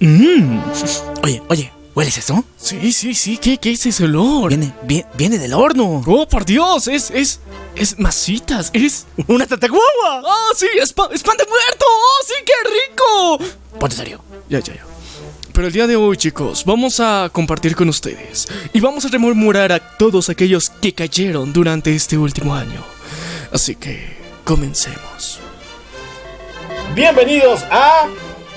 Mmm. Oye, oye, ¿hueles eso? Sí, sí, sí, ¿qué, qué es ese olor? Viene, vie- viene del horno. Oh, por Dios, es, es, es masitas, es... ¡Una tataguagua! ¡Oh, sí, es, pa- es pan de muerto! ¡Oh, sí, qué rico! Ponte serio. Ya, ya, ya. Pero el día de hoy, chicos, vamos a compartir con ustedes y vamos a rememorar a todos aquellos que cayeron durante este último año. Así que, comencemos. Bienvenidos a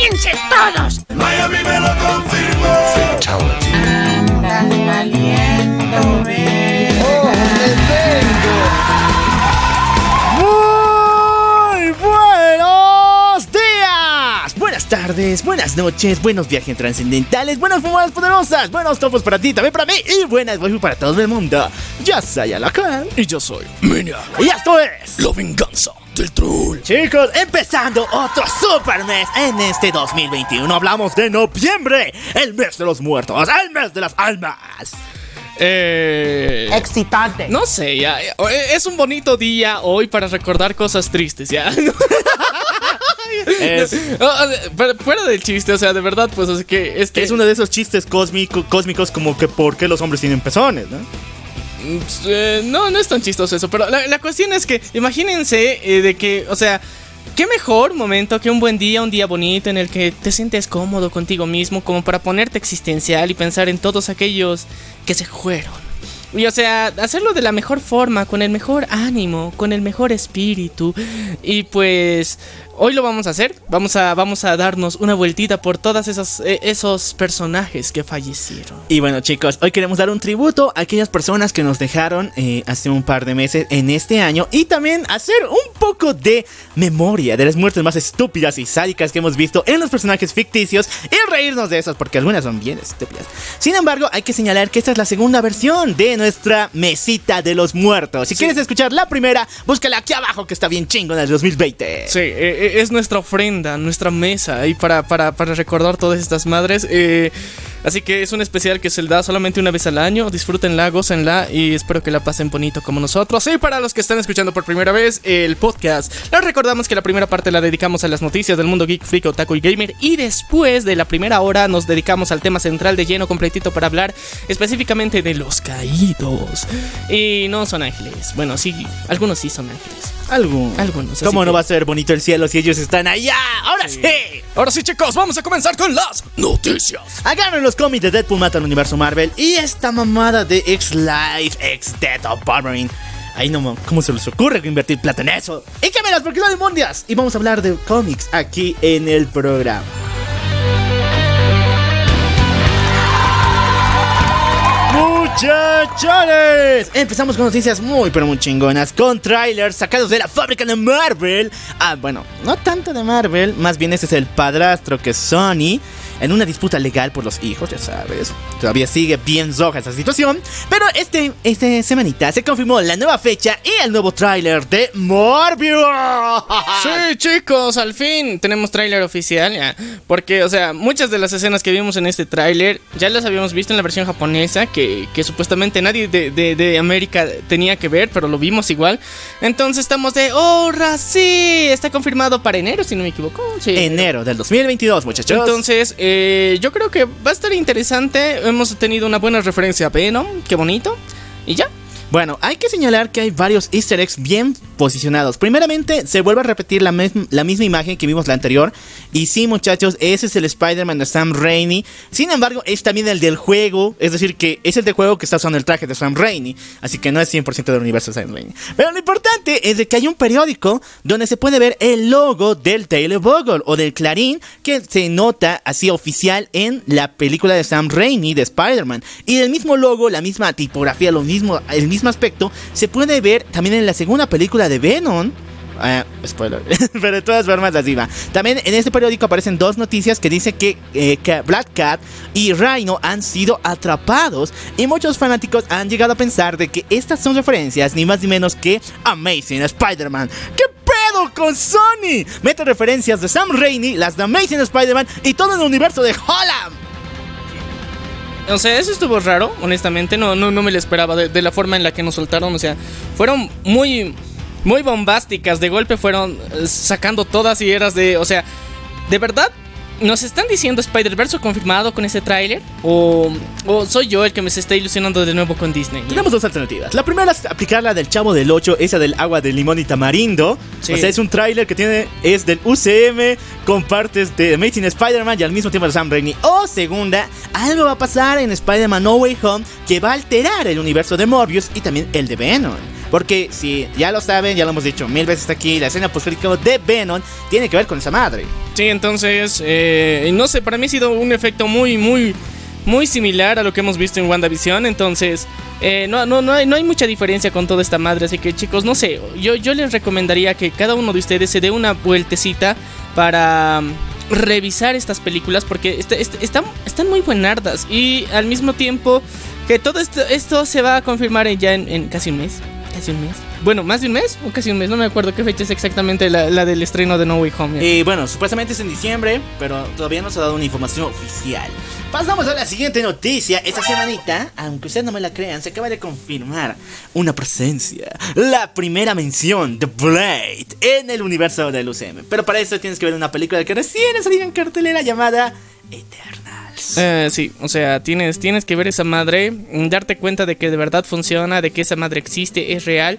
¡Ya cállense todos! Miami me lo confirmó. Muy tardes, buenas noches, buenos viajes trascendentales, buenas fumadas poderosas, buenos topos para ti, también para mí y buenas waifu para todo el mundo. Yo soy Alacán Y yo soy Maniac. y esto es, La venganza del troll. chicos, empezando otro super mes en este 2021. Hablamos de noviembre, el mes de los muertos, el mes de las almas. Eh... Excitante. No sé, ya, ya, es un bonito día hoy para recordar cosas tristes, ya. Es, o sea, pero fuera del chiste, o sea, de verdad, pues es que es que es uno de esos chistes cósmico- cósmicos como que por qué los hombres tienen pezones, ¿no? Mm, eh, no, no es tan chistoso eso, pero la, la cuestión es que imagínense eh, de que, o sea, qué mejor momento que un buen día, un día bonito en el que te sientes cómodo contigo mismo como para ponerte existencial y pensar en todos aquellos que se fueron. Y o sea, hacerlo de la mejor forma, con el mejor ánimo, con el mejor espíritu. Y pues hoy lo vamos a hacer. Vamos a, vamos a darnos una vueltita por todos esos, eh, esos personajes que fallecieron. Y bueno chicos, hoy queremos dar un tributo a aquellas personas que nos dejaron eh, hace un par de meses en este año y también hacer un poco de memoria de las muertes más estúpidas y sádicas que hemos visto en los personajes ficticios y reírnos de esas porque algunas son bien estúpidas. Sin embargo, hay que señalar que esta es la segunda versión de nuestra mesita de los muertos. Si quieres escuchar la primera, búscala aquí abajo que está bien chingona del 2020. Sí, eh, es nuestra ofrenda, nuestra mesa ahí para, para, para recordar todas estas madres. eh, así que es un especial que se le da solamente una vez al año. Disfrútenla, gócenla y espero que la pasen bonito como nosotros. Y para los que están escuchando por primera vez el podcast, les recordamos que la primera parte la dedicamos a las noticias del mundo geek, freak, otaku y gamer. Y después de la primera hora nos dedicamos al tema central de lleno completito para hablar específicamente de los caídos. Y no son ángeles. Bueno, sí, algunos sí son ángeles. Algo. Algunos, ¿Cómo no que- va a ser bonito el cielo si ellos están allá? ¡Ahora sí! Ahora sí, chicos, vamos a comenzar con las noticias. Agarren los cómics de Deadpool mata al universo Marvel y esta mamada de X-Life, X-Death of Wolverine. Ahí no, ¿cómo se les ocurre invertir plata en eso? Y cámeras, porque son mundias. Y vamos a hablar de cómics aquí en el programa. Muchachones, empezamos con noticias muy pero muy chingonas, con trailers sacados de la fábrica de Marvel. Ah, bueno, no tanto de Marvel, más bien ese es el padrastro que Sony, en una disputa legal por los hijos, ya sabes. Todavía sigue bien zoja esa situación, pero este, este semanita se confirmó la nueva fecha y el nuevo tráiler de Morbius. Sí, chicos, al fin tenemos tráiler oficial ya. Porque, o sea, muchas de las escenas que vimos en este tráiler ya las habíamos visto en la versión japonesa, que, que supuestamente nadie de, de- de América tenía que ver, pero lo vimos igual. Entonces estamos de, oh, sí, está confirmado para enero, si no me equivoco. Sí, Enero del 2022, muchachos. Entonces, eh, yo creo que va a estar interesante. Hemos tenido una buena referencia a Venom, qué bonito. Y ya. Bueno, hay que señalar que hay varios easter eggs bien posicionados. Primeramente, se vuelve a repetir la, misma imagen que vimos la anterior. Y sí, muchachos, ese es el Spider-Man de Sam Raimi. Sin embargo, es también el del juego. Es decir, que es el del juego que está usando el traje de Sam Raimi. Así que no es 100% del universo de Sam Raimi. Pero lo importante es de que hay un periódico donde se puede ver el logo del Daily Bugle o del Clarín que se nota así oficial en la película de Sam Raimi de Spider-Man. Y el mismo logo, la misma tipografía, lo mismo, el mismo aspecto, se puede ver también en la segunda película de Venom. Eh. Pero de todas formas, así va. También en este periódico aparecen dos noticias que dice que, eh, que Black Cat y Rhino han sido atrapados. Y muchos fanáticos han llegado a pensar de que estas son referencias ni más ni menos que Amazing Spider-Man. ¿Qué pedo con Sony? Mete referencias de Sam Raimi, las de Amazing Spider-Man y todo el universo de Holland. O sea, eso estuvo raro, honestamente. No, no, no me lo esperaba de, de la forma en la que nos soltaron. O sea, fueron muy, muy bombásticas. De golpe fueron eh, sacando todas y eras de. O sea, de verdad, ¿nos están diciendo Spider-Verse confirmado con ese tráiler? O, ¿O soy yo el que me se está ilusionando de nuevo con Disney? Tenemos dos alternativas. La primera es aplicar la del Chavo del 8, esa del agua de limón y tamarindo. Sí. O sea, es un tráiler que tiene es del UCM con partes de Amazing Spider-Man y al mismo tiempo de Sam Raimi. O segunda, algo va a pasar en Spider-Man No Way Home que va a alterar el universo de Morbius y también el de Venom. Porque si ya lo saben, ya lo hemos dicho mil veces aquí, la escena post de Venom tiene que ver con esa madre. Sí, entonces, eh, no sé, para mí ha sido un efecto muy, muy, muy similar a lo que hemos visto en WandaVision. Entonces, eh, no, no, no, hay, no hay mucha diferencia con toda esta madre. Así que, chicos, no sé, yo, yo les recomendaría que cada uno de ustedes se dé una vueltecita para mm, revisar estas películas porque este- este- están, muy buenardas y al mismo tiempo que todo esto, se va a confirmar ya en casi un mes. Casi un mes. Bueno, más de un mes o casi un mes. No me acuerdo qué fecha es exactamente la, la del estreno de No Way Home. Y bueno, supuestamente es en diciembre, pero todavía no se ha dado una información oficial. Pasamos a la siguiente noticia. Esta semanita, aunque ustedes no me la crean, se acaba de confirmar una presencia. La primera mención de Blade en el universo del UCM. Pero para eso tienes que ver una película que recién ha salido en cartelera llamada Eh, sí, o sea, tienes, tienes que ver esa madre, mm, darte cuenta de que de verdad funciona, de que esa madre existe, es real.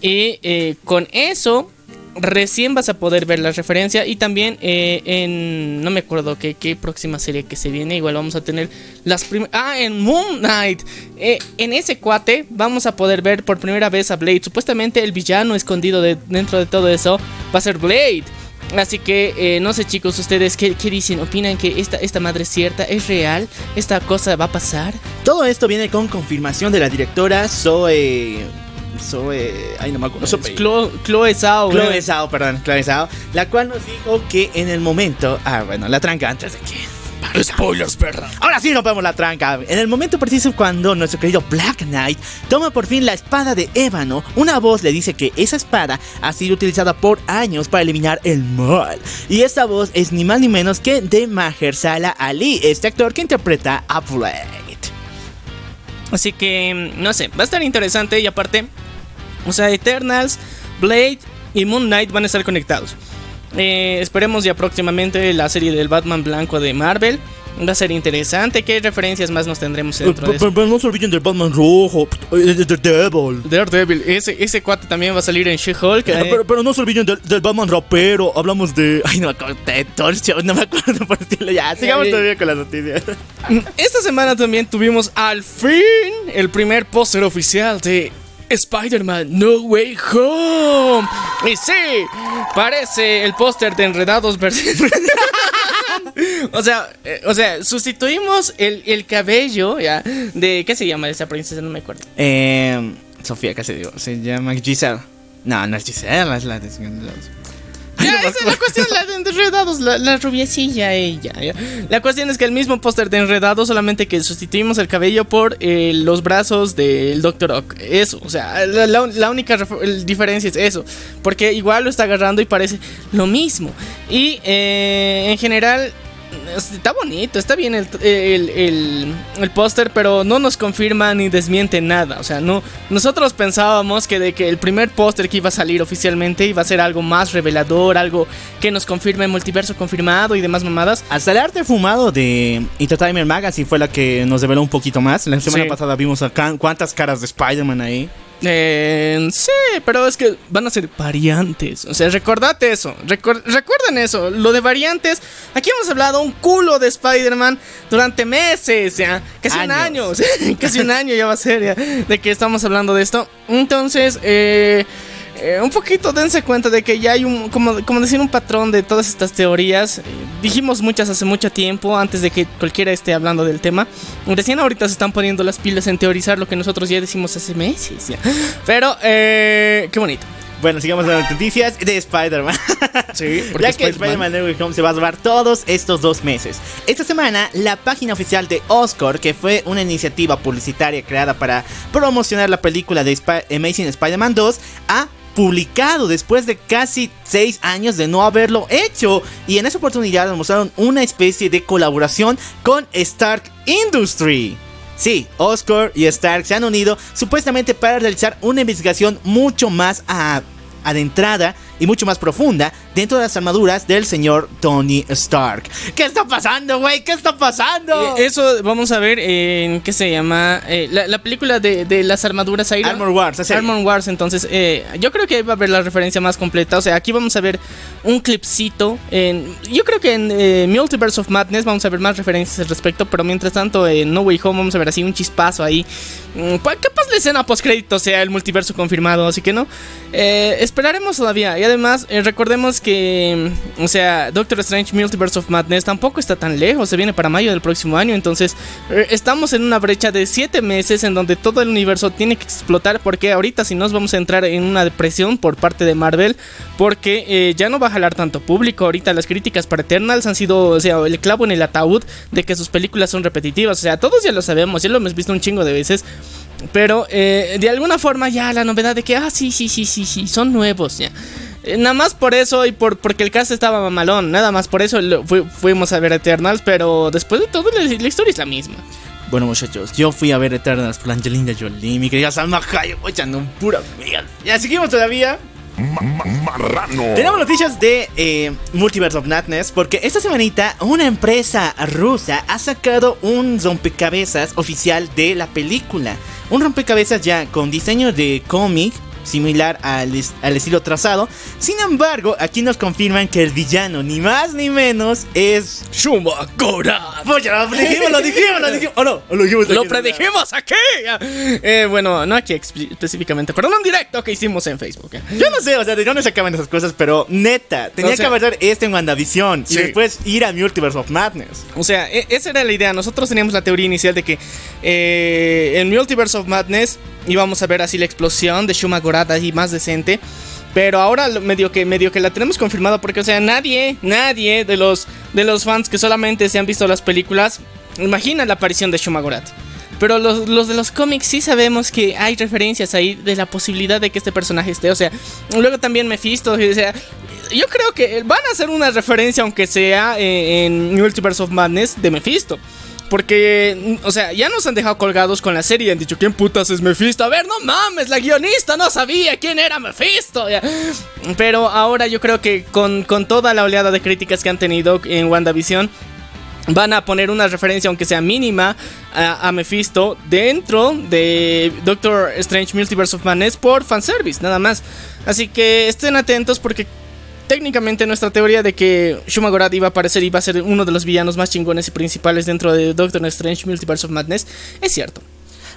Y eh, con eso recién vas a poder ver la referencia. Y también eh, en... No me acuerdo qué, próxima serie que se viene. Igual vamos a tener las primeras... Ah, en Moon Knight. En ese cuate vamos a poder ver por primera vez a Blade. Supuestamente el villano escondido de- dentro de todo eso va a ser Blade. Así que eh, no sé chicos, ustedes qué, qué dicen, opinan que esta, esta madre es cierta, es real, esta cosa va a pasar. Todo esto viene con confirmación de la directora Zoe. Zoe. Ay, no me acuerdo. apellido. Chloe, Chloe Zhao, Chloe eh. Zhao, perdón, Chloe Zhao, la cual nos dijo que en el momento, ah, bueno, la tranca antes de que Spoilers, verdad. Ahora sí rompemos la tranca. En el momento preciso cuando nuestro querido Black Knight toma por fin la espada de ébano, una voz le dice que esa espada ha sido utilizada por años para eliminar el mal. Y esta voz es ni más ni menos que de Mahershala Ali, este actor que interpreta a Blade. Así que, no sé, va a estar interesante y aparte, o sea, Eternals, Blade y Moon Knight van a estar conectados. Eh, esperemos ya próximamente la serie del Batman blanco de Marvel. Va a ser interesante. ¿Qué referencias más nos tendremos dentro de eso? no se olviden del Batman rojo, de Devil. Daredevil, ese, ese cuate también va a salir en She-Hulk. eh. Pero, pero no se olviden del, del Batman rapero. Hablamos de. Ay, no me acuerdo. De Torcho. No me acuerdo por decirlo ya. Sigamos ay. todavía con las noticias. Esta semana también tuvimos al fin el primer póster oficial de Spider-Man No Way Home. Y sí, parece el póster de Enredados o sea, eh, o sea, sustituimos el, el cabello ya de ¿qué se llama esa princesa? No me acuerdo. Eh, Sofía, casi digo. Se llama Giselle. No, no es Giselle, es la de. Ya, esa es la cuestión, la de Enredados, la, la rubiecilla ella. La cuestión es que el mismo póster de Enredados, solamente que sustituimos el cabello por eh, los brazos del Doctor Ock. Eso, o sea, la, la- la única diferencia es eso. Porque igual lo está agarrando y parece lo mismo. Y eh, en general... Está bonito, está bien el, el, el- el póster, pero no nos confirma ni desmiente nada. O sea, no, nosotros pensábamos que de que el primer póster que iba a salir oficialmente iba a ser algo más revelador, algo que nos confirme multiverso confirmado y demás mamadas. Hasta el arte fumado de Entertainment Magazine fue la que nos reveló un poquito más. La semana Sí. pasada vimos acá cuántas caras de Spider-Man ahí. Eh, sí, pero es que van a ser variantes. O sea, recordate eso. Recor- recuerden eso. Lo de variantes. Aquí hemos hablado un culo de Spider-Man durante meses, ya. Casi un año. Años. Casi un año ya va a ser, ya. De que estamos hablando de esto. Entonces, eh. Eh, un poquito dense cuenta de que ya hay un, como, como decir, un patrón de todas estas teorías. Eh, dijimos muchas hace mucho tiempo, antes de que cualquiera esté hablando del tema. Recién ahorita se están poniendo las pilas en teorizar lo que nosotros ya decimos hace meses. ya. Pero, eh, qué bonito. Bueno, sigamos con las noticias de Spider-Man. Sí, porque ya que Spider-Man- Way Home se va a llevar todos estos dos meses. Esta semana, la página oficial de Oscar, que fue una iniciativa publicitaria creada para promocionar la película de Spi- Amazing Spider-Man 2, ha publicado después de casi 6 años de no haberlo hecho. Y en esa oportunidad nos mostraron una especie de colaboración con Stark Industry. Sí, Oscar y Stark se han unido supuestamente para realizar una investigación mucho más a- adentrada y mucho más profunda dentro de las armaduras del señor Tony Stark. ¿Qué está pasando, güey? ¿Qué está pasando? Eh, Eso vamos a ver en. ¿Qué se llama? Eh, la, la película de, de las armaduras Iron Armor Wars. Armor Wars, entonces. eh, yo creo que va a haber la referencia más completa. O sea, aquí vamos a ver un clipcito. En, yo creo que en Multiverse of Madness vamos a ver más referencias al respecto. Pero mientras tanto, en No Way Home vamos a ver así un chispazo ahí. Mm, pa- capaz la escena post crédito sea el multiverso confirmado, así que no. Esperaremos todavía. Y además, eh, recordemos que, mm, o sea, Doctor Strange Multiverse of Madness tampoco está tan lejos. Se viene para mayo del próximo año. Entonces, eh, estamos en una brecha de 7 meses en donde todo el universo tiene que explotar. Porque ahorita, si nos vamos a entrar en una depresión por parte de Marvel, porque eh, ya no va a jalar tanto público. Ahorita las críticas para Eternals han sido, o sea, el clavo en el ataúd de que sus películas son repetitivas. O sea, todos ya lo sabemos, ya lo hemos visto un chingo de veces. Pero eh, de alguna forma ya la novedad de que, ah, sí, sí, sí, sí, sí, son nuevos ya. Eh, nada más por eso y por porque el cast estaba mamalón, nada más por eso fuimos a ver Eternals, pero después de todo la, la historia es la misma. Bueno, muchachos, yo fui a ver Eternals por Angelina Jolie, mi querida Salma Hayek, echando un pura mierda. Ya seguimos todavía. Tenemos noticias de eh, Multiverse of Madness porque esta semanita una empresa rusa ha sacado un rompecabezas oficial de la película. Un rompecabezas ya con diseño de cómic similar al, al estilo trazado. Sin embargo, aquí nos confirman que el villano, ni más ni menos, es... Shuma Gorath. Pues ya lo dijimos, lo dijimos, lo dijimos. ¿O no? ¿O lo dijimos Lo predijimos aquí. Eh, bueno, no aquí específicamente, pero en un directo que hicimos en Facebook. eh. Yo no sé, o sea, de dónde sacaban esas cosas, pero neta, tenía O sea- que haber este en WandaVision Sí. y después ir a Multiverse of Madness. O sea, e- esa era la idea. Nosotros teníamos la teoría inicial de que eh, en Multiverse of Madness íbamos a ver así la explosión de Shuma Gorath ahí más decente. Pero ahora medio que, medio que la tenemos confirmada porque, o sea, nadie, nadie de los, de los fans que solamente se han visto las películas imagina la aparición de Shuma Gorath. Pero los, los de los cómics sí sabemos que hay referencias ahí de la posibilidad de que este personaje esté. O sea, luego también Mephisto. O sea, yo creo que van a hacer una referencia, aunque sea eh, en Multiverse of Madness, de Mephisto. Porque, mm, o sea, ya nos han dejado colgados con la serie han dicho, ¿quién putas es Mephisto? A ver, no mames, la guionista no sabía quién era Mephisto. Pero ahora yo creo que con, con toda la oleada de críticas que han tenido en WandaVision, van a poner una referencia, aunque sea mínima, a, a Mephisto dentro de Doctor Strange Multiverse of Madness por fanservice, nada más. Así que estén atentos porque técnicamente nuestra teoría de que Shuma Gorath iba a aparecer y iba a ser uno de los villanos más chingones y principales dentro de Doctor Strange Multiverse of Madness es cierto.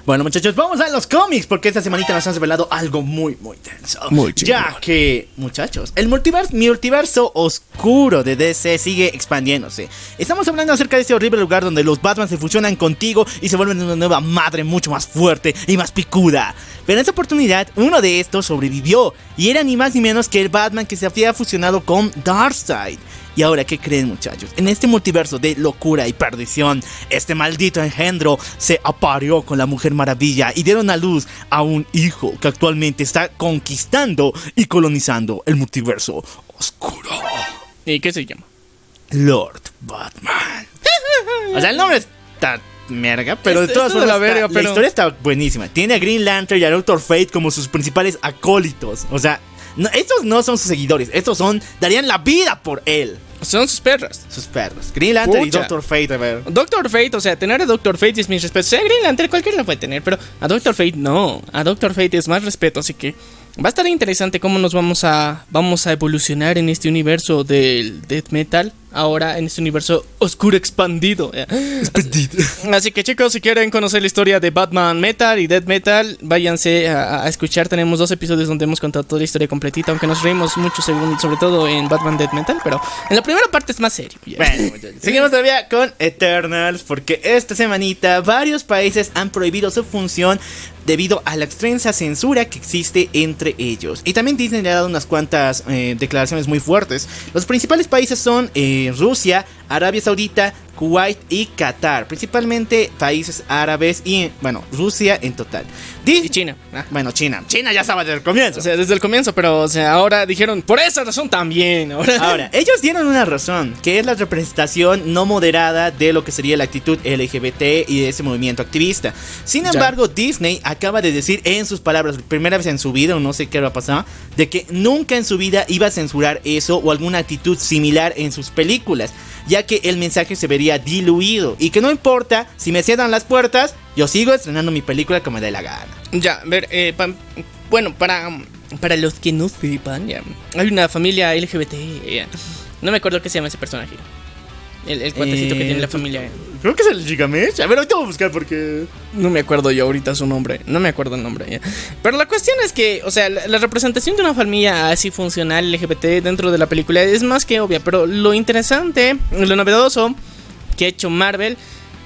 Bueno, muchachos, vamos a los cómics porque esta semanita nos han revelado algo muy, muy tenso. Muy chingón. Ya que, muchachos, el multiverso, multiverso oscuro de DC sigue expandiéndose. Estamos hablando acerca de este horrible lugar donde los Batman se fusionan contigo y se vuelven una nueva madre mucho más fuerte y más picuda. Pero en esta oportunidad, uno de estos sobrevivió y era ni más ni menos que el Batman que se había fusionado con Darkseid. Y ahora, ¿qué creen muchachos? En este multiverso de locura y perdición, este maldito engendro se apareó con la Mujer Maravilla y dieron a luz a un hijo que actualmente está conquistando y colonizando el multiverso oscuro. ¿Y qué se llama? Lord Batman. O sea, el nombre está merga, pero de todas formas la está- verga, la pero- historia está buenísima. Tiene a Green Lantern y a Doctor Fate como sus principales acólitos. O sea, no- estos no son sus seguidores, estos son darían la vida por él. Son sus perras. Sus perros. Green Lantern y. Doctor Fate, a ver. Doctor Fate, o sea, tener a Doctor Fate es mis respetos. O sea, Green Lantern cualquiera lo puede tener, pero a Doctor Fate no. A Doctor Fate es más respeto, así que va a estar interesante cómo nos vamos a vamos a evolucionar en este universo del death metal. ahora en este universo oscuro expandido. Así que chicos, si quieren conocer la historia de Batman Metal y Dead Metal, váyanse a, a escuchar. Tenemos dos episodios donde hemos contado toda la historia completita, aunque nos reímos mucho, según, sobre todo en Batman Dead Metal, pero en la primera parte es más serio. Bueno, seguimos todavía con Eternals porque esta semanita varios países han prohibido su función debido a la extensa censura que existe entre ellos. Y también Disney le ha dado unas cuantas eh, declaraciones muy fuertes. Los principales países son eh, Rusia, Arabia Saudita, Kuwait y Qatar. Principalmente países árabes y, bueno, Rusia en total. Dis- Y China. Ah. Bueno, China. China ya estaba desde el comienzo. O sea, desde el comienzo, pero o sea, ahora dijeron, por esa razón también. Ahora, Ahora, ellos dieron una razón, que es la representación no moderada de lo que sería la actitud LGBT y de ese movimiento activista. Sin Ya. embargo, Disney acaba de decir en sus palabras, primera vez en su vida, o no sé qué va a pasar, de que nunca en su vida iba a censurar eso o alguna actitud similar en sus películas, ya que el mensaje se vería diluido y que no importa si me cierran las puertas, yo sigo estrenando mi película como me dé la gana. Ya, a ver, eh, pa- bueno, para, para los que no sepan, ya, hay una familia LGBT, no me acuerdo qué se llama ese personaje. El, el cuatecito que Eh, tiene la familia. Creo que es el Gigamesh. A ver, ahorita voy a buscar porque... No me acuerdo yo ahorita su nombre. No me acuerdo el nombre. ya. Pero la cuestión es que, o sea, la, la representación de una familia así funcional LGBT dentro de la película es más que obvia. Pero lo interesante, lo novedoso que ha hecho Marvel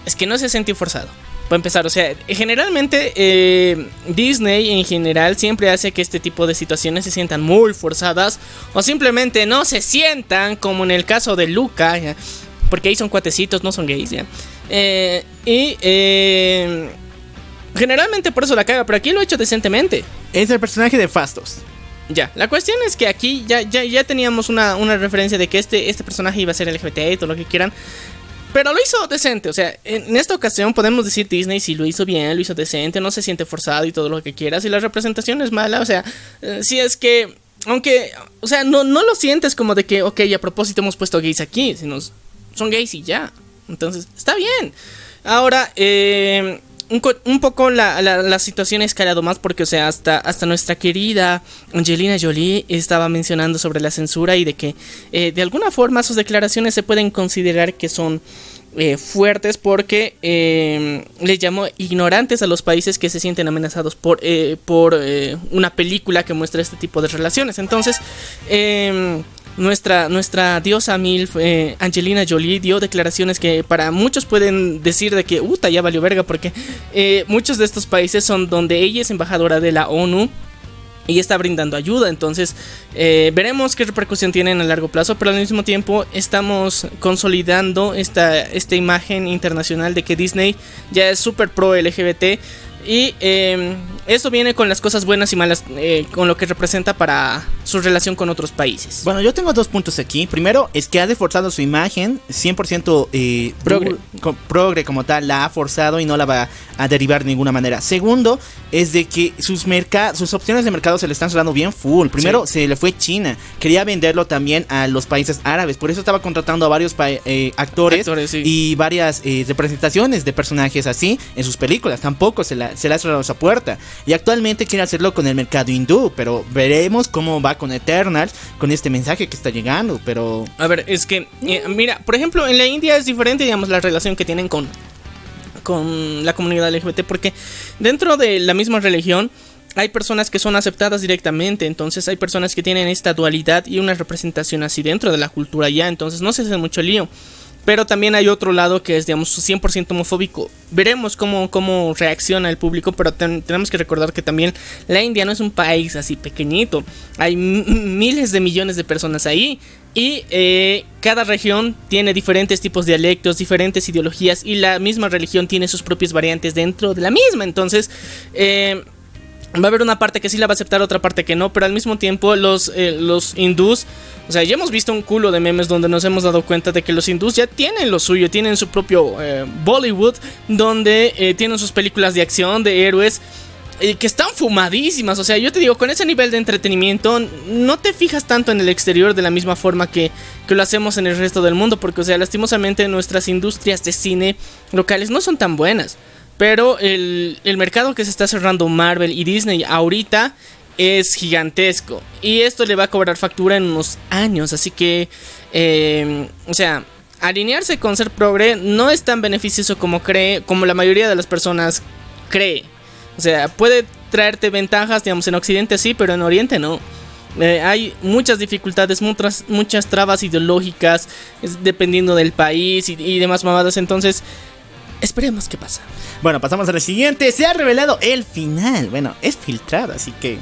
es que no se siente forzado. Para empezar, o sea, generalmente eh, Disney en general siempre hace que este tipo de situaciones se sientan muy forzadas o simplemente no se sientan, como en el caso de Luca, ya, porque ahí son cuatecitos, no son gays, ya. Eh, y eh, generalmente por eso la caga, pero aquí lo he hecho decentemente. Es el personaje de Fastos. Ya, la cuestión es que aquí ya, ya, ya teníamos una, una referencia de que este, este personaje iba a ser LGBT y todo lo que quieran. Pero lo hizo decente, o sea, en, esta ocasión podemos decir Disney si lo hizo bien, lo hizo decente, no se siente forzado y todo lo que quieras. Y la representación es mala, o sea, eh, si es que, aunque, o sea, no, no lo sientes como de que, ok, a propósito hemos puesto gays aquí, sino son gays y ya. Entonces, está bien. Ahora, eh, un, un poco la, la, situación ha escalado más porque, o sea, hasta, hasta nuestra querida Angelina Jolie estaba mencionando sobre la censura y de que eh, de alguna forma sus declaraciones se pueden considerar que son eh, fuertes porque eh, les llamó ignorantes a los países que se sienten amenazados por, eh, por eh, una película que muestra este tipo de relaciones. Entonces, nuestra, nuestra diosa MILF, eh, Angelina Jolie, dio declaraciones que para muchos pueden decir de que, uta, ya valió verga, porque eh, muchos de estos países son donde ella es embajadora de la ONU y está brindando ayuda. Entonces, eh, veremos qué repercusión tienen a largo plazo, pero al mismo tiempo estamos consolidando esta, esta imagen internacional de que Disney ya es súper pro LGBT. Y eh, eso viene con las cosas buenas y malas, eh, con lo que representa para su relación con otros países. Bueno, yo tengo dos puntos aquí. Primero, es que ha deforzado su imagen 100% eh, Progre. progre como tal, la ha forzado y no la va a derivar de ninguna manera. Segundo, es de que sus, sus opciones de mercado se le están cerrando bien full. Primero, se le fue China. Quería venderlo también a los países árabes. Por eso estaba contratando a varios eh, actores, Actores, sí. y varias eh, representaciones de personajes así en sus películas. Tampoco se, la, se ha cerrado esa puerta. Y actualmente quiere hacerlo con el mercado hindú. Pero veremos cómo va con Eternals, con este mensaje que está llegando. Pero A ver, es que, eh, mira, por ejemplo, en la India es diferente, digamos, la relación que tienen con, con la comunidad LGBT, porque dentro de la misma religión hay personas que son aceptadas directamente, entonces hay personas que tienen esta dualidad y una representación así dentro de la cultura ya, entonces no se hace mucho lío. Pero también hay otro lado que es, digamos, 100% homofóbico. Veremos cómo, cómo reacciona el público, pero ten- tenemos que recordar que también la India no es un país así pequeñito. Hay miles de millones de personas ahí. Y eh, cada región tiene diferentes tipos de dialectos, diferentes ideologías. Y la misma religión tiene sus propias variantes dentro de la misma. Entonces, eh, Va a haber una parte que sí la va a aceptar, otra parte que no, pero al mismo tiempo los, eh, los hindús, o sea, ya hemos visto un culo de memes donde nos hemos dado cuenta de que los hindús ya tienen lo suyo, tienen su propio eh, Bollywood, donde eh, tienen sus películas de acción, de héroes, que están fumadísimas, o sea, yo te digo, con ese nivel de entretenimiento no te fijas tanto en el exterior de la misma forma que, que lo hacemos en el resto del mundo, porque, o sea, lastimosamente nuestras industrias de cine locales no son tan buenas. Pero el, el mercado que se está cerrando Marvel y Disney ahorita es gigantesco. Y esto le va a cobrar factura en unos años. Así que, eh, o sea, alinearse con ser progre no es tan beneficioso como cree, como la mayoría de las personas cree. O sea, puede traerte ventajas, digamos, en Occidente sí, pero en Oriente no. Eh, hay muchas dificultades, muchas, muchas trabas ideológicas, dependiendo del país y, y demás mamadas. Entonces, esperemos qué pasa. Bueno, pasamos a la siguiente. Se ha revelado el final. Bueno, es filtrado, así que.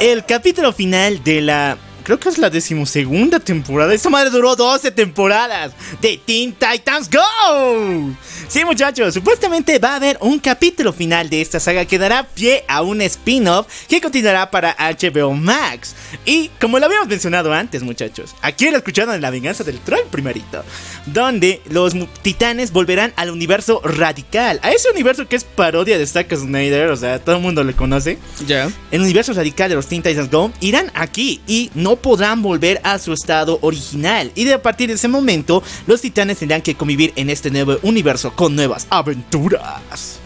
El capítulo final de la. Creo que es la decimosegunda temporada. Esta madre duró 12 temporadas de Teen Titans Go. Sí, muchachos, supuestamente va a haber un capítulo final de esta saga que dará pie a un spin-off que continuará para HBO Max. Y como lo habíamos mencionado antes, muchachos, aquí lo escucharon en La Venganza del Troll primerito, donde los titanes volverán al universo radical, a ese universo que es parodia de Zack Snyder, o sea, todo el mundo le conoce. Ya. El universo radical de los Teen Titans Go irán aquí y no podrán volver a su estado original. Y de a partir de ese momento, los titanes tendrán que convivir en este nuevo universo con nuevas aventuras.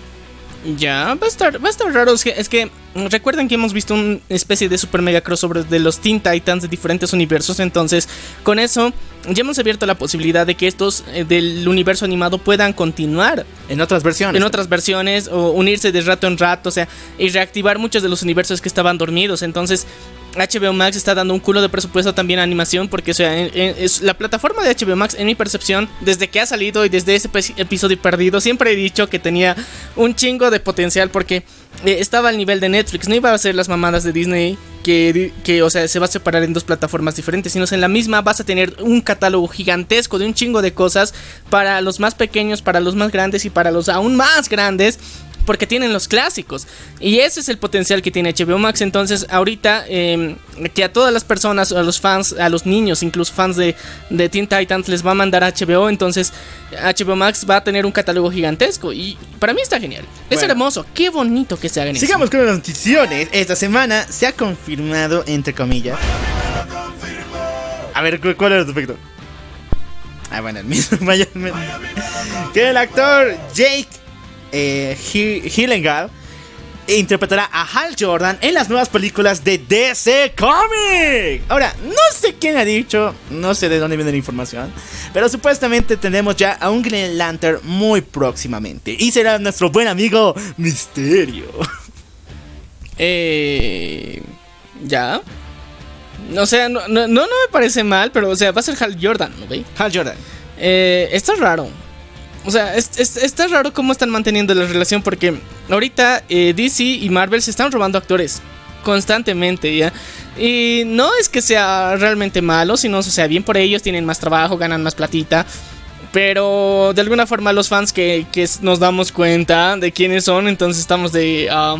Ya, va a estar, va a estar raro. Es que, es que recuerden que hemos visto una especie de super mega crossover de los Teen Titans de diferentes universos. Entonces, con eso, ya hemos abierto la posibilidad de que estos eh, del universo animado puedan continuar En otras versiones. en otras versiones o unirse de rato en rato. O sea, y reactivar muchos de los universos que estaban dormidos. Entonces. HBO Max está dando un culo de presupuesto también a animación porque o sea, es la plataforma de HBO Max en mi percepción desde que ha salido y desde ese episodio perdido siempre he dicho que tenía un chingo de potencial porque eh, estaba al nivel de Netflix, no iba a ser las mamadas de Disney que, que o sea, se va a separar en dos plataformas diferentes, sino en la misma vas a tener un catálogo gigantesco de un chingo de cosas para los más pequeños, para los más grandes y para los aún más grandes porque tienen los clásicos. Y ese es el potencial que tiene HBO Max. Entonces, ahorita eh, que a todas las personas, a los fans, a los niños, incluso fans de, de Teen Titans, les va a mandar HBO. Entonces, HBO Max va a tener un catálogo gigantesco. Y para mí está genial. Es hermoso. Qué bonito que se hagan eso. Sigamos con las noticiones. Esta semana se ha confirmado, entre comillas. A ver, ¿cu- ¿cuál era tu efecto? Ah, bueno, el mismo. Que el actor Jake eh, Gyllenhaal interpretará a Hal Jordan en las nuevas películas de DC Comics. Ahora, no sé quién ha dicho, no sé de dónde viene la información, pero supuestamente tenemos ya a un Green Lantern muy próximamente. Y será nuestro buen amigo Misterio. Eh, ya. O sea, no, no, no me parece mal, pero o sea, va a ser Hal Jordan, ¿no ve? Hal Jordan. Eh, está raro. O sea, es- es- está raro cómo están manteniendo la relación porque ahorita eh, DC y Marvel se están robando actores constantemente, ¿ya? Y no es que sea realmente malo, sino, o sea, bien por ellos, tienen más trabajo, ganan más platita. Pero de alguna forma los fans que, que nos damos cuenta de quiénes son, entonces estamos de... ah,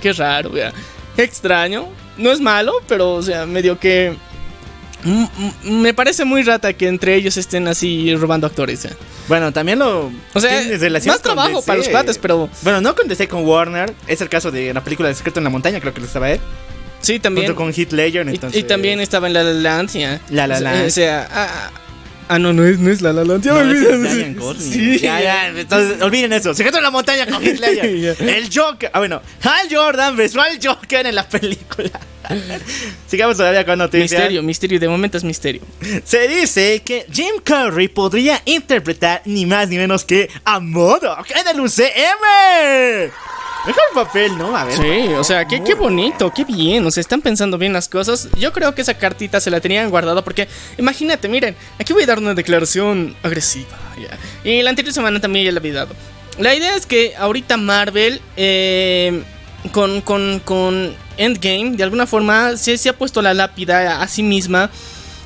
qué raro, ¿ya? Extraño. No es malo, pero, o sea, medio que... Me parece muy rata que entre ellos estén así robando actores. Bueno, también lo. O sea, más trabajo DC. para los cuates, pero Bueno, no con DC, con Warner. Es el caso de la película de Secreto en la Montaña, creo que lo estaba él. sí, también. Junto con Heath Ledger, y, entonces. y también estaba en La La Land, ya. La La O sea, Land. O sea, ah, ah, no, no es, no es La La Land, ya No, me es. Sí. Ya, ya, entonces, olviden eso. Secreto en la montaña con. Ya. El Joker. Ah, bueno. Hal Jordan besó al Joker en la película. Sigamos todavía con noticias. Misterio, misterio, de momento es misterio. Se dice que Jim Carrey podría interpretar ni más ni menos que a Modok en el UCM. Mejor papel, ¿no? A ver. Sí, o sea, qué, qué bonito, qué bien, o sea, están pensando bien las cosas. Yo creo que esa cartita se la tenían guardada porque, imagínate, miren, aquí voy a dar una declaración agresiva. Y la anterior semana también ya la había dado. La idea es que ahorita Marvel, eh, con, con, con Endgame, de alguna forma, se, se ha puesto la lápida a sí misma,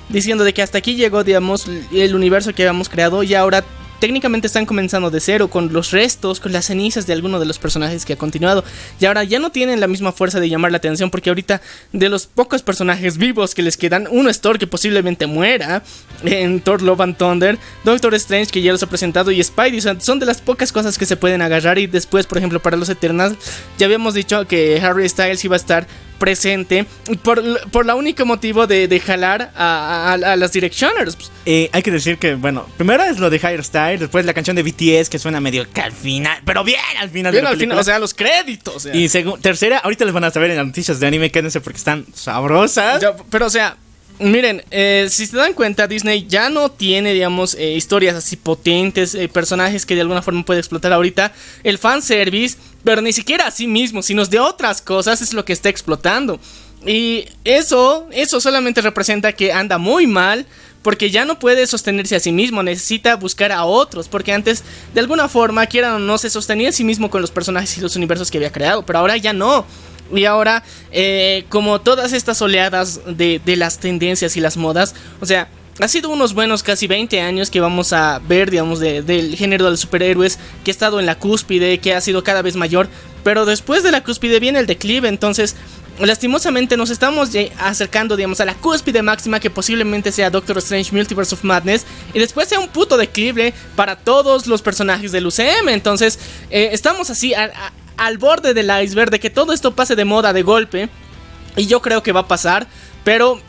diciendo de que hasta aquí llegó, digamos, el universo que habíamos creado y ahora técnicamente están comenzando de cero con los restos, con las cenizas de alguno de los personajes que ha continuado. Y ahora ya no tienen la misma fuerza de llamar la atención porque ahorita de los pocos personajes vivos que les quedan, uno es Thor que posiblemente muera en Thor Love and Thunder, Doctor Strange que ya los ha presentado y Spidey, son de las pocas cosas que se pueden agarrar y después, por ejemplo, para los Eternals, ya habíamos dicho que Harry Styles iba a estar presente por, por la único motivo de, de jalar a, a- a las Directioners. Eh, hay que decir que, bueno, primero es lo de Higher Style, después la canción de BTS que suena medio que al final, pero bien al final Bien de la al final, o sea, los créditos. ya. y segu- tercera, ahorita les van a saber en las noticias de anime, quédense porque están sabrosas. Pero o sea, miren, eh, si se dan cuenta, Disney ya no tiene, digamos, eh, historias así potentes, eh, personajes que de alguna forma puede explotar ahorita. El fanservice, pero ni siquiera a sí mismo, sino de otras cosas es lo que está explotando. Y eso, eso solamente representa que anda muy mal. Porque ya no puede sostenerse a sí mismo, necesita buscar a otros. Porque antes, de alguna forma, quiera o no, se sostenía a sí mismo con los personajes y los universos que había creado. Pero ahora ya no. Y ahora, eh, como todas estas oleadas de, de las tendencias y las modas, o sea, ha sido unos buenos casi 20 años que vamos a ver, digamos, de- del género de los superhéroes, que ha estado en la cúspide, que ha sido cada vez mayor, pero después de la cúspide viene el declive, entonces... Lastimosamente nos estamos acercando, digamos, a la cúspide máxima que posiblemente sea Doctor Strange Multiverse of Madness y después sea un puto declive para todos los personajes del UCM. Entonces, eh, estamos así al borde del iceberg de que todo esto pase de moda de golpe. Y yo creo que va a pasar. Pero,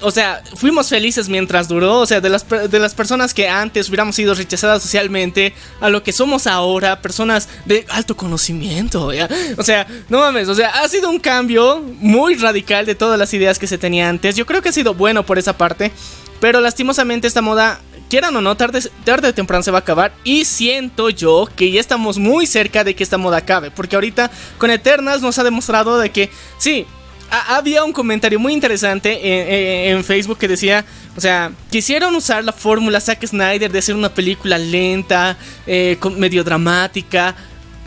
o sea, fuimos felices mientras duró. O sea, de las, de las personas que antes hubiéramos sido rechazadas socialmente a lo que somos ahora, personas de alto conocimiento. O sea, no mames, o sea, ha sido un cambio muy radical de todas las ideas que se tenía antes. Yo creo que ha sido bueno por esa parte. Pero lastimosamente esta moda, quieran o no, tarde, tarde o temprano se va a acabar. Y siento yo que ya estamos muy cerca de que esta moda acabe. Porque ahorita con Eternals nos ha demostrado de que sí. Ha- Había un comentario muy interesante en, Facebook que decía, o sea, quisieron usar la fórmula Zack Snyder de hacer una película lenta, eh, medio dramática,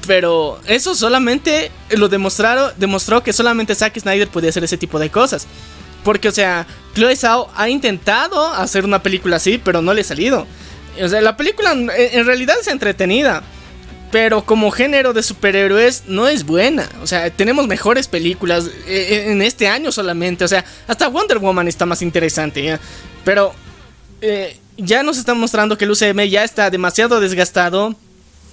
pero eso solamente lo demostraron, demostró que solamente Zack Snyder podía hacer ese tipo de cosas. Porque, o sea, Chloe Zhao ha intentado hacer una película así, pero no le ha salido. O sea, la película en realidad es entretenida. Pero como género de superhéroes no es buena. O sea, tenemos mejores películas eh, en este año solamente. O sea, hasta Wonder Woman está más interesante. Pero eh, ya nos están mostrando que el UCM ya está demasiado desgastado.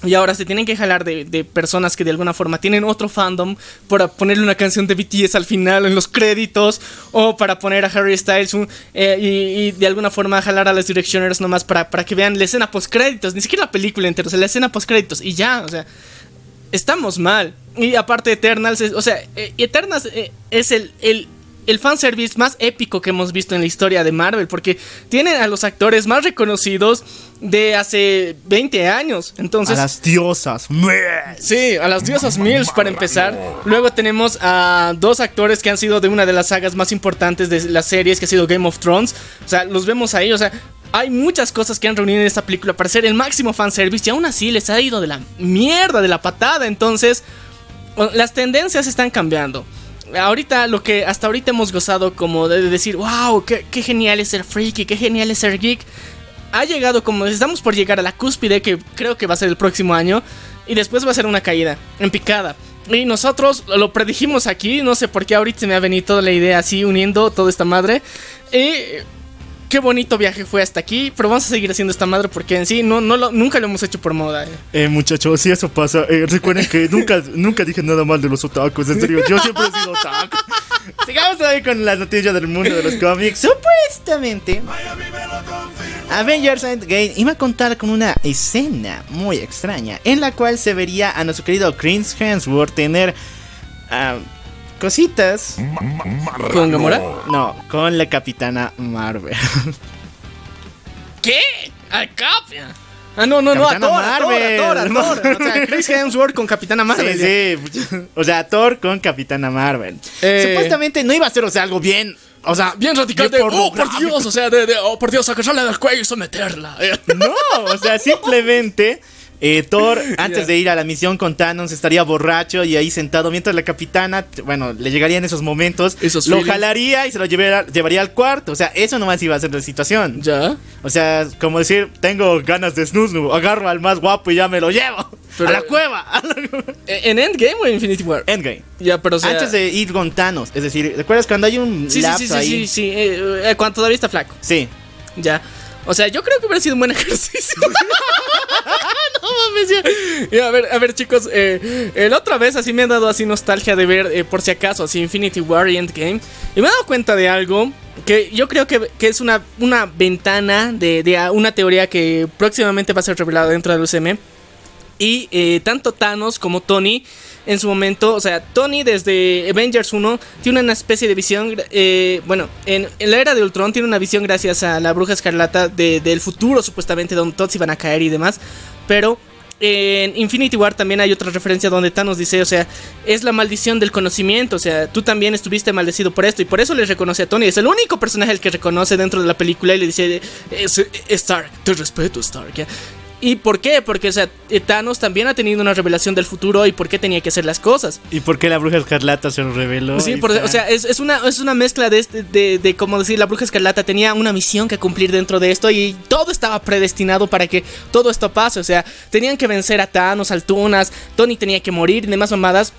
Y ahora se tienen que jalar de, de personas que de alguna forma tienen otro fandom para ponerle una canción de BTS al final en los créditos o para poner a Harry Styles eh, y, y de alguna forma jalar a las Directioners nomás para, para que vean la escena post créditos, ni siquiera la película entera, o sea, la escena post créditos y ya, o sea, estamos mal. Y aparte Eternals, es- o sea, eh, Eternals eh, es el, el, el fanservice más épico que hemos visto en la historia de Marvel, porque tienen a los actores más reconocidos de hace 20 años. A Entonces, las diosas. Sí, a las diosas Mills para empezar. Luego tenemos a dos actores que han sido de una de las sagas más importantes de las series, que ha sido Game of Thrones. O sea, los vemos ahí, o sea, hay muchas cosas que han reunido en esta película para ser el máximo fanservice y aún así les ha ido de la mierda, de la patada. Entonces, las tendencias están cambiando. Ahorita lo que hasta ahorita hemos gozado como de decir, wow, qué, genial es ser freaky, qué genial es ser geek. Ha llegado como estamos por llegar a la cúspide que creo que va a ser el próximo año y después va a ser una caída en picada. Y nosotros lo predijimos aquí, no sé por qué ahorita se me ha venido toda la idea así uniendo toda esta madre. Y qué bonito viaje fue hasta aquí, pero vamos a seguir haciendo esta madre porque en sí no, no lo- nunca lo hemos hecho por moda. eh. Eh, muchachos, si eso pasa, eh, recuerden que nunca, nunca dije nada mal de los otakus, en serio, yo siempre he sido otaku. Sigamos ahí con las noticias del mundo de los cómics. Supuestamente, Avengers Endgame iba a contar con una escena muy extraña en la cual se vería a nuestro querido Chris Hemsworth tener ah, cositas. ¿Con Gamora? No, con la capitana Marvel. ¿Qué? ¿Al Cap? Ah, no, no, no, a Thor, a Thor, a Thor, a Marvel. Thor. O sea, Chris Hemsworth con Capitana Marvel. Sí, sí. O sea, Thor con Capitana Marvel. Eh. Supuestamente no iba a ser, o sea, algo bien. O sea, Bien radical de, oh, por. Dios, o sea, de, de, oh, por Dios, agarrarla del cuello y someterla. No, o sea, simplemente eh, Thor, antes de ir a la misión con Thanos, estaría borracho y ahí sentado mientras la capitana, bueno, le llegarían esos momentos, Esos lo feelings. jalaría y se lo llevaría, llevaría al cuarto. O sea, eso nomás iba a ser la situación. ¿Ya? O sea, como decir, tengo ganas de snusnu, agarro al más guapo y ya me lo llevo. Pero- a la cueva. Eh, ¿En Endgame o en Infinity War? Endgame. Ya, pero o sea... Antes de ir con Thanos, es decir, ¿recuerdas cuando hay un Sí, sí, lapso sí, sí, ahí? sí, sí, eh, eh, cuando todavía está flaco. Sí. Ya. O sea, yo creo que hubiera sido un buen ejercicio. No mames, ya. A ver, a ver, chicos. eh, eh, la otra vez así me ha dado así nostalgia de ver, eh, por si acaso, así Infinity War y Endgame. Y me he dado cuenta de algo que yo creo que, que es una, una ventana de, de una teoría que próximamente va a ser revelada dentro del UCM. Y eh, tanto Thanos como Tony en su momento, o sea, Tony desde Avengers 1 tiene una especie de visión, eh, bueno, en, la era de Ultron tiene una visión gracias a la bruja escarlata de- del futuro supuestamente donde todos iban a caer y demás, pero en Infinity War también hay otra referencia donde Thanos dice, o sea, es la maldición del conocimiento, o sea, tú también estuviste maldecido por esto y por eso le reconoce a Tony, es el único personaje al que reconoce dentro de la película y le dice, "Es- Stark, te respeto Stark, ¿ya?". ¿Y por qué? Porque, o sea, eh, Thanos también ha tenido una revelación del futuro y por qué tenía que hacer las cosas. ¿Y por qué la bruja escarlata se lo reveló? Sí, por- o sea, es, es una, es una mezcla de, este, de, de, como decir, la bruja escarlata tenía una misión que cumplir dentro de esto y todo estaba predestinado para que todo esto pase. O sea, tenían que vencer a Thanos, Altunas, Tony tenía que morir y demás mamadas.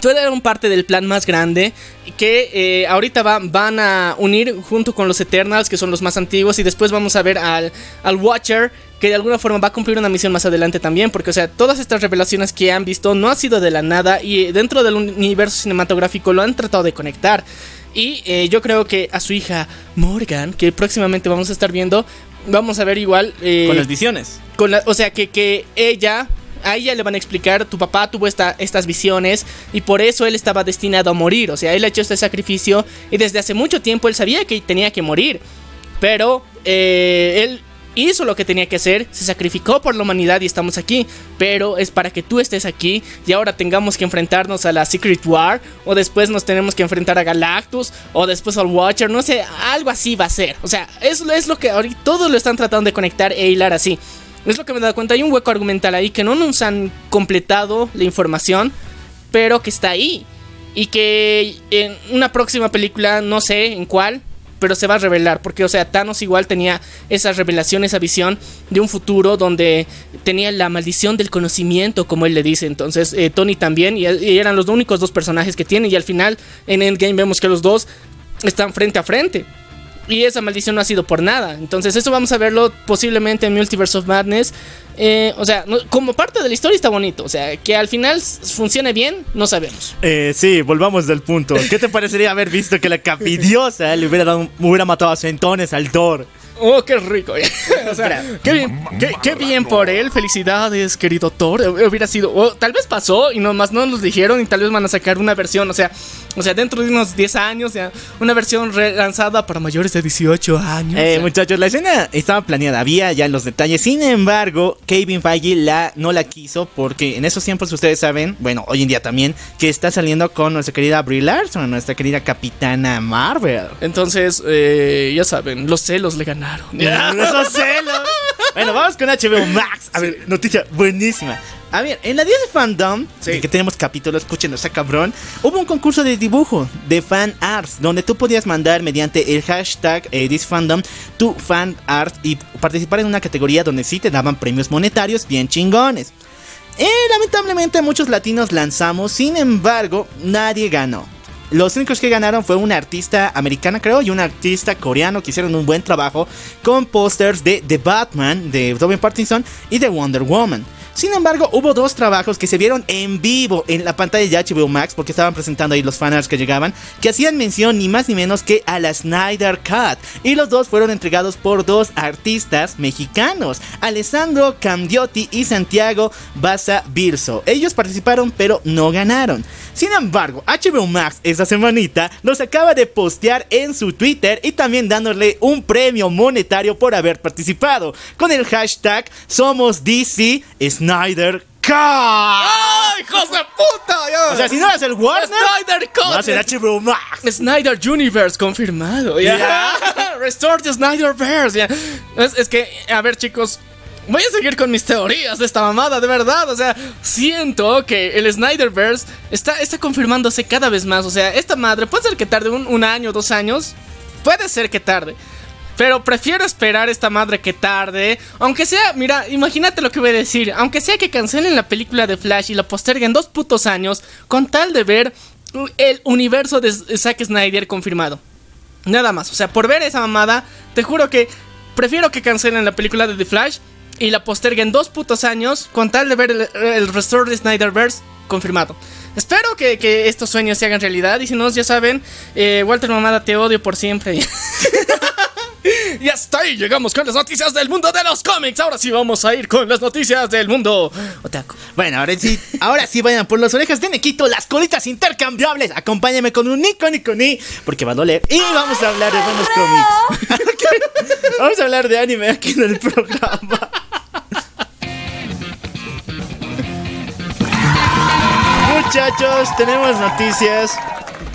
Todo era un parte del plan más grande que eh, ahorita va- van a unir junto con los Eternals, que son los más antiguos, y después vamos a ver al, al Watcher, que de alguna forma va a cumplir una misión más adelante también, porque o sea, todas estas revelaciones que han visto no ha sido de la nada y eh, dentro del universo cinematográfico lo han tratado de conectar. Y eh, yo creo que a su hija Morgan, que próximamente vamos a estar viendo, vamos a ver igual... eh, Con las visiones. con la- o sea, que, que ella, a ella le van a explicar, tu papá tuvo esta, estas visiones y por eso él estaba destinado a morir. O sea, él ha hecho este sacrificio y desde hace mucho tiempo él sabía que tenía que morir. Pero eh, él hizo lo que tenía que hacer, se sacrificó por la humanidad y estamos aquí. Pero es para que tú estés aquí y ahora tengamos que enfrentarnos a la Secret War. O después nos tenemos que enfrentar a Galactus. O después al Watcher. No sé, algo así va a ser. O sea, eso es lo que ahorita todos lo están tratando de conectar e hilar así. Es lo que me he dado cuenta. Hay un hueco argumental ahí que no nos han completado la información, pero que está ahí. Y que en una próxima película, no sé en cuál, pero se va a revelar. Porque, o sea, Thanos igual tenía esa revelación, esa visión de un futuro donde tenía la maldición del conocimiento, como él le dice. Entonces, eh, Tony también, y, y eran los únicos dos personajes que tiene. Y al final, en Endgame, vemos que los dos están frente a frente. Y esa maldición no ha sido por nada. Entonces, eso vamos a verlo posiblemente en Multiverse of Madness. Eh, o sea, no- como parte de la historia está bonito. O sea, que al final funcione bien, no sabemos. Eh, sí, volvamos del punto. ¿Qué te parecería haber visto que la capidiosa le hubiera, dado, hubiera matado a centones al Thor? Oh, qué rico. o sea, qué bien, qué, qué bien por él. Felicidades, querido Thor. Eh, Hubiera sido, o tal vez pasó y nomás no nos dijeron y tal vez van a sacar una versión, o sea, o sea, dentro de unos 10 años, ya, una versión relanzada para mayores de 18 años. Eh, muchachos, la escena estaba planeada, había ya los detalles. Sin embargo, Kevin Feige la, no la quiso porque en esos tiempos ustedes saben, bueno, hoy en día también, que está saliendo con nuestra querida Brie Larson, nuestra querida Capitana Marvel. Entonces, eh, ya saben, los celos le ganaron. Esos celos. Bueno, vamos con HBO Max. A ver, noticia buenísima. A ver, en la 10 de fandom, de que tenemos capítulos, escuchen, está cabrón. Hubo un concurso de dibujo de fan arts, donde tú podías mandar mediante el hashtag eh, this fandom tu fan art y participar en una categoría donde sí te daban premios monetarios bien chingones. Eh, lamentablemente muchos latinos lanzamos, sin embargo, nadie ganó. Los únicos que ganaron fue una artista americana, creo, y un artista coreano que hicieron un buen trabajo con pósters de The Batman, de Robin Pattinson y de Wonder Woman. Sin embargo, hubo dos trabajos que se vieron en vivo en la pantalla de HBO Max porque estaban presentando ahí los fanarts que llegaban, que hacían mención ni más ni menos que a la Snyder Cut. Y los dos fueron entregados por dos artistas mexicanos, Alessandro Candiotti y Santiago Baza Birso. Ellos participaron pero no ganaron. Sin embargo, HBO Max esta semanita los acaba de postear en su Twitter y también dándole un premio monetario por haber participado con el hashtag Somos DC Cut. ¡Ay, hijos de puta! Ya. O sea, si no eres el Warner, Snyder Cut. no HBO Max. Snyder Universe confirmado. Ya. Restore the Snyderverse. ya. Es, es que, a ver, chicos. Voy a seguir con mis teorías de esta mamada, de verdad. O sea, siento que el Snyderverse está, está confirmándose cada vez más. O sea, esta madre puede ser que tarde un, un año, dos años. Puede ser que tarde. Pero prefiero esperar esta madre que tarde. Aunque sea, mira, imagínate lo que voy a decir. Aunque sea que cancelen la película de Flash y la posterguen dos putos años. Con tal de ver el universo de Zack Snyder confirmado. Nada más. O sea, por ver esa mamada, te juro que prefiero que cancelen la película de The Flash y la posterguen dos putos años con tal de ver el, el Restore de Snyderverse confirmado. Espero que, que estos sueños se hagan realidad y si no, ya saben, eh, Walter Mamada, te odio por siempre. Y hasta ahí llegamos con las noticias del mundo de los cómics. Ahora sí vamos a ir con las noticias del mundo otaku. Bueno, ahora sí, ahora sí vayan por las orejas de Nequito, las colitas intercambiables. Acompáñame con un Nico Nico Ni, porque va a doler. Y vamos a hablar de buenos cómics. vamos a hablar de anime aquí en el programa. Muchachos, tenemos noticias.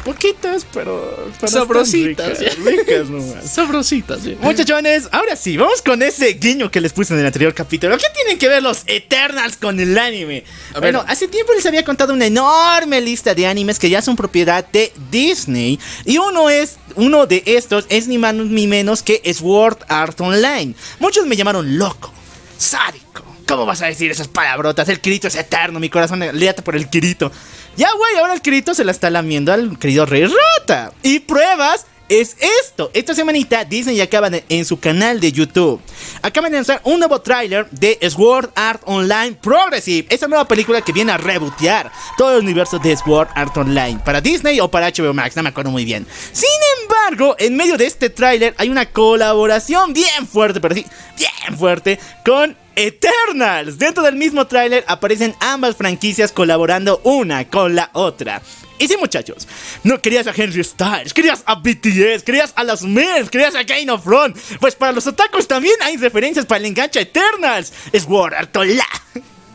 Poquitas, pero. pero Sabrositas, Ricas, ricas nomás. Sabrositas, sí. Muchachones, ahora sí, vamos con ese guiño que les puse en el anterior capítulo. ¿Qué tienen que ver los Eternals con el anime? A ver. bueno, hace tiempo les había contado una enorme lista de animes que ya son propiedad de Disney. Y uno es, uno de estos es ni más ni menos que Sword Art Online. Muchos me llamaron loco, sádico. ¿Cómo vas a decir esas palabrotas? El Kirito es eterno, mi corazón léate por el Kirito. Ya, güey, ahora el Kirito se la está lamiendo al querido Rey Rata. Y pruebas es esto. Esta semanita Disney acaba en su canal de YouTube. Acaban de lanzar un nuevo tráiler de Sword Art Online Progressive. Esa nueva película que viene a rebotear todo el universo de Sword Art Online. Para Disney o para HBO Max, no me acuerdo muy bien. Sin embargo, en medio de este tráiler hay una colaboración bien fuerte, pero sí, bien fuerte, con Eternals. Dentro del mismo tráiler aparecen ambas franquicias colaborando una con la otra. Y sí, muchachos, no querías a Henry Styles, querías a BTS, querías a los Mills, querías a Game of Thrones. Pues para los otakus también hay referencias para el enganche Eternals. Es Sword Art Online.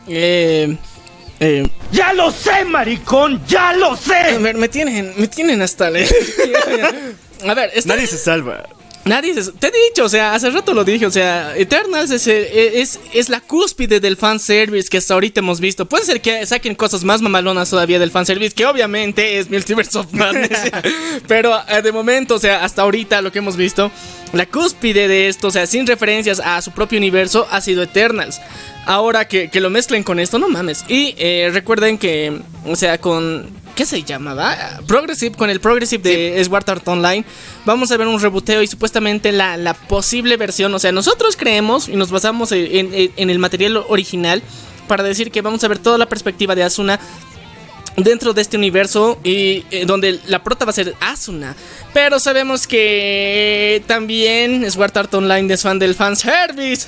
Eh, eh, ¡Ya lo sé, maricón! ¡Ya lo a sé! ver, me tienen, me tienen hasta le. A ver, está- Nadie se salva. Nadie se- Te he dicho, o sea, hace rato lo dije, o sea, Eternals es, eh, es, es la cúspide del fanservice que hasta ahorita hemos visto. Puede ser que saquen cosas más mamalonas todavía del fanservice, que obviamente es Multiverse of Madness. pero eh, de momento, o sea, hasta ahorita lo que hemos visto, la cúspide de esto, o sea, sin referencias a su propio universo, ha sido Eternals. Ahora que, que lo mezclen con esto, no mames. Y eh, recuerden que, o sea, con... ¿Qué se llamaba? Progressive, con el Progressive de Sword Art Online, vamos a ver un reboteo y supuestamente la, la posible versión. O sea, nosotros creemos y nos basamos en, en- en el material original para decir que vamos a ver toda la perspectiva de Asuna dentro de este universo y eh, donde la prota va a ser Asuna. Pero sabemos que también Sword Art Online es fan del fanservice.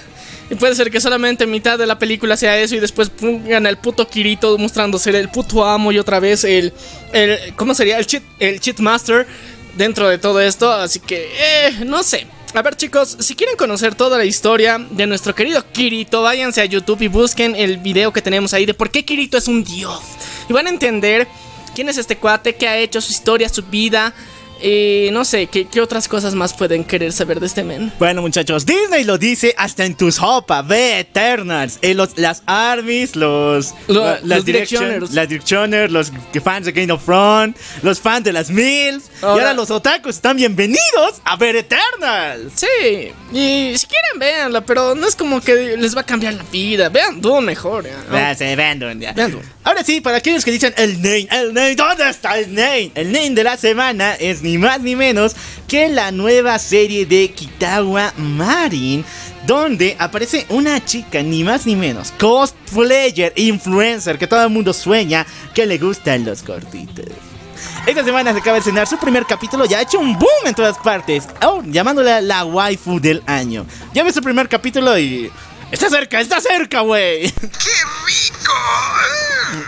Y puede ser que solamente mitad de la película sea eso y después pongan al puto Kirito mostrando ser el puto amo y otra vez el, el ¿cómo sería? El cheat, el cheat master dentro de todo esto. Así que, eh, no sé. A ver chicos, si quieren conocer toda la historia de nuestro querido Kirito, váyanse a YouTube y busquen el video que tenemos ahí de por qué Kirito es un dios. Y van a entender quién es este cuate, qué ha hecho, su historia, su vida. Y no sé, ¿qué, qué otras cosas más pueden querer saber de este men. Bueno, muchachos, Disney lo dice hasta en tu sopa. Ve Eternals. Eh, los- las armies, los. Lo- la- los direction- directioners. Las directioners, los fans de Game of Thrones, los fans de las Mills. Y Ahora- ahora los otakus están bienvenidos a ver Eternals. Sí, y si quieren véanla, pero no es como que les va a cambiar la vida. Vean Doom mejor. ya. Ya se venden, ya. Vean Doom. Ahora sí, para aquellos que dicen el name, el name, ¿dónde está el name? El name de la semana es ni más ni menos que la nueva serie de Kitawa Marin, donde aparece una chica, ni más ni menos, cosplayer, influencer, que todo el mundo sueña que le gustan los gorditos. Esta semana se acaba de estrenar su primer capítulo y ha hecho un boom en todas partes, oh, llamándola la waifu del año. Ya ves su primer capítulo y... Está cerca, está cerca, güey.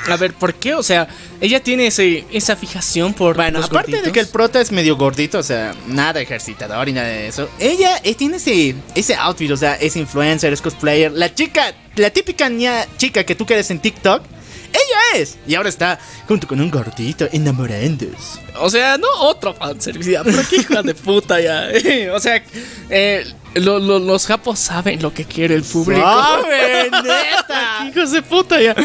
A ver, ¿por qué? O sea, ella tiene ese, esa fijación por. Bueno, los aparte de que el prota es medio gordito, o sea, nada ejercitador y nada de eso. Ella eh, tiene ese, ese outfit, o sea, es influencer, es cosplayer. La chica, la típica niña chica que tú quieres en TikTok, ella es. Y ahora está junto con un gordito enamorándose. O sea, no otro fanservice, pero qué hija de puta ya. o sea, eh, lo- lo- los japos saben lo que quiere el público. ¡Saben, neta! Hijos de puta ya.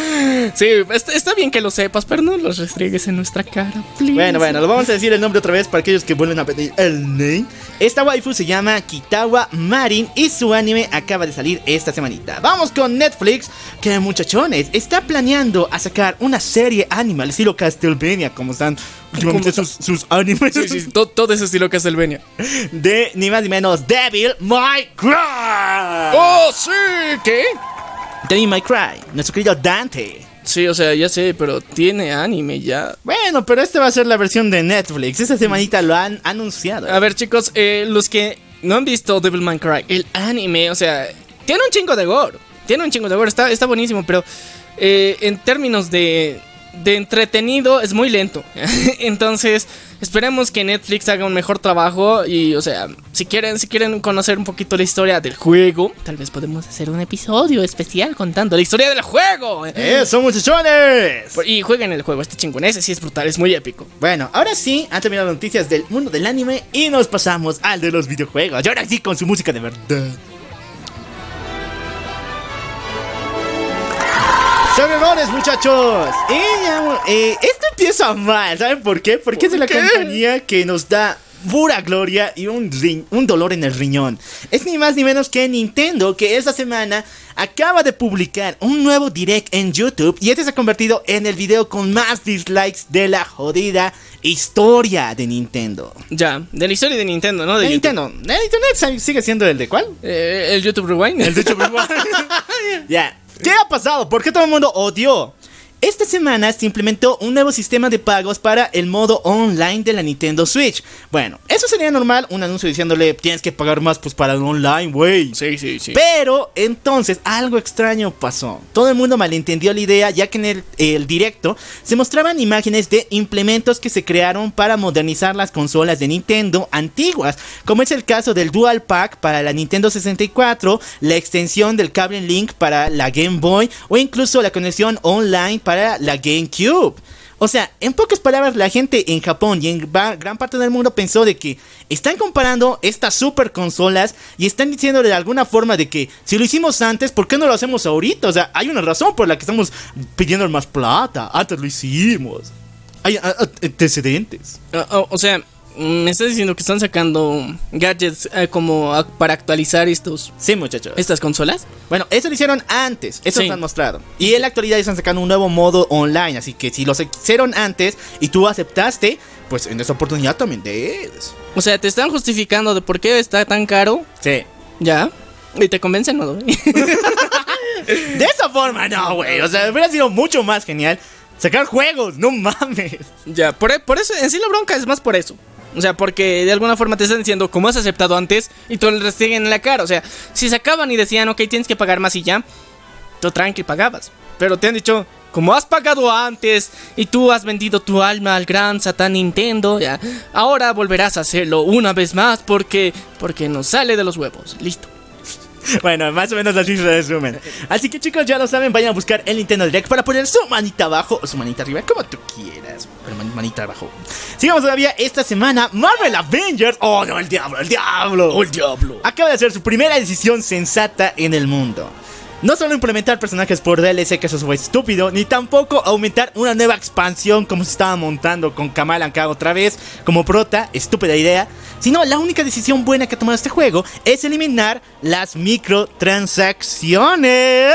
Sí, está, está bien que lo sepas, pero no los restriegues en nuestra cara, please. Bueno, bueno, lo vamos a decir el nombre otra vez para aquellos que vuelven a pedir el name. Esta waifu se llama Kitawa Marin y su anime acaba de salir esta semanita. Vamos con Netflix, que muchachones, está planeando a sacar una serie anime al estilo Castlevania, como están últimamente sus, sus animes Sí, sí, to- todo ese estilo Castlevania. de ni más ni menos Devil May Cry. ¡Oh, sí! ¿Qué? Devil May Cry, nuestro querido Dante. Sí, o sea, ya sé, pero tiene anime ya. Bueno, pero esta va a ser la versión de Netflix. Esta semanita lo han anunciado. A ver, chicos, eh, los que no han visto Devil May Cry, el anime, o sea, tiene un chingo de gore. Tiene un chingo de gore, está, está buenísimo, pero eh, en términos de, de entretenido es muy lento. Entonces, esperemos que Netflix haga un mejor trabajo y, o sea, si quieren, si quieren conocer un poquito la historia del juego, tal vez podemos hacer un episodio especial contando la historia del juego. ¡Eso, muchachones! Y jueguen el juego, este chingón, ese sí es brutal, es muy épico. Bueno, ahora sí, han terminado las noticias del mundo del anime y nos pasamos al de los videojuegos. Y ahora sí, con su música de verdad. Sobrerones, muchachos. Y ya, eh, esto empieza mal, ¿saben por qué? Porque es de la qué? compañía que nos da pura gloria y un, ri- un dolor en el riñón. Es ni más ni menos que Nintendo que esta semana acaba de publicar un nuevo direct en YouTube y este se ha convertido en el video con más dislikes de la jodida historia de Nintendo. Ya, de la historia de Nintendo, ¿no? De De YouTube. Nintendo, ¿el internet sigue siendo el de cuál? Eh, el YouTube Rewind. El de hecho, Ya. ¿Qué ha pasado? ¿Por qué todo el mundo odió? Esta semana se implementó un nuevo sistema de pagos para el modo online de la Nintendo Switch. Bueno, eso sería normal, un anuncio diciéndole tienes que pagar más pues para el online, güey. Sí, sí, sí. Pero entonces algo extraño pasó. Todo el mundo malentendió la idea ya que en el, el directo se mostraban imágenes de implementos que se crearon para modernizar las consolas de Nintendo antiguas, como es el caso del Dual Pack para la Nintendo 64, la extensión del cable Link para la Game Boy o incluso la conexión online para la GameCube. O sea, en pocas palabras, la gente en Japón y en gran parte del mundo pensó de que están comparando estas super consolas y están diciendo de alguna forma de que si lo hicimos antes, ¿por qué no lo hacemos ahorita? O sea, hay una razón por la que estamos pidiendo más plata. Antes lo hicimos. Hay ah, ah, antecedentes. Ah, o sea, me estás diciendo que están sacando gadgets eh, como a- para actualizar estos Sí, muchachos. estas consolas. Bueno, eso lo hicieron antes, eso Sí. lo han mostrado. Y en la actualidad están sacando un nuevo modo online, así que si lo hicieron antes y tú aceptaste, pues en esta oportunidad también debes. O sea, te están justificando de por qué está tan caro. Sí. Ya. Y te convencen, ¿no? De esa forma, no, güey. O sea, hubiera sido mucho más genial sacar juegos, no mames. ya, por, por eso, en sí la bronca es más por eso. O sea, porque de alguna forma te están diciendo, como has aceptado antes, y tú le siguen en la cara. O sea, si sacaban y decían, ok, tienes que pagar más y ya, tú tranqui pagabas. Pero te han dicho, como has pagado antes y tú has vendido tu alma al gran Satán Nintendo, ya, ahora volverás a hacerlo una vez más porque, porque nos sale de los huevos. Listo. Bueno, más o menos así se resumen. Así que chicos, ya lo saben, vayan a buscar el Nintendo Direct para poner su manita abajo o su manita arriba, como tú quieras. Pero man- manita abajo. Sigamos todavía esta semana. Marvel Avengers. Oh, no, el diablo, el diablo. el diablo! acaba de hacer su primera decisión sensata en el mundo. No solo implementar personajes por DLC, que eso fue estúpido, ni tampoco aumentar una nueva expansión como se estaba montando con Kamala Khan otra vez como prota, estúpida idea, sino la única decisión buena que ha tomado este juego es eliminar las microtransacciones.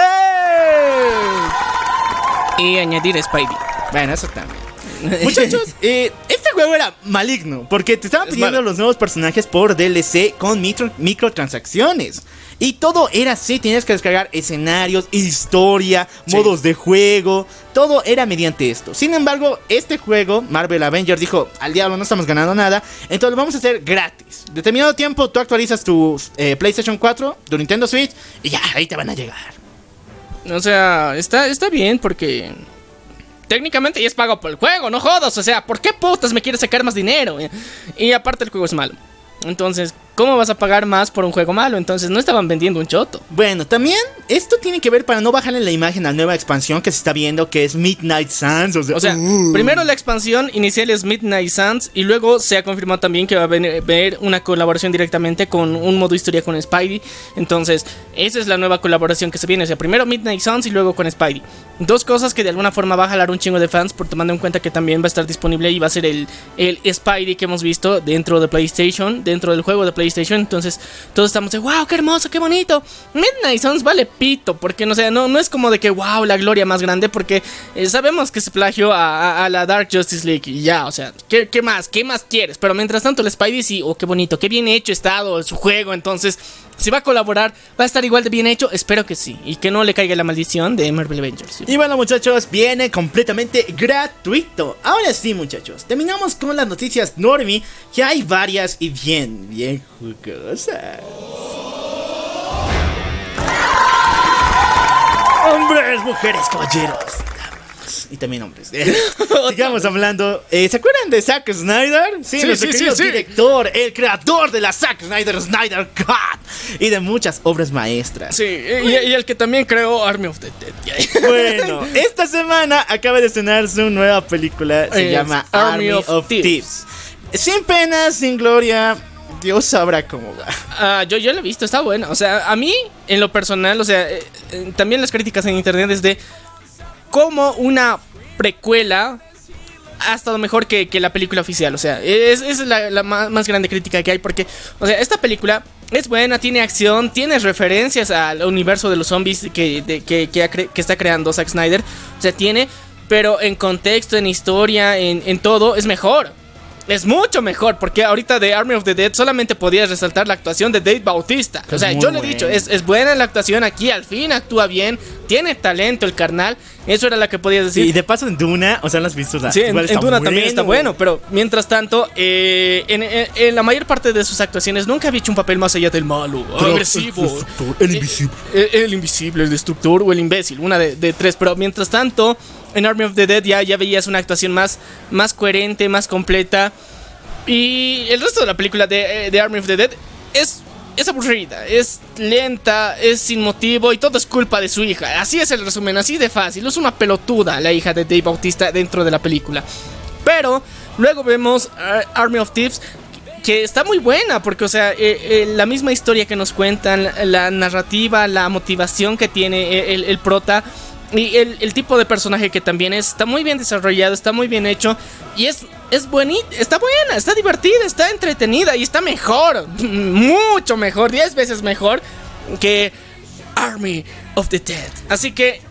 Y añadir Spidey. Bueno, eso también. Muchachos, eh, este juego era maligno porque te estaban Es pidiendo los nuevos personajes por DLC con micro- microtransacciones. Y todo era así, tenías que descargar escenarios, historia, Sí. modos de juego, todo era mediante esto. Sin embargo, este juego, Marvel Avengers, dijo, al diablo no estamos ganando nada, entonces lo vamos a hacer gratis. Determinado tiempo tú actualizas tu eh, PlayStation 4, tu Nintendo Switch, y ya, ahí te van a llegar. O sea, está, está bien porque técnicamente ya es pago por el juego, no jodas. O sea, ¿por qué putas me quieres sacar más dinero? Y aparte el juego es malo. Entonces, ¿cómo vas a pagar más por un juego malo? Entonces no estaban vendiendo un choto. Bueno, también esto tiene que ver para no bajarle la imagen a la nueva expansión que se está viendo, que es Midnight Suns. O sea, O sea, uh. primero la expansión inicial es Midnight Suns y luego se ha confirmado también que va a ver una colaboración directamente con un modo historia con Spidey. Entonces, esa es la nueva colaboración que se viene. O sea, primero Midnight Suns y luego con Spidey. Dos cosas que de alguna forma va a jalar un chingo de fans por tomando en cuenta que también va a estar disponible y va a ser el, el Spidey que hemos visto dentro de PlayStation, dentro del juego de PlayStation. PlayStation. Entonces todos estamos de wow, qué hermoso, qué bonito. Midnight Suns vale pito, porque no, sé, no, no es como de que wow, la gloria más grande, porque eh, sabemos que se plagió a, a, la Dark Justice League y ya, o sea, ¿qué, ¿qué, más? ¿Qué más quieres? Pero mientras tanto, el Spidey sí, oh, qué bonito, qué bien hecho estado su juego. Entonces, si va a colaborar, va a estar igual de bien hecho, espero que sí. Y que no le caiga la maldición de Marvel Avengers. Y bueno, muchachos, viene completamente gratuito. Ahora sí, muchachos, terminamos con las noticias Normie, que hay varias y bien, bien jugosas. Hombres, mujeres, caballeros y también hombres. Sigamos hablando. Eh, ¿Se acuerdan de Zack Snyder? Sí, sí, sí, sí, director, el creador de la Zack Snyder Snyder Cut y de muchas obras maestras. Sí, y, el que también creó Army of the Dead. bueno, esta semana acaba de estrenar su nueva película. Se llama Army, of, Thieves. Sin pena, sin gloria. Dios sabrá cómo va. Ah, yo, yo lo he visto, está bueno. O sea, a mí, en lo personal, o sea, eh, eh, también las críticas en internet es de como una precuela ha estado mejor que, la película oficial. O sea, es, es la, más, grande crítica que hay. Porque, o sea, esta película es buena, tiene acción, tiene referencias al universo de los zombies que, que, está creando Zack Snyder. O sea, tiene, pero en contexto, en historia, en, en todo, es mejor es mucho mejor, porque ahorita de Army of the Dead solamente podías resaltar la actuación de Dave Bautista. o sea, yo le he dicho, es, buena la actuación aquí, al fin actúa bien, tiene talento el carnal. Eso era lo que podías decir. Y de paso en Duna, o sea, en las vistas. Sí, en, Duna también está bueno, pero mientras tanto, eh, en, la mayor parte de sus actuaciones nunca había hecho un papel más allá del malo, agresivo. El, invisible. Eh, el, invisible, el destructor o el imbécil, una de, tres. Pero mientras tanto, en Army of the Dead ya, ya veías una actuación más, más coherente, más completa. Y el resto de la película de, eh, de Army of the Dead es, es aburrida, es lenta, es sin motivo y todo es culpa de su hija. Así es el resumen, así de fácil. Es una pelotuda la hija de Dave Bautista dentro de la película. Pero luego vemos eh, Army of Thieves que está muy buena, porque, o sea, eh, la misma historia que nos cuentan, la narrativa, la motivación que tiene el, el prota y el, tipo de personaje que también es, está muy bien desarrollado, está muy bien hecho. Y es, es bonita, está buena, está divertida, está entretenida y está mejor. Mucho mejor, 10 veces mejor que Army of the Dead. Así que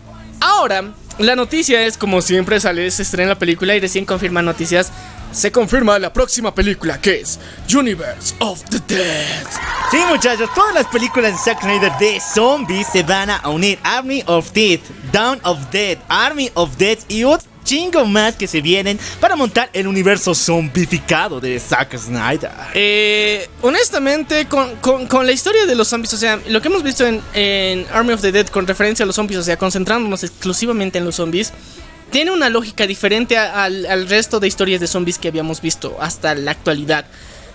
ahora la noticia es como siempre sale, se estrena la película y recién confirma noticias se confirma la próxima película que es Universe of the Dead. Sí, muchachos, todas las películas de Zack Snyder de zombies se van a unir. Army of Dead, Dawn of Dead, Army of Dead y otro chingo más que se vienen para montar el universo zombificado de Zack Snyder. Eh, honestamente, con, con, la historia de los zombies, o sea, lo que hemos visto en, en Army of the Dead con referencia a los zombies, o sea, concentrándonos exclusivamente en los zombies tiene una lógica diferente al, resto de historias de zombies que habíamos visto hasta la actualidad.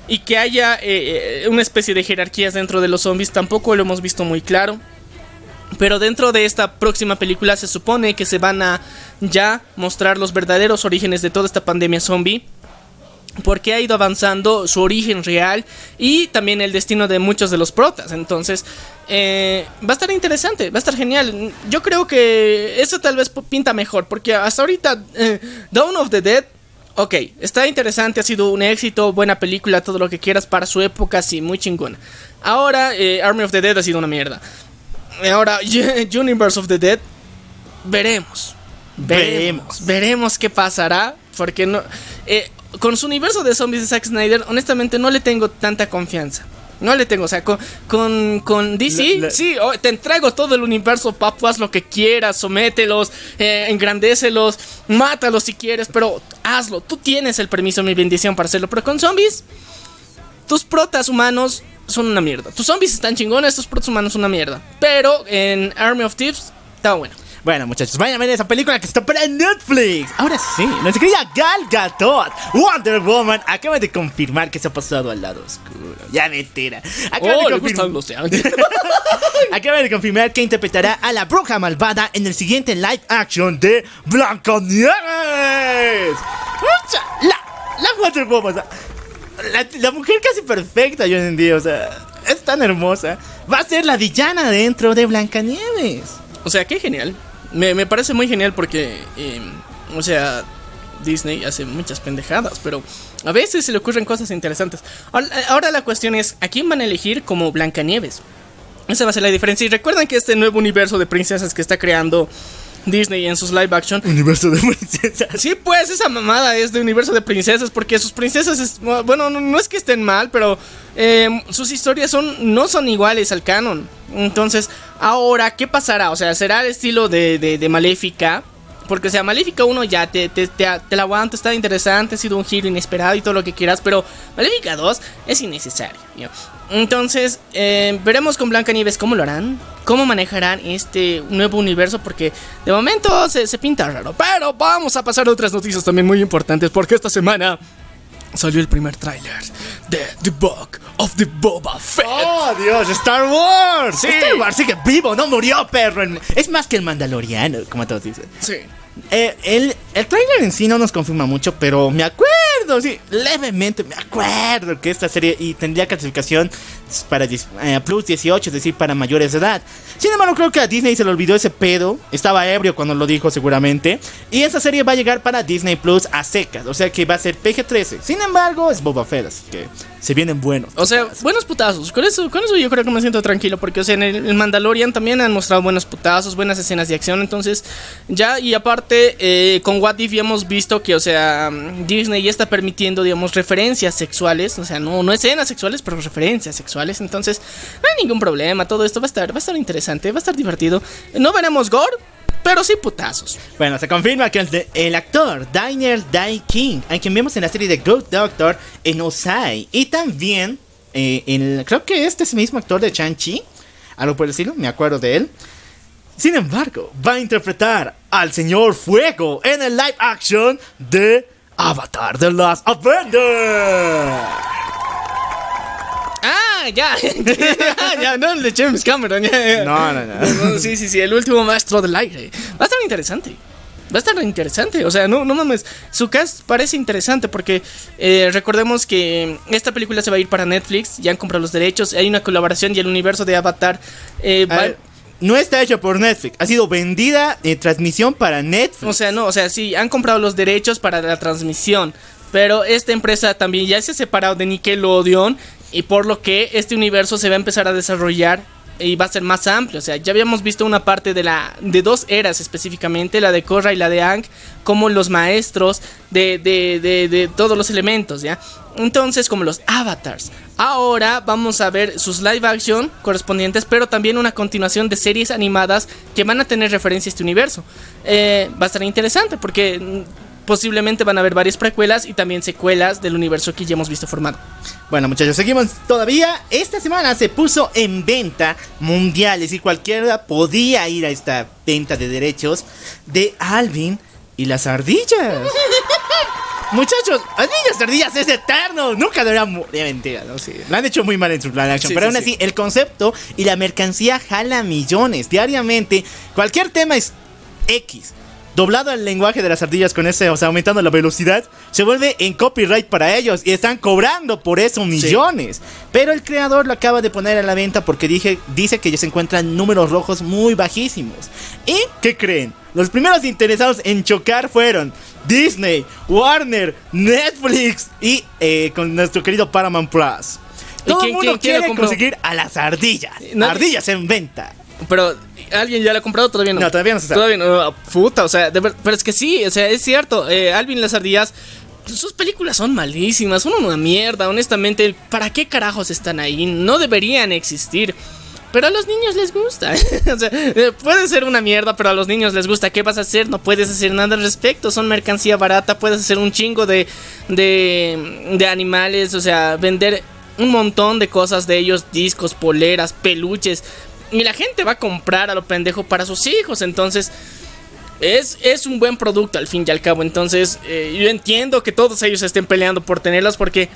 Y que haya eh, eh, una especie de jerarquías dentro de los zombies tampoco lo hemos visto muy claro. Pero dentro de esta próxima película se supone que se van a ya mostrar los verdaderos orígenes de toda esta pandemia zombie porque ha ido avanzando su origen real y también el destino de muchos de los protas. Entonces, eh, va a estar interesante, va a estar genial. Yo creo que eso tal vez pinta mejor, porque hasta ahorita eh, Dawn of the Dead, ok, está interesante, ha sido un éxito, buena película, todo lo que quieras para su época, sí, muy chingona. Ahora, eh, Army of the Dead ha sido una mierda. Ahora, Universe of the Dead, veremos. Veremos, veremos qué pasará, porque no con su universo de zombies de Zack Snyder, honestamente no le tengo tanta confianza. No le tengo, o sea, con, con, DC, sí, oh, te entrego todo el universo, papu, haz lo que quieras, somételos, eh, engrandécelos, mátalos si quieres, pero hazlo. Tú tienes el permiso, mi bendición para hacerlo. Pero con zombies, tus protas humanos son una mierda. Tus zombies están chingones, tus protas humanos son una mierda. Pero en Army of Thieves, está bueno. Bueno, muchachos, vayan a ver esa película que está para Netflix. Ahora sí, nuestra querida Gal Gadot, Wonder Woman, acaba de confirmar que se ha pasado al lado oscuro. Ya mentira. Acaba, oh, de, confirmar... acaba de confirmar que interpretará a la bruja malvada en el siguiente live action de Blancanieves. La, la Wonder Woman, la, la mujer casi perfecta yo en día, o sea, es tan hermosa. Va a ser la villana dentro de Blancanieves. O sea, qué genial. Me, parece muy genial porque, eh, o sea, Disney hace muchas pendejadas, pero a veces se le ocurren cosas interesantes. Ahora, ahora la cuestión es, ¿a quién van a elegir como Blancanieves? Esa va a ser la diferencia. Y recuerden que este nuevo universo de princesas que está creando Disney en sus live action. Universo de princesas. Sí, pues esa mamada es de universo de princesas porque sus princesas, es- bueno, no, no es que estén mal, pero eh, sus historias son no son iguales al canon. Entonces, ahora, ¿qué pasará? O sea, ¿será el estilo de, de, de Maléfica? Porque, o sea, Maléfica 1 ya te, te, te, te la aguanto, está interesante, ha sido un giro inesperado y todo lo que quieras, pero Maléfica 2 es innecesario. ¿ya? Entonces, eh, veremos con Blancanieves cómo lo harán, cómo manejarán este nuevo universo, porque de momento se, se pinta raro. Pero vamos a pasar a otras noticias también muy importantes, porque esta semana salió el primer tráiler de The Book of the Boba Fett. ¡Oh, Dios! ¡Star Wars! Sí. Star Wars sigue vivo, no murió, perro. Es más que el Mandaloriano, como todos dicen. Sí. Eh, el, el trailer en sí no nos confirma mucho, pero me acuerdo, sí, levemente me acuerdo que esta serie y tendría clasificación para eh, Plus 18, es decir, para mayores de edad. Sin embargo, creo que a Disney se le olvidó ese pedo. Estaba ebrio cuando lo dijo, seguramente. Y esta serie va a llegar para Disney Plus a secas, o sea que va a ser PG-13. Sin embargo, es Boba Fett, así que se vienen buenos. O sea, buenos putazos. Con eso, con eso yo creo que me siento tranquilo. Porque, o sea, en el, Mandalorian también han mostrado buenos putazos, buenas escenas de acción. Entonces, ya, y aparte, eh, con What If ya hemos visto que, o sea, Disney ya está permitiendo, digamos, referencias sexuales. O sea, no, no escenas sexuales, pero referencias sexuales. Entonces, no hay ningún problema. Todo esto va a estar, va a estar interesante, va a estar divertido. No veremos gore, pero sí putazos. Bueno, se confirma que el, actor Daniel Dai King, a quien vemos en la serie de Good Doctor en Osai, y también eh, creo que este es el mismo actor de Shang-Chi, algo por decirlo, me acuerdo de él. Sin embargo, va a interpretar al señor Fuego en el live action de Avatar The Last Avenger. Ya, ya, ya, no el de James Cameron. ya. No, no, no. No, sí, sí, sí, el último maestro del aire. Va a estar interesante. Va a estar interesante. O sea, no, no mames. Su cast parece interesante porque eh, recordemos que esta película se va a ir para Netflix. Ya han comprado los derechos. Hay una colaboración y el universo de Avatar. eh, va- no está hecho por Netflix, ha sido vendida en transmisión para Netflix. o sea, no, o sea, sí, han comprado los derechos para la transmisión. Pero esta empresa también ya se ha separado de Nickelodeon. Y por lo que este universo se va a empezar a desarrollar y va a ser más amplio. O sea, ya habíamos visto una parte de la de dos eras específicamente, la de Korra y la de Ang, como los maestros de, de, de, de todos los elementos, ¿ya? Entonces, como los avatars. Ahora vamos a ver sus live action correspondientes, pero también una continuación de series animadas que van a tener referencia a este universo. Eh, va a estar interesante porque posiblemente van a haber varias precuelas y también secuelas del universo que ya hemos visto formado. Bueno, muchachos, seguimos todavía. Esta semana se puso en venta mundial, es decir, cualquiera podía ir a esta venta de derechos de Alvin y las ardillas. Muchachos, Alvin y las ardillas es eterno. Nunca debería morir. Mentira, no sé. Lo han hecho muy mal en su plan de action. Sí, pero sí, aún sí. así, el concepto y la mercancía jala millones diariamente. Cualquier tema es X. Doblado el lenguaje de las ardillas con ese, o sea, aumentando la velocidad, se vuelve en copyright para ellos y están cobrando por eso millones. Pero el creador lo acaba de poner a la venta porque dije, dice que ya se encuentran números rojos muy bajísimos. ¿Y qué creen? Los primeros interesados en chocar fueron Disney, Warner, Netflix y eh, con nuestro querido Paramount Plus. ¿Y Todo el mundo quién- quiere conseguir a las ardillas. No- Ardillas en venta. Pero, ¿alguien ya la ha comprado? Todavía no. No, todavía no se sabe. Todavía no. ah, Puta, o sea, de ver- pero es que sí, o sea, es cierto. eh, Alvin las ardillas, sus películas son malísimas, son una mierda, honestamente. ¿Para qué carajos están ahí? No deberían existir. Pero a los niños les gusta. o sea, eh, puede ser una mierda, pero a los niños les gusta. ¿Qué vas a hacer? No puedes hacer nada al respecto. Son mercancía barata. Puedes hacer un chingo de, de, de animales. O sea, vender un montón de cosas de ellos: discos, poleras, peluches. Y la gente va a comprar a lo pendejo para sus hijos. Entonces, es, es un buen producto al fin y al cabo. Entonces, eh, yo entiendo que todos ellos estén peleando por tenerlas. Porque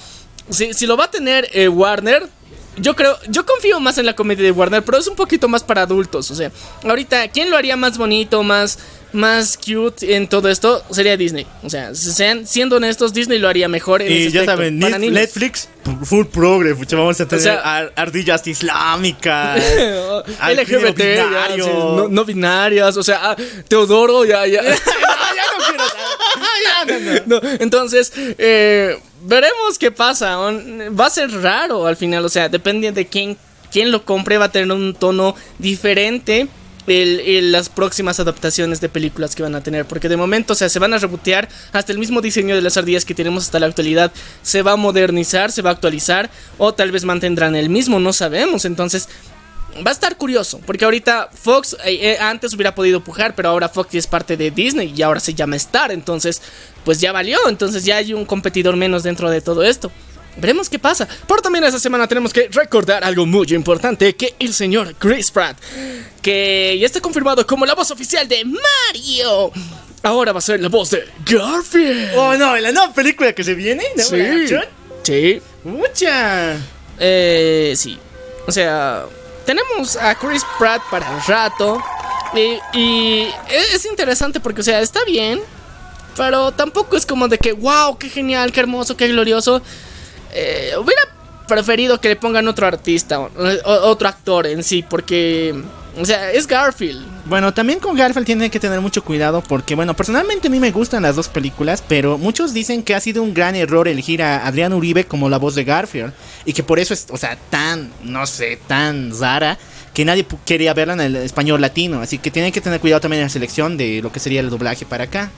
si, si lo va a tener eh, Warner, yo creo, yo confío más en la comedia de Warner, pero es un poquito más para adultos. O sea, ahorita, ¿quién lo haría más bonito, más, más cute en todo esto? Sería Disney. O sea, sean, siendo honestos, Disney lo haría mejor. En Y ese ya aspecto, saben, para Net- niños. Netflix, full progre, pucha, vamos a tener sea- ar- ardillas islámicas. LGBT, ya, sí, no, no binarias, o sea, ah, Teodoro, ya, ya. no, ya no quiero. No, entonces, eh, veremos qué pasa. Va a ser raro al final, o sea, depende de quién, quién lo compre, va a tener un tono diferente. Las próximas adaptaciones de películas que van a tener. Porque de momento, o sea, se van a rebotear. Hasta el mismo diseño de las ardillas que tenemos hasta la actualidad se va a modernizar, se va a actualizar. O tal vez mantendrán el mismo, no sabemos. Entonces, va a estar curioso, porque ahorita Fox eh, eh, antes hubiera podido pujar, pero ahora Fox es parte de Disney y ahora se llama Star, entonces pues ya valió, entonces ya hay un competidor menos dentro de todo esto. Veremos qué pasa. Pero también esta semana tenemos que recordar algo muy importante, que el señor Chris Pratt, que ya está confirmado como la voz oficial de Mario, ahora va a ser la voz de Garfield. Oh no, en la nueva película que se viene, ¿no? Sí. Sí. Mucha. Eh, sí. O sea, tenemos a Chris Pratt para el rato. Y, es interesante porque, o sea, está bien. Pero tampoco es como de que, wow, qué genial, qué hermoso, qué glorioso. Eh, hubiera preferido que le pongan otro artista, otro actor en sí, porque, o sea, es Garfield. Bueno, también con Garfield tiene que tener mucho cuidado porque, bueno, personalmente a mí me gustan las dos películas, pero muchos dicen que ha sido un gran error elegir a Adrián Uribe como la voz de Garfield y que por eso es, o sea, tan, no sé, tan rara que nadie quería verla en el español latino. Así que tienen que tener cuidado también en la selección de lo que sería el doblaje para acá.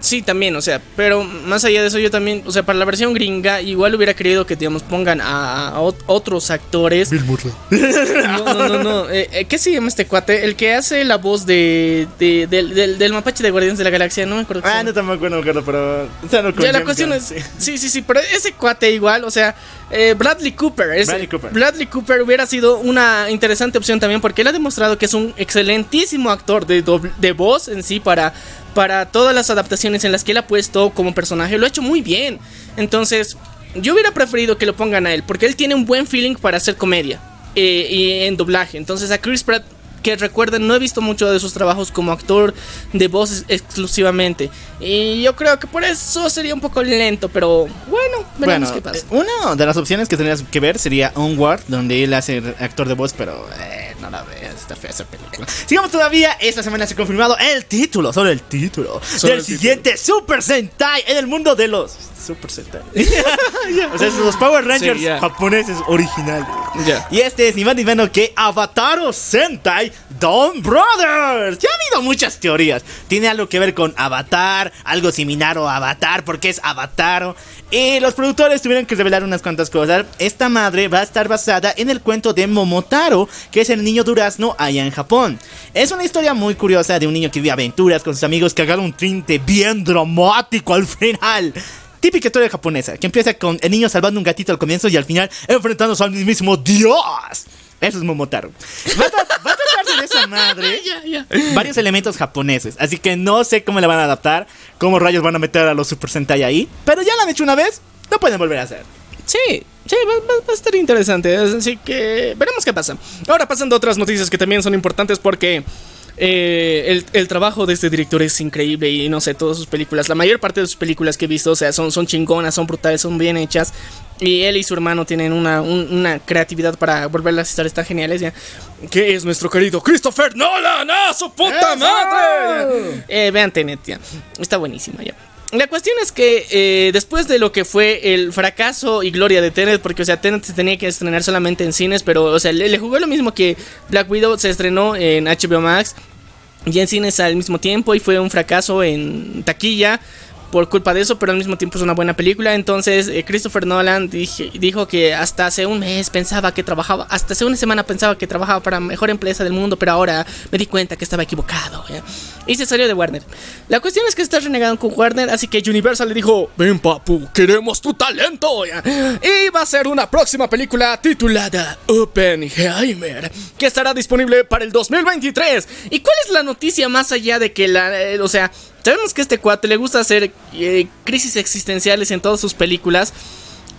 sí, también, o sea, pero más allá de eso, yo también, o sea, para la versión gringa, igual hubiera querido que, digamos, pongan a, otros actores. Bill No, no, no, no. Eh, eh, ¿Qué se llama este cuate? El que hace la voz de, del, mapache de Guardianes de la Galaxia, no me acuerdo. Ah, no me acuerdo, pero. O sea, no ya, la cuestión es. Sí, sí, sí, pero ese cuate igual, o sea, eh, Bradley Cooper. Bradley Cooper. Bradley Cooper hubiera sido una interesante opción también porque él ha demostrado que es un excelentísimo actor de, de voz en sí para, para todas las adaptaciones en las que él ha puesto como personaje. Lo ha hecho muy bien. Entonces, yo hubiera preferido que lo pongan a él porque él tiene un buen feeling para hacer comedia. Eh, y en doblaje. Entonces a Chris Pratt que recuerden, no he visto mucho de sus trabajos como actor de voz exclusivamente. Y yo creo que por eso sería un poco lento, pero bueno, veremos qué pasa. Eh, una de las opciones que tendrías que ver sería Onward, donde él hace actor de voz, pero eh, no la veas, está fea esa película. Sigamos todavía, esta semana se ha confirmado el título, solo el título del siguiente Super Sentai en el mundo de los Super Sentai. o sea, los Power Rangers japoneses originales. Y este es ni más ni menos que Avataro Sentai Dawn Brothers. Ya ha habido muchas teorías. Tiene algo que ver con Avatar, algo similar o Avatar, porque es Avataro. Y los productores tuvieron que revelar unas cuantas cosas. Esta madre va a estar basada en el cuento de Momotaro, que es el niño durazno allá en Japón. Es una historia muy curiosa de un niño que vive aventuras con sus amigos que hagan un trinte bien dramático al final. Típica historia japonesa, que empieza con el niño salvando un gatito al comienzo y al final enfrentándose al mismo Dios. Eso es Momotaro. Va a, tratarse de esa madre varios elementos japoneses. Así que no sé cómo le van a adaptar, cómo rayos van a meter a los Super Sentai ahí. Pero ya lo han hecho una vez, no pueden volver a hacer. Sí, sí, va, a estar interesante. Así que veremos qué pasa. Ahora pasando a otras noticias que también son importantes porque eh, el, trabajo de este director es increíble y no sé, todas sus películas, la mayor parte de sus películas que he visto, o sea, son, son chingonas, son brutales, son bien hechas. Y él y su hermano tienen una, creatividad para volverlas a estar tan geniales. ¿ya? Que es nuestro querido Christopher Nolan, ¡ah, su puta madre! Eh, vean Tenet, ya. Está buenísima ya. La cuestión es que eh, después de lo que fue el fracaso y gloria de Tenet, porque o sea, Tenet se tenía que estrenar solamente en cines, pero o sea, le, jugó lo mismo que Black Widow se estrenó en HBO Max y en cines al mismo tiempo y fue un fracaso en taquilla por culpa de eso, pero al mismo tiempo es una buena película. Entonces, eh, Christopher Nolan dijo que hasta hace un mes pensaba que trabajaba, hasta hace una semana pensaba que trabajaba para mejor empresa del mundo, pero ahora me di cuenta que estaba equivocado. Y se salió de Warner. La cuestión es que está renegado con Warner, así que Universal le dijo: Ven, papu, queremos tu talento. Y va a ser una próxima película titulada Oppenheimer, que estará disponible para el 2023. ¿Y cuál es la noticia más allá de que la. Eh, o sea, Sabemos que a este cuate le gusta hacer eh, crisis existenciales en todas sus películas.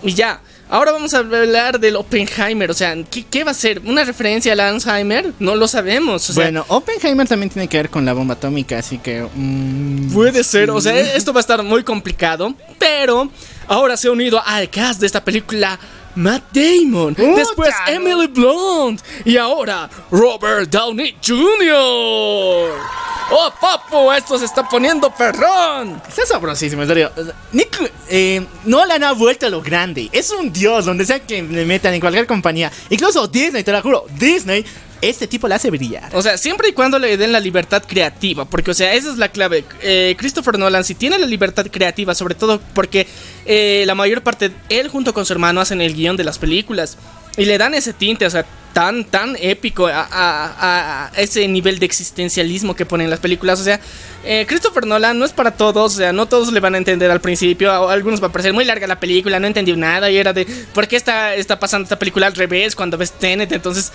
Y ya, ahora vamos a hablar del Oppenheimer. O sea, ¿qué, va a ser? ¿Una referencia al Alzheimer? No lo sabemos. bueno, Oppenheimer también tiene que ver con la bomba atómica, así que... Mm, puede ser, o sea, esto va a estar muy complicado. Pero ahora se ha unido al cast de esta película. Matt Damon, después Emily Blunt y ahora Robert Downey Jr. ¡Oh, papu! ¡Esto se está poniendo perrón! Está sabrosísimo, en serio. Nick, eh, Nolan ha vuelto a lo grande. Es un dios, donde sea que le metan en cualquier compañía. Incluso Disney, te lo juro, Disney, este tipo le hace brillar. O sea, siempre y cuando le den la libertad creativa, porque, o sea, esa es la clave. Eh, Christopher Nolan, si tiene la libertad creativa, sobre todo porque eh, la mayor parte, él junto con su hermano hacen el guion de las películas y le dan ese tinte, o sea, tan, tan épico a, ese nivel de existencialismo que ponen las películas. O sea, eh, Christopher Nolan no es para todos, o sea, no todos le van a entender al principio. Algunos va a parecer muy larga la película, no entendí nada y era de, ¿por qué está, está pasando esta película al revés cuando ves Tenet? Entonces,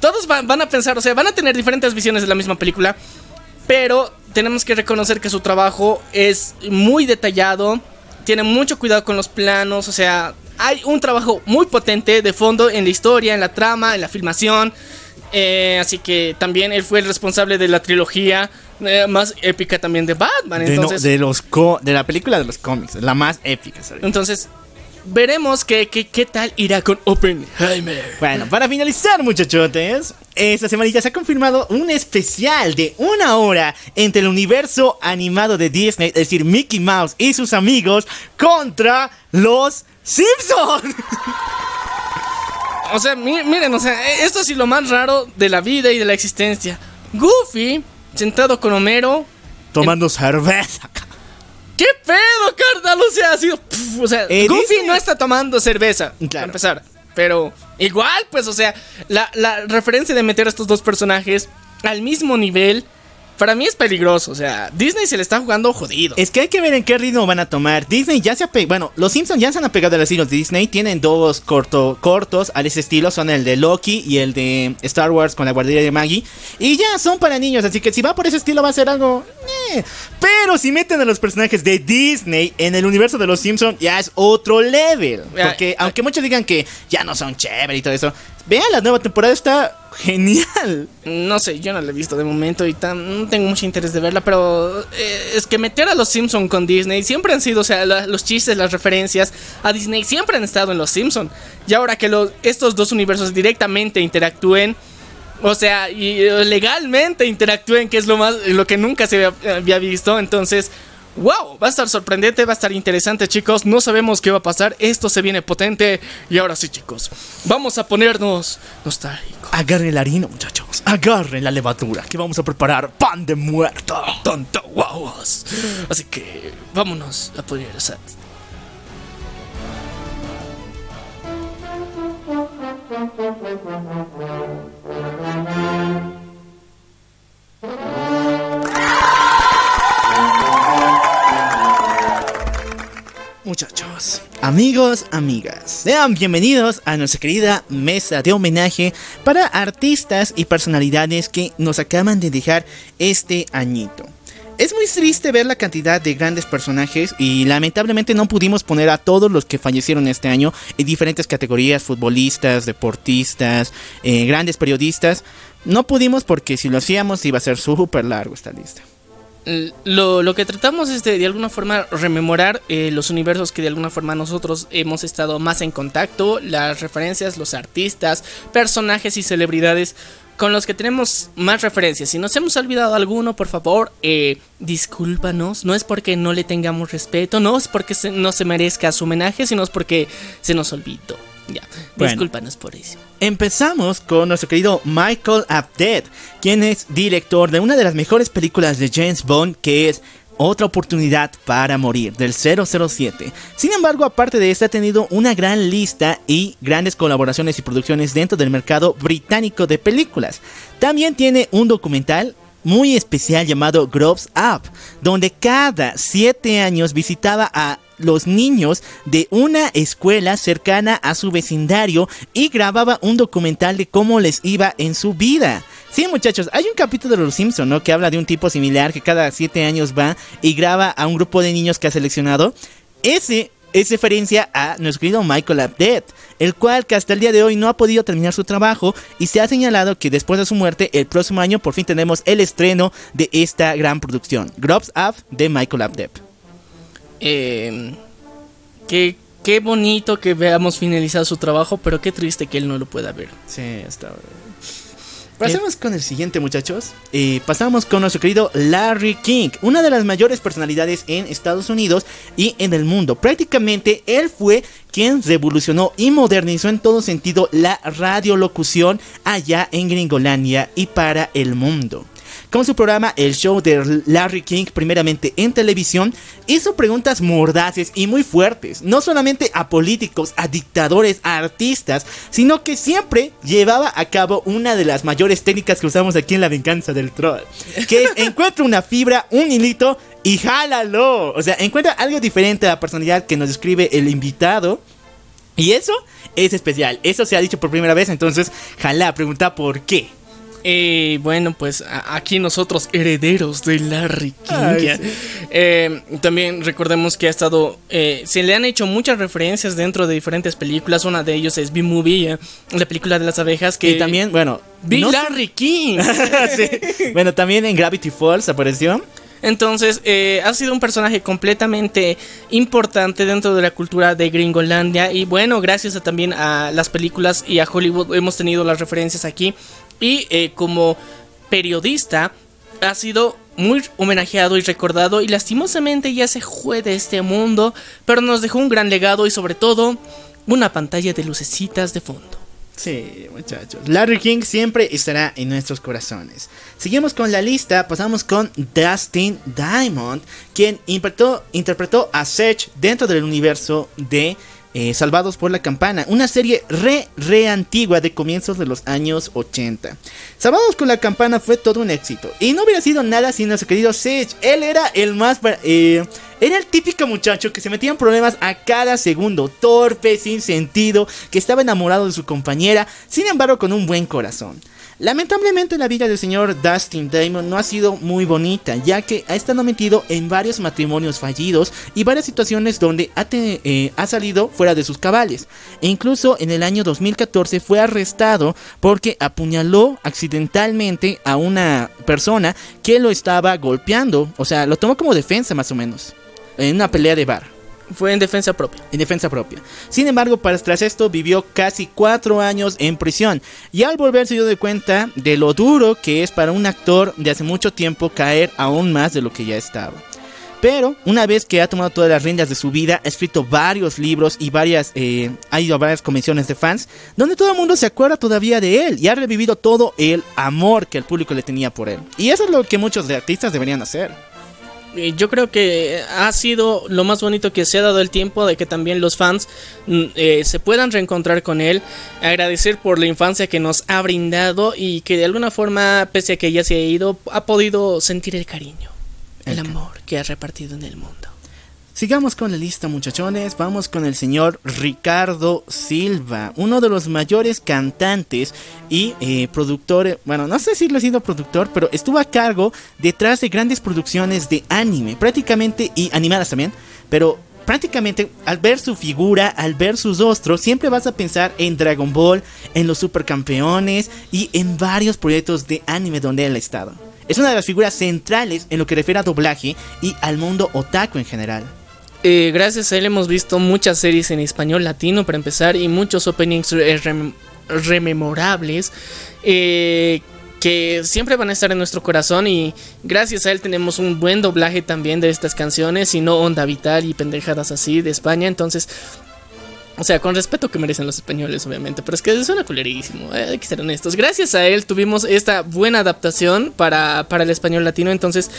todos van, van a pensar, o sea, van a tener diferentes visiones de la misma película, pero tenemos que reconocer que su trabajo es muy detallado, tiene mucho cuidado con los planos, o sea, hay un trabajo muy potente de fondo en la historia, en la trama, en la filmación. eh, así que también él fue el responsable de la trilogía eh, más épica también de Batman. De, no- Entonces, de los co- de la película de los cómics, la más épica. ¿sabes? entonces veremos qué, qué, qué tal irá con Oppenheimer. Bueno, para finalizar, muchachotes, esta semanita se ha confirmado un especial de una hora entre el universo animado de Disney, es decir, Mickey Mouse y sus amigos, contra los Simpsons. O sea, mi- miren, o sea, eh, esto es lo más raro de la vida y de la existencia. Goofy, sentado con Homero. Tomando cerveza. ¿Qué pedo, carnal? O sea, ha sido. o sea, Eh, Goofy dice- no está tomando cerveza. Para empezar. Pero igual, pues, o sea, la, la referencia de meter a estos dos personajes al mismo nivel. Para mí es peligroso, o sea, Disney se le está jugando jodido. Es que hay que ver en qué ritmo van a tomar. Disney ya se ha pe- Bueno, los Simpsons ya se han apegado al estilo de Disney. Tienen dos corto, cortos al ese estilo. Son el de Loki y el de Star Wars con la guardería de Maggie. Y ya son para niños. Así que si va por ese estilo va a ser algo... eh. Pero si meten a los personajes de Disney en el universo de los Simpsons ya es otro level. Porque aunque muchos digan que ya no son chévere y todo eso. Vean, la nueva temporada está genial. No sé, yo no la he visto de momento y tan, no tengo mucho interés de verla, pero eh, es que meter a los Simpson con Disney siempre han sido, o sea, los chistes, las referencias a Disney siempre han estado en los Simpson. Y ahora que estos dos universos directamente interactúen, o sea, y eh, legalmente interactúen, que es lo más, lo que nunca se había visto, entonces. ¡Wow! Va a estar sorprendente, va a estar interesante, chicos. No sabemos qué va a pasar. Esto se viene potente. Y ahora sí, chicos. Vamos a ponernos nostálgicos. Agarren el harino, muchachos. Agarren la levadura. Que vamos a preparar pan de muerto. tonto guauas. Así que vámonos a poner esa. Muchachos, amigos, amigas, sean bienvenidos a nuestra querida mesa de homenaje para artistas y personalidades que nos acaban de dejar este añito. Es muy triste ver la cantidad de grandes personajes y lamentablemente no pudimos poner a todos los que fallecieron este año en diferentes categorías, futbolistas, deportistas, eh, grandes periodistas. No pudimos porque si lo hacíamos iba a ser súper largo esta lista. Lo, lo que tratamos es de, de alguna forma rememorar eh, los universos que de alguna forma nosotros hemos estado más en contacto, las referencias, los artistas, personajes y celebridades con los que tenemos más referencias. Si nos hemos olvidado alguno, por favor, eh, discúlpanos. No es porque no le tengamos respeto, no es porque se- no se merezca su homenaje, sino es porque se nos olvidó. Ya, Bueno. discúlpanos por eso. Empezamos con nuestro querido Michael Apted, quien es director de una de las mejores películas de James Bond, que es Otra oportunidad para morir, del 007. Sin embargo, aparte de esta, ha tenido una gran lista y grandes colaboraciones y producciones dentro del mercado británico de películas. También tiene un documental muy especial llamado Grows Up, donde cada 7 años visitaba a los niños de una escuela cercana a su vecindario y grababa un documental de cómo les iba en su vida. Sí, muchachos, hay un capítulo de Los Simpson, ¿no? Que habla de un tipo similar que cada 7 años va y graba a un grupo de niños que ha seleccionado. Ese es referencia a nuestro querido Michael Apted, el cual que hasta el día de hoy no ha podido terminar su trabajo y se ha señalado que después de su muerte, el próximo año por fin tenemos el estreno de esta gran producción, Grubs Up de Michael Apted. Eh, qué, qué bonito que veamos finalizado su trabajo, pero qué triste que él no lo pueda ver. Sí, está. Pasamos con el siguiente, muchachos. Eh, pasamos con nuestro querido Larry King, una de las mayores personalidades en Estados Unidos y en el mundo. Prácticamente él fue quien revolucionó y modernizó en todo sentido la radiolocución allá en Gringolandia y para el mundo con su programa El Show de Larry King, primeramente en televisión, hizo preguntas mordaces y muy fuertes, no solamente a políticos, a dictadores, a artistas, sino que siempre llevaba a cabo una de las mayores técnicas que usamos aquí en La Venganza del Troll, que es encuentra una fibra, un hilito y jálalo. O sea, encuentra algo diferente a la personalidad que nos describe el invitado. Y eso es especial, eso se ha dicho por primera vez, entonces, jala, pregunta por qué. Eh, bueno, pues aquí nosotros, herederos de Larry King. Eh, también recordemos que ha estado. Eh, se le han hecho muchas referencias dentro de diferentes películas. Una de ellos es B-Movie, la película de las abejas. Que y también, bueno. B. Larry King. Bueno, también en Gravity Falls apareció. Entonces, ha sido un personaje completamente importante dentro de la cultura de Gringolandia. Y bueno, gracias también a las películas y a Hollywood hemos tenido las referencias aquí. Y eh, como periodista ha sido muy homenajeado y recordado y lastimosamente ya se fue de este mundo, pero nos dejó un gran legado y sobre todo una pantalla de lucecitas de fondo. Sí, muchachos. Larry King siempre estará en nuestros corazones. Seguimos con la lista, pasamos con Dustin Diamond, quien interpretó, interpretó a Seth dentro del universo de eh, Salvados por la Campana, una serie re, re antigua de comienzos de los años 80. Salvados por la Campana fue todo un éxito y no hubiera sido nada sin nuestro querido Sage. Él era el más... Eh, era el típico muchacho que se metía en problemas a cada segundo, torpe, sin sentido, que estaba enamorado de su compañera, sin embargo con un buen corazón. Lamentablemente la vida del señor Dustin Damon no ha sido muy bonita, ya que ha estado metido en varios matrimonios fallidos y varias situaciones donde ha, eh, ha, salido fuera de sus cabales. E incluso en el año 2014 fue arrestado porque apuñaló accidentalmente a una persona que lo estaba golpeando, o sea, lo tomó como defensa más o menos, en una pelea de bar. Fue en defensa propia. En defensa propia. Sin embargo, tras esto vivió casi cuatro años en prisión. Y al volver se dio de cuenta de lo duro que es para un actor de hace mucho tiempo caer aún más de lo que ya estaba. Pero una vez que ha tomado todas las riendas de su vida, ha escrito varios libros y varias, eh, ha ido a varias convenciones de fans, donde todo el mundo se acuerda todavía de él y ha revivido todo el amor que el público le tenía por él. Y eso es lo que muchos de artistas deberían hacer yo creo que ha sido lo más bonito que se ha dado el tiempo de que también los fans mm, eh, se puedan reencontrar con él, agradecer por la infancia que nos ha brindado y que de alguna forma, pese a que ya se ha ido, ha podido sentir el cariño, el amor que ha repartido en el mundo. Sigamos con la lista muchachones, vamos con el señor Ricardo Silva, uno de los mayores cantantes y eh, productor, bueno, no sé si lo ha sido productor, pero estuvo a cargo detrás de grandes producciones de anime, prácticamente, y animadas también, pero prácticamente al ver su figura, al ver sus rostros, siempre vas a pensar en Dragon Ball, en los supercampeones y en varios proyectos de anime donde él ha estado. Es una de las figuras centrales en lo que refiere a doblaje y al mundo otaku en general. Eh, gracias a él hemos visto muchas series en español latino para empezar y muchos openings rememorables eh, que siempre van a estar en nuestro corazón y gracias a él tenemos un buen doblaje también de estas canciones y no onda vital y pendejadas así de España entonces o sea, con respeto que merecen los españoles, obviamente. Pero es que suena culerísimo. Eh, hay que ser honestos. Gracias a él tuvimos esta buena adaptación para, para el español latino. Entonces,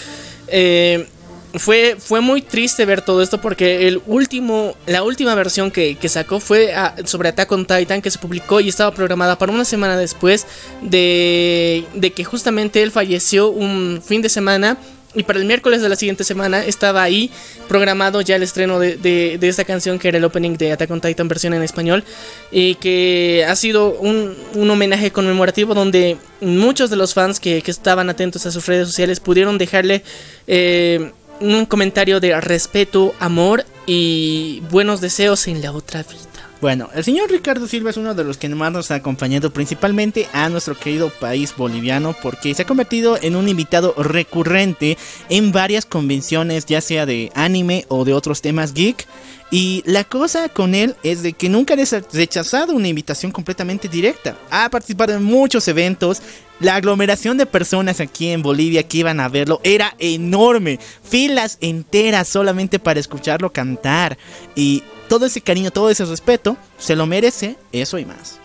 eh, fue, fue muy triste ver todo esto porque el último, la última versión que, sacó fue ah, sobre Attack on Titan que se publicó y estaba programada para una semana después de, de que justamente él falleció un fin de semana y para el miércoles de la siguiente semana estaba ahí programado ya el estreno de, de, esta canción que era el opening de Attack on Titan versión en español y que ha sido un, un homenaje conmemorativo donde muchos de los fans que, que, estaban atentos a sus redes sociales pudieron dejarle eh, un comentario de respeto, amor y buenos deseos en la otra vida. Bueno, el señor Ricardo Silva es uno de los que más nos ha acompañado principalmente a nuestro querido país boliviano porque se ha convertido en un invitado recurrente en varias convenciones ya sea de anime o de otros temas geek y la cosa con él es de que nunca ha rechazado una invitación completamente directa. Ha participado en muchos eventos, la aglomeración de personas aquí en Bolivia que iban a verlo era enorme. Filas enteras solamente para escucharlo cantar. Y todo ese cariño, todo ese respeto, se lo merece eso y más.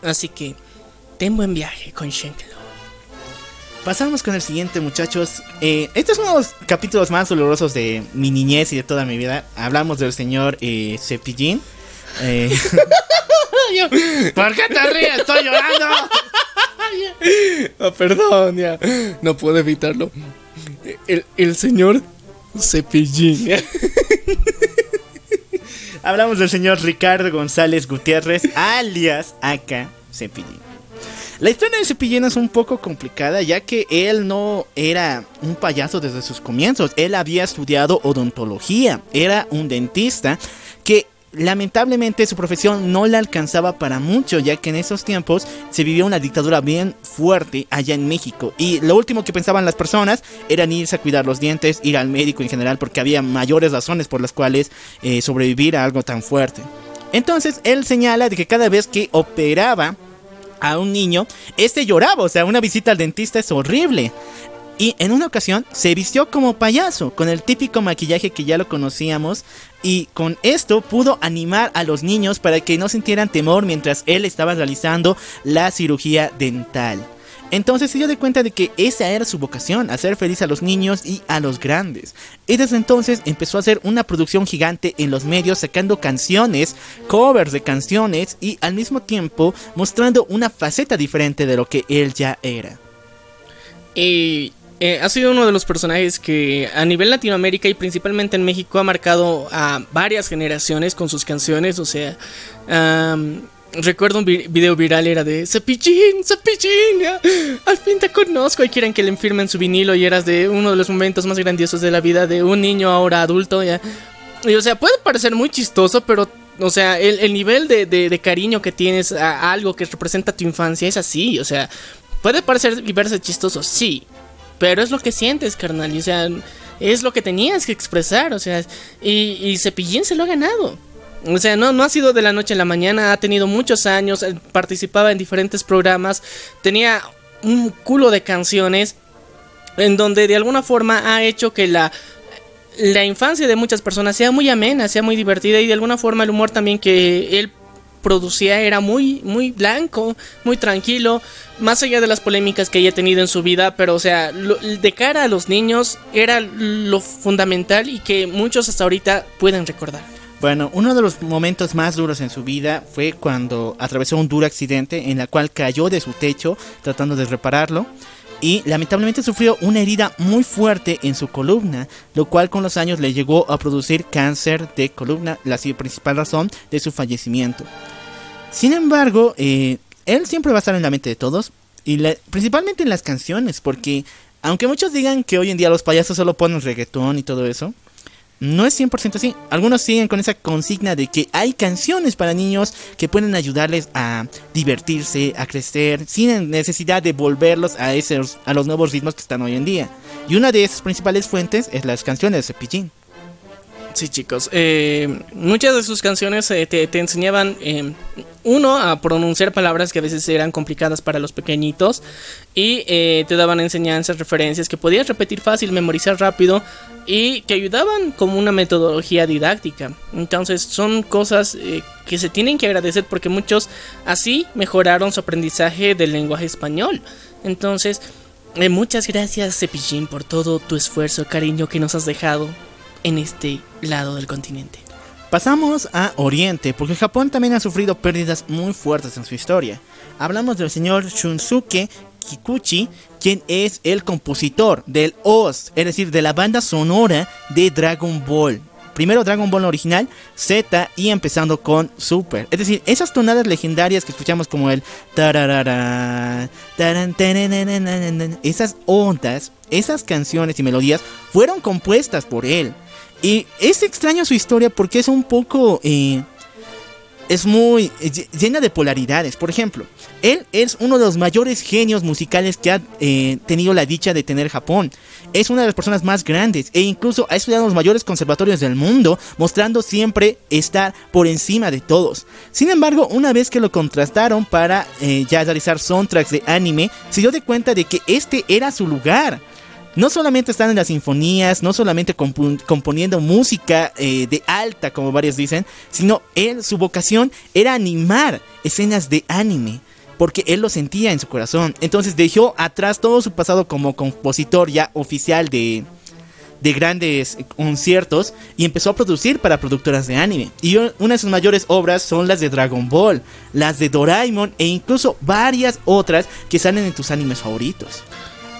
Así que, ten buen viaje con Shenklo. Pasamos con el siguiente, muchachos. Eh, este es uno de los capítulos más dolorosos de mi niñez y de toda mi vida. Hablamos del señor eh, Cepillín. Eh, ¿Por qué te ríes? Estoy llorando. Ah, perdón, ya. No puedo evitarlo. El, el señor Cepillín. Hablamos del señor Ricardo González Gutiérrez, alias Aka Cepillín. La historia de Cepillín es un poco complicada ya que él no era un payaso desde sus comienzos. Él había estudiado odontología, era un dentista que lamentablemente su profesión no le alcanzaba para mucho, ya que en esos tiempos se vivía una dictadura bien fuerte allá en México. Y lo último que pensaban las personas era irse a cuidar los dientes, ir al médico en general, porque había mayores razones por las cuales eh, sobrevivir a algo tan fuerte. Entonces él señala de que cada vez que operaba a un niño, este lloraba, o sea, una visita al dentista es horrible. Y en una ocasión se vistió como payaso, con el típico maquillaje que ya lo conocíamos, y con esto pudo animar a los niños para que no sintieran temor mientras él estaba realizando la cirugía dental. Entonces se dio de cuenta de que esa era su vocación, hacer feliz a los niños y a los grandes. Y desde entonces empezó a hacer una producción gigante en los medios sacando canciones, covers de canciones y al mismo tiempo mostrando una faceta diferente de lo que él ya era. Y eh, ha sido uno de los personajes que a nivel Latinoamérica y principalmente en México ha marcado a varias generaciones con sus canciones. O sea, recuerdo un vi- video viral era de Cepillín, ya, al fin te conozco. Y quieren que le firmen su vinilo y eras de uno de los momentos más grandiosos de la vida de un niño ahora adulto. Ya. Y o sea, puede parecer muy chistoso, pero o sea, el, el nivel de, de- de cariño que tienes a algo que representa tu infancia es así. O sea, puede parecer y verse chistoso, sí. Pero es lo que sientes, carnal. y, o sea, es lo que tenías que expresar. O sea, y, y Cepillín se lo ha ganado. O sea, no, no ha sido de la noche a la mañana. Ha tenido muchos años. eh, Participaba en diferentes programas. Tenía un culo de canciones. En donde de alguna forma ha hecho que la, la infancia de muchas personas sea muy amena, sea muy divertida. Y de alguna forma el humor también que él producía era muy, muy blanco, muy tranquilo, más allá de las polémicas que haya tenido en su vida, pero o sea, de cara a los niños era lo fundamental y que muchos hasta ahorita pueden recordar. Bueno, uno de los momentos más duros en su vida fue cuando atravesó un duro accidente en la cual cayó de su techo tratando de repararlo y lamentablemente sufrió una herida muy fuerte en su columna, lo cual con los años le llegó a producir cáncer de columna, la principal razón de su fallecimiento. Sin embargo, eh, él siempre va a estar en la mente de todos, y la- principalmente en las canciones, porque aunque muchos digan que hoy en día los payasos solo ponen reggaetón y todo eso, no es 100% así. Algunos siguen con esa consigna de que hay canciones para niños que pueden ayudarles a divertirse, a crecer, sin necesidad de volverlos a, esos, a los nuevos ritmos que están hoy en día. Y una de esas principales fuentes es las canciones de Cepillín. Sí, chicos. eh, muchas de sus canciones eh, te, enseñaban, eh, uno, a pronunciar palabras que a veces eran complicadas para los pequeñitos. Y te daban enseñanzas, referencias que podías repetir fácil, memorizar rápido. Y que ayudaban como una metodología didáctica. Entonces son cosas que se tienen que agradecer porque muchos así mejoraron su aprendizaje del lenguaje español. Entonces, muchas gracias Cepillín por todo tu esfuerzo, cariño que nos has dejado en este lado del continente. Pasamos a Oriente, porque Japón también ha sufrido pérdidas muy fuertes en su historia. Hablamos del señor Shunsuke Kikuchi, quien es el compositor del OST, es decir, de la banda sonora de Dragon Ball. Primero Dragon Ball original, Z y empezando con Super. Es decir, esas tonadas legendarias que escuchamos como el tararara, esas ondas, esas canciones y melodías fueron compuestas por él. Y es extraña su historia porque es un poco... eh, es muy eh, llena de polaridades. Por ejemplo, él es uno de los mayores genios musicales que ha eh, tenido la dicha de tener Japón. Es una de las personas más grandes e incluso ha estudiado en los mayores conservatorios del mundo, mostrando siempre estar por encima de todos. Sin embargo, una vez que lo contrastaron para ya realizar soundtracks de anime, se dio de cuenta de que este era su lugar no solamente están en las sinfonías, no solamente componiendo música eh, de alta, como varios dicen, sino él, su vocación era animar escenas de anime. Porque él lo sentía en su corazón. Entonces dejó atrás todo su pasado como compositor ya oficial de, de grandes conciertos y empezó a producir para productoras de anime. Y una de sus mayores obras son las de Dragon Ball, las de Doraemon e incluso varias otras que salen en tus animes favoritos.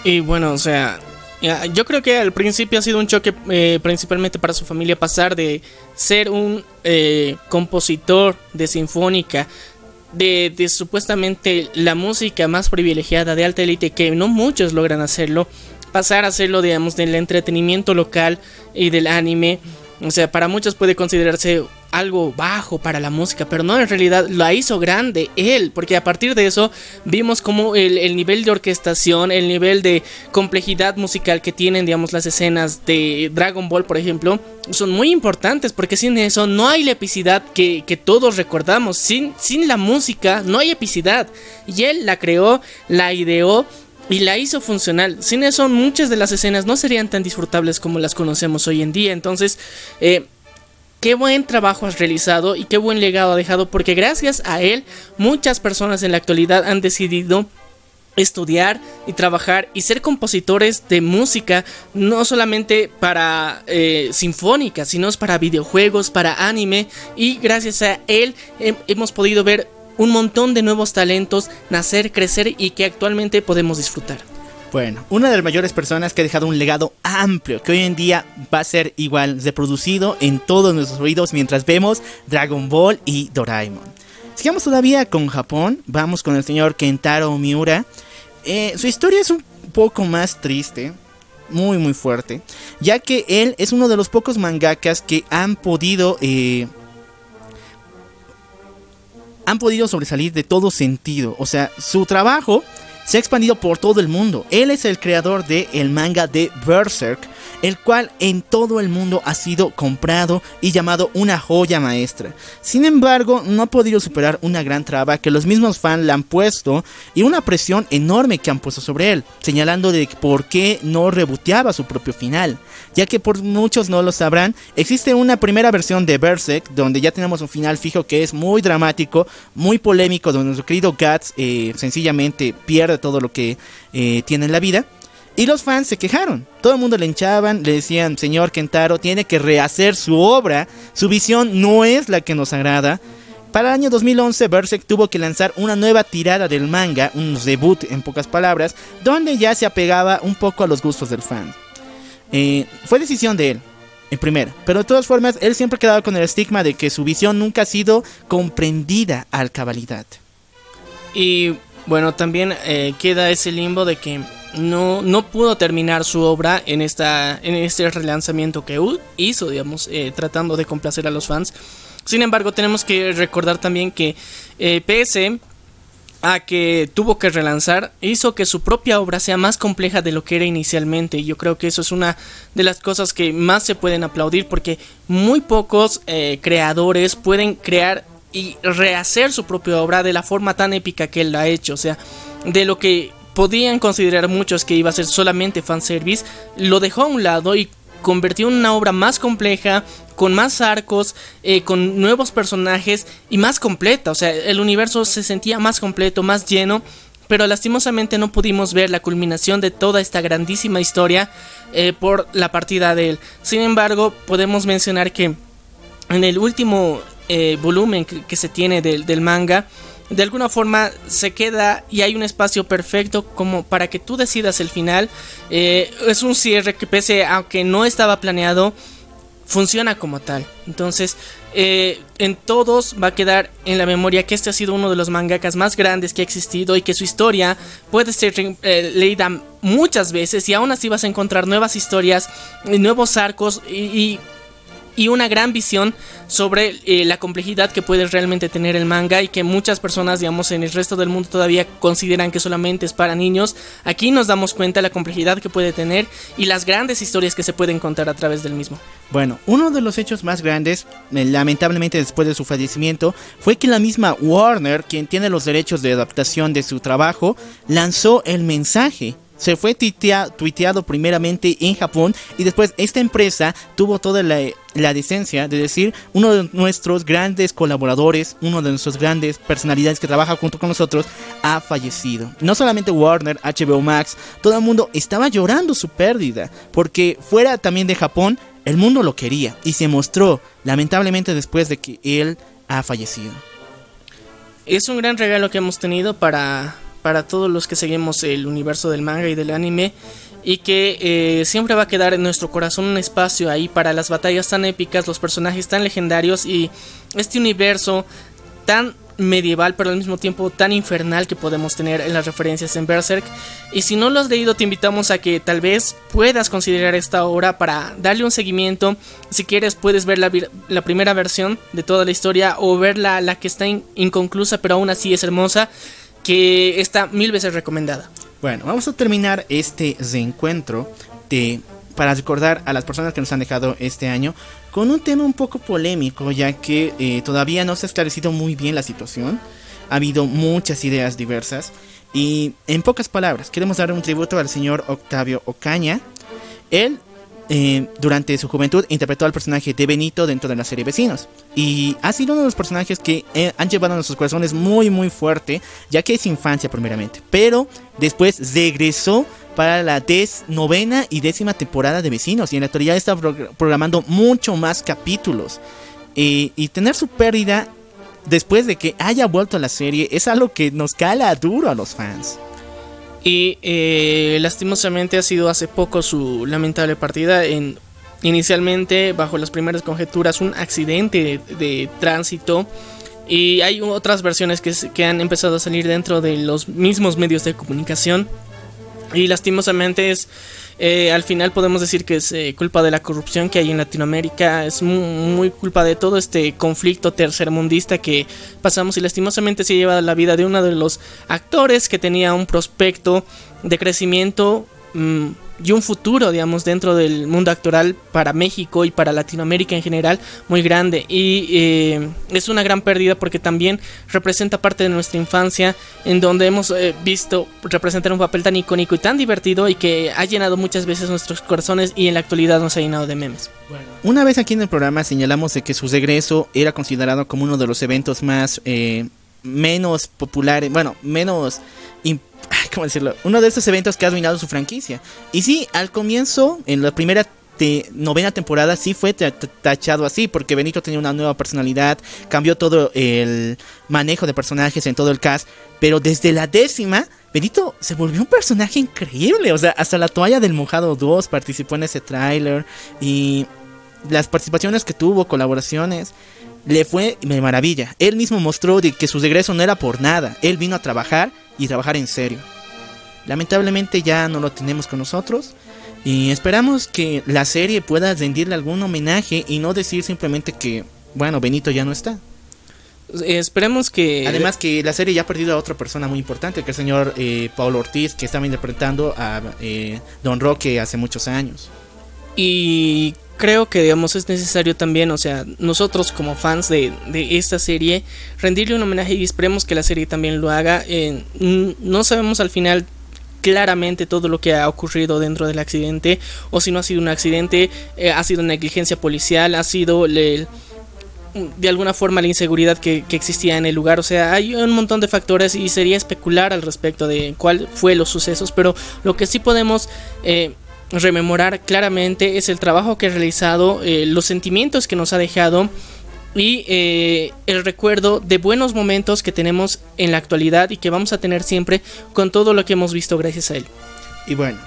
Y bueno, o sea, yo creo que al principio ha sido un choque eh, principalmente para su familia pasar de ser un eh, compositor de sinfónica, de, de, supuestamente la música más privilegiada de alta élite, que no muchos logran hacerlo, pasar a hacerlo, digamos, del entretenimiento local y del anime. O sea, para muchos puede considerarse algo bajo para la música, pero no, en realidad la hizo grande él, porque a partir de eso vimos como el, nivel de orquestación, el nivel de complejidad musical que tienen, digamos, las escenas de Dragon Ball, por ejemplo, son muy importantes, porque sin eso no hay la epicidad que, todos recordamos, sin, sin la música no hay epicidad, y él la creó, la ideó, y la hizo funcional. Sin eso, muchas de las escenas no serían tan disfrutables como las conocemos hoy en día. Entonces, eh, qué buen trabajo has realizado y qué buen legado ha dejado porque gracias a él muchas personas en la actualidad han decidido estudiar y trabajar y ser compositores de música no solamente para eh, sinfónica sino para videojuegos para anime y gracias a él hemos podido ver un montón de nuevos talentos nacer crecer y que actualmente podemos disfrutar bueno, una de las mayores personas que ha dejado un legado amplio que hoy en día va a ser igual reproducido en todos nuestros oídos mientras vemos Dragon Ball y Doraemon. Sigamos todavía con Japón, vamos con el señor Kentaro Miura. Eh, su historia es un poco más triste, muy muy fuerte, ya que él es uno de los pocos mangakas que han podido... Eh, han podido sobresalir de todo sentido. O sea, su trabajo se ha expandido por todo el mundo. Él es el creador de el manga de Berserk, el cual en todo el mundo ha sido comprado y llamado una joya maestra. Sin embargo, no ha podido superar una gran traba que los mismos fans le han puesto y una presión enorme que han puesto sobre él, señalando de por qué no reboteaba su propio final, ya que por muchos no lo sabrán, existe una primera versión de Berserk donde ya tenemos un final fijo que es muy dramático, muy polémico, donde nuestro querido Guts eh, sencillamente pierde todo lo que eh, tiene en la vida. Y los fans se quejaron. Todo el mundo le hinchaban, le decían, señor Kentaro, tiene que rehacer su obra. Su visión no es la que nos agrada. Para el año 2011, Berserk tuvo que lanzar una nueva tirada del manga, un debut en pocas palabras, donde ya se apegaba un poco a los gustos del fan. Eh, fue decisión de él, en primera, pero de todas formas, él siempre quedaba con el estigma de que su visión nunca ha sido comprendida al cabalidad. Y bueno, también eh, queda ese limbo de que no, no pudo terminar su obra en, esta, en este relanzamiento que hizo, digamos, eh, tratando de complacer a los fans. Sin embargo, tenemos que recordar también que eh, PS a que tuvo que relanzar hizo que su propia obra sea más compleja de lo que era inicialmente. Yo creo que eso es una de las cosas que más se pueden aplaudir porque muy pocos creadores pueden crear y rehacer su propia obra de la forma tan épica que él la ha hecho. O sea, de lo que podían considerar muchos que iba a ser solamente fanservice, lo dejó a un lado y convirtió en una obra más compleja, con más arcos, eh, con nuevos personajes y más completa. O sea, el universo se sentía más completo, más lleno. Pero lastimosamente no pudimos ver la culminación de toda esta grandísima historia eh, por la partida de él. Sin embargo, podemos mencionar que en el último eh, volumen que, se tiene del, manga, de alguna forma se queda y hay un espacio perfecto como para que tú decidas el final. Eh, es un cierre que pese aunque no estaba planeado, funciona como tal. Entonces, eh, en todos va a quedar en la memoria que este ha sido uno de los mangakas más grandes que ha existido y que su historia puede ser leída muchas veces y aún así vas a encontrar nuevas historias, nuevos arcos y y una gran visión sobre eh, la complejidad que puede realmente tener el manga y que muchas personas, digamos, en el resto del mundo todavía consideran que solamente es para niños. Aquí nos damos cuenta de la complejidad que puede tener y las grandes historias que se pueden contar a través del mismo. Bueno, uno de los hechos más grandes, eh, lamentablemente después de su fallecimiento, fue que la misma Warner, quien tiene los derechos de adaptación de su trabajo, lanzó el mensaje se fue tuiteado primeramente en Japón y después esta empresa tuvo toda la, decencia de decir uno de nuestros grandes colaboradores, uno de nuestros grandes personalidades que trabaja junto con nosotros ha fallecido. No solamente Warner, HBO Max, todo el mundo estaba llorando su pérdida porque fuera también de Japón el mundo lo quería y se mostró lamentablemente después de que él ha fallecido. Es un gran regalo que hemos tenido para para todos los que seguimos el universo del manga y del anime y que eh, siempre va a quedar en nuestro corazón un espacio ahí para las batallas tan épicas, los personajes tan legendarios y este universo tan medieval pero al mismo tiempo tan infernal que podemos tener en las referencias en Berserk. Y si no lo has leído te invitamos a que tal vez puedas considerar esta obra para darle un seguimiento. Si quieres puedes ver la, primera versión de toda la historia o ver la, la que está inconclusa pero aún así es hermosa que está mil veces recomendada. Bueno, vamos a terminar este reencuentro de, para recordar a las personas que nos han dejado este año con un tema un poco polémico, ya que eh, todavía no se ha esclarecido muy bien la situación. Ha habido muchas ideas diversas. Y en pocas palabras, queremos dar un tributo al señor Octavio Ocaña. Él eh, durante su juventud interpretó al personaje de Benito dentro de la serie Vecinos. Y ha sido uno de los personajes que eh, han llevado a nuestros corazones muy muy fuerte, ya que es infancia primeramente. Pero después regresó para la novena y décima temporada de Vecinos y en la actualidad está programando mucho más capítulos. Eh, y tener su pérdida después de que haya vuelto a la serie es algo que nos cala duro a los fans. Y eh, lastimosamente ha sido hace poco su lamentable partida. En, inicialmente, bajo las primeras conjeturas, un accidente de, tránsito. Y hay otras versiones que, que han empezado a salir dentro de los mismos medios de comunicación. Y lastimosamente es eh, al final podemos decir que es eh, culpa de la corrupción que hay en Latinoamérica, es muy, culpa de todo este conflicto tercermundista que pasamos y lastimosamente se lleva la vida de uno de los actores que tenía un prospecto de crecimiento. Mm, y un futuro, digamos, dentro del mundo actoral para México y para Latinoamérica en general muy grande. Y eh, es una gran pérdida porque también representa parte de nuestra infancia en donde hemos eh, visto representar un papel tan icónico y tan divertido y que ha llenado muchas veces nuestros corazones y en la actualidad nos ha llenado de memes. Una vez aquí en el programa señalamos de que su regreso era considerado como uno de los eventos más... Eh, menos populares, bueno, menos ¿cómo decirlo? Uno de estos eventos que ha dominado su franquicia. Y sí, al comienzo, en la primera novena temporada sí fue tachado así porque Benito tenía una nueva personalidad, cambió todo el manejo de personajes en todo el cast, pero desde la décima Benito se volvió un personaje increíble, o sea, hasta la toalla del mojado 2 participó en ese tráiler y las participaciones que tuvo, colaboraciones, le fue maravilla. Él mismo mostró de que su regreso no era por nada, él vino a trabajar y trabajar en serio. Lamentablemente ya no lo tenemos con nosotros. Y esperamos que la serie pueda rendirle algún homenaje y no decir simplemente que, bueno, Benito ya no está. esperemos que... Además que la serie ya ha perdido a otra persona muy importante, que el señor eh, Paulo Ortiz, que estaba interpretando a eh, Don Roque hace muchos años. Y creo que digamos es necesario también, o sea, nosotros como fans de, de, esta serie, rendirle un homenaje y esperemos que la serie también lo haga. Eh, no sabemos al final claramente todo lo que ha ocurrido dentro del accidente o si no ha sido un accidente, eh, ha sido negligencia policial, ha sido de alguna forma la inseguridad que, existía en el lugar. O sea, hay un montón de factores y sería especular al respecto de cuál fue los sucesos, pero lo que sí podemos... Eh, rememorar claramente es el trabajo que ha realizado, eh, los sentimientos que nos ha dejado y eh, el recuerdo de buenos momentos que tenemos en la actualidad y que vamos a tener siempre con todo lo que hemos visto gracias a él. Y bueno,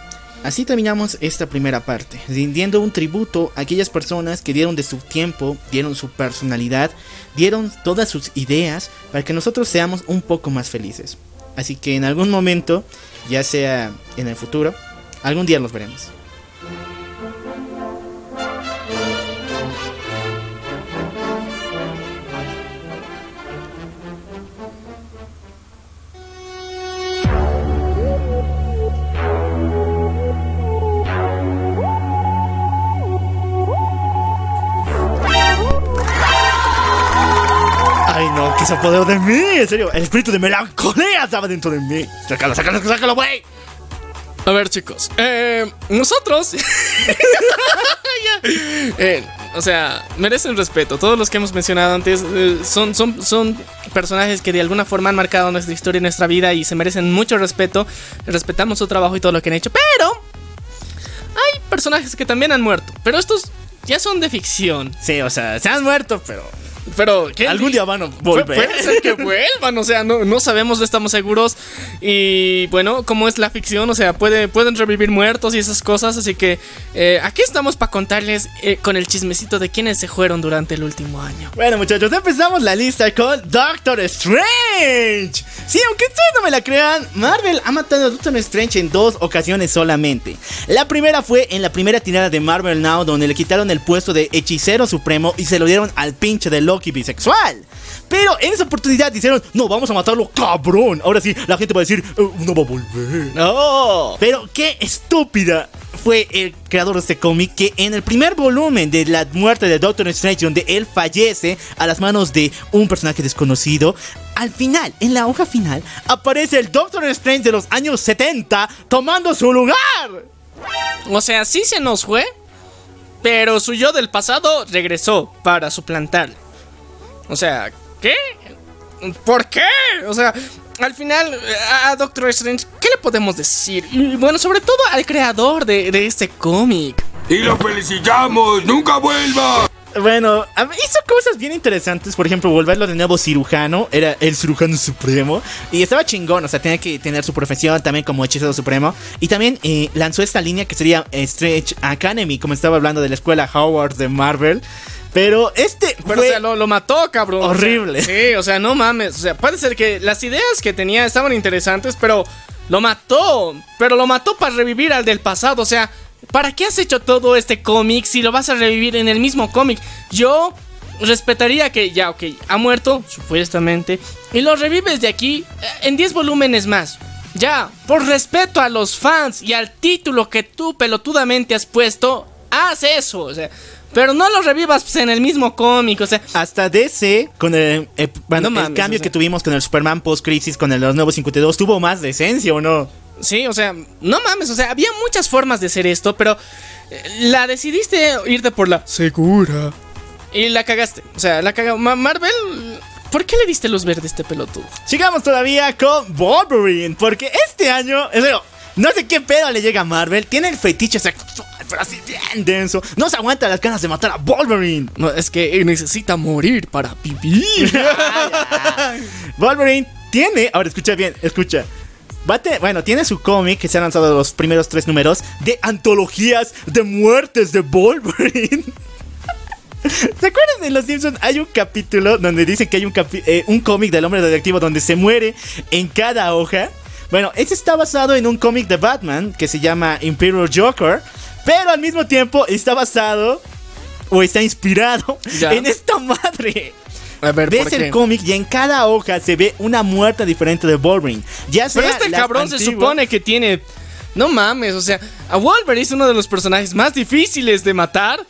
así terminamos esta primera parte, rindiendo un tributo a aquellas personas que dieron de su tiempo, dieron su personalidad, dieron todas sus ideas para que nosotros seamos un poco más felices. Así que en algún momento, ya sea en el futuro, Algún día nos veremos. Ay, no, que se apoderó de mí, en serio. El espíritu de melancolía estaba dentro de mí. Sácalo, sácalo, sácalo, güey. A ver, chicos. Eh, nosotros. Eh, o sea, merecen respeto. Todos los que hemos mencionado antes eh, son, son, son personajes que de alguna forma han marcado nuestra historia y nuestra vida y se merecen mucho respeto. Respetamos su trabajo y todo lo que han hecho. Pero hay personajes que también han muerto. Pero estos ya son de ficción. Sí, o sea, se han muerto, pero Pero ¿qué? algún día van a volver. Puede ser que vuelvan, o sea, no, no sabemos, no estamos seguros. Y bueno, como es la ficción, o sea, puede, pueden revivir muertos y esas cosas. Así que eh, aquí estamos para contarles eh, con el chismecito de quiénes se fueron durante el último año. Bueno, muchachos, empezamos la lista con Doctor Strange. Sí, aunque ustedes no me la crean, Marvel ha matado a Doctor Strange en dos ocasiones solamente. La primera fue en la primera tirada de Marvel Now, donde le quitaron el puesto de hechicero supremo y se lo dieron al pinche de Loki bisexual. Pero en esa oportunidad dijeron, no, vamos a matarlo, cabrón. Ahora sí, la gente va a decir, "Eh, no va a volver. ¡No! Pero qué estúpida fue el creador de este cómic que en el primer volumen de la muerte de Doctor Strange, donde él fallece a las manos de un personaje desconocido, al final, en la hoja final, aparece el Doctor Strange de los años 70 tomando su lugar. O sea, sí se nos fue, pero su yo del pasado regresó para suplantarle. O sea, ¿qué? ¿Por qué? O sea, al final a Doctor Strange, ¿qué le podemos decir? Y bueno, sobre todo al creador de, de este cómic. Y lo felicitamos, nunca vuelva. Bueno, hizo cosas bien interesantes. Por ejemplo, volverlo de nuevo cirujano. Era el cirujano supremo. Y estaba chingón. O sea, tenía que tener su profesión también como hechicero supremo. Y también eh, lanzó esta línea que sería Strange Academy. Como estaba hablando de la escuela Howard de Marvel. Pero este Pero, fue o sea, lo, lo mató, cabrón. O sea, horrible. sí, o sea, no mames. O sea, puede ser que las ideas que tenía estaban interesantes, pero lo mató. Pero lo mató para revivir al del pasado. O sea, ¿para qué has hecho todo este cómic si lo vas a revivir en el mismo cómic? Yo respetaría que ya, ok, ha muerto, supuestamente, y lo revives de aquí eh, en 10 volúmenes más. Ya, por respeto a los fans y al título que tú pelotudamente has puesto, haz eso. O sea, pero no lo revivas pues, en el mismo cómic. O sea, Hasta DC, con el, eh, bueno, No el cambio o sea. que tuvimos con el Superman post-crisis, con el, los nuevos 52, tuvo más decencia o no. Sí, o sea, no mames, o sea, había muchas formas de hacer esto, pero eh, la decidiste irte por la segura. Y la cagaste. O sea, la cagó. Ma- Marvel, ¿por qué le diste luz verde a este pelotudo? Sigamos todavía con Wolverine, porque este año, serio, no sé qué pedo le llega a Marvel, tiene el fetiche sexual, pero así bien denso, no se aguanta las ganas de matar a Wolverine. No, es que necesita morir para vivir. Wolverine tiene, ahora escucha bien, escucha. Va a te- bueno, tiene su cómic que se han lanzado los primeros tres números de antologías de muertes de Wolverine. ¿Se acuerdan de Los Simpsons? Hay un capítulo donde dicen que hay un, eh, un cómic del hombre radioactivo donde se muere en cada hoja. Bueno, ese está basado en un cómic de Batman que se llama Imperial Joker, pero al mismo tiempo está basado o está inspirado Ya. en esta madre. A ver, Ves ¿por el cómic y en cada hoja se ve una muerte diferente de Wolverine. Ya sea Pero este cabrón se supone que tiene. No mames, o sea, a Wolverine es uno de los personajes más difíciles de matar.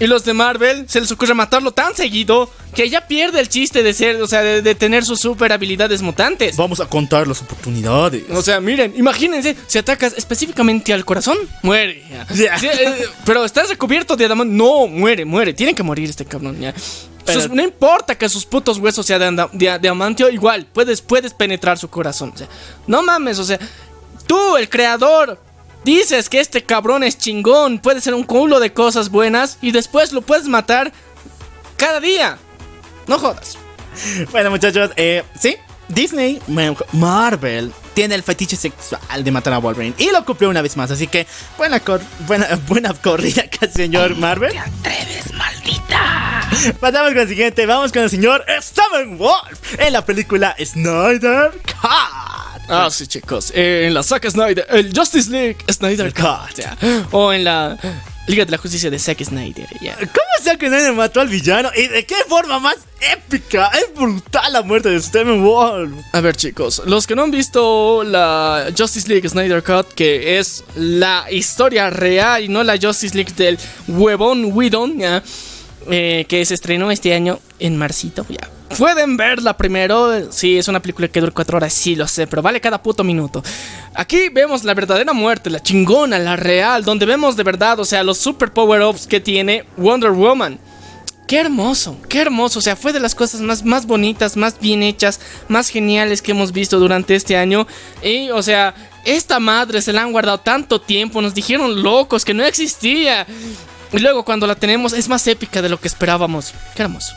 Y los de Marvel se les ocurre matarlo tan seguido que ya pierde el chiste de ser, o sea, de, de tener sus super habilidades mutantes. Vamos a contar las oportunidades. O sea, miren, imagínense, si atacas específicamente al corazón, muere. Sí, eh, pero estás recubierto de adamantio. No, muere, muere. Tiene que morir este cabrón. ya. Pero- Sus- no importa que sus putos huesos sean de, anda- de- igual, puedes, puedes penetrar su corazón. o sea, no mames, o sea, tú, el creador, dices que este cabrón es chingón, puede ser un culo de cosas buenas y después lo puedes matar cada día. No jodas. Bueno, muchachos, eh, sí, Disney, Marvel, tiene el fetiche sexual de matar a Wolverine y lo cumplió una vez más. Así que buena, cor- buena, buena corrida acá, señor Marvel. atreves, maldita! Pasamos con el siguiente, vamos con el señor Steven Wolf en la película Snyder Cut. Ah, sí, chicos. eh, en la Zack Snyder, el Justice League Snyder Cut. O en la Liga de la Justicia de Zack Snyder. ya. ¿Cómo Zack Snyder mató al villano? ¿Y de qué forma más épica? Es brutal la muerte de Steven Wolf. A ver, chicos, los que no han visto la Justice League Snyder Cut, que es la historia real y no la Justice League del huevón Whedon, eh, que se estrenó este año en marcito, ya. Pueden verla primero. Sí, es una película que dura cuatro horas, sí lo sé, pero vale cada puto minuto. Aquí vemos la verdadera muerte, la chingona, la real, donde vemos de verdad, o sea, los super power-ups que tiene Wonder Woman. Qué hermoso, qué hermoso. O sea, fue de las cosas más, más bonitas, más bien hechas, más geniales que hemos visto durante este año. Y, o sea, esta madre se la han guardado tanto tiempo. Nos dijeron locos que no existía. Y luego cuando la tenemos es más épica de lo que esperábamos. Qué hermoso.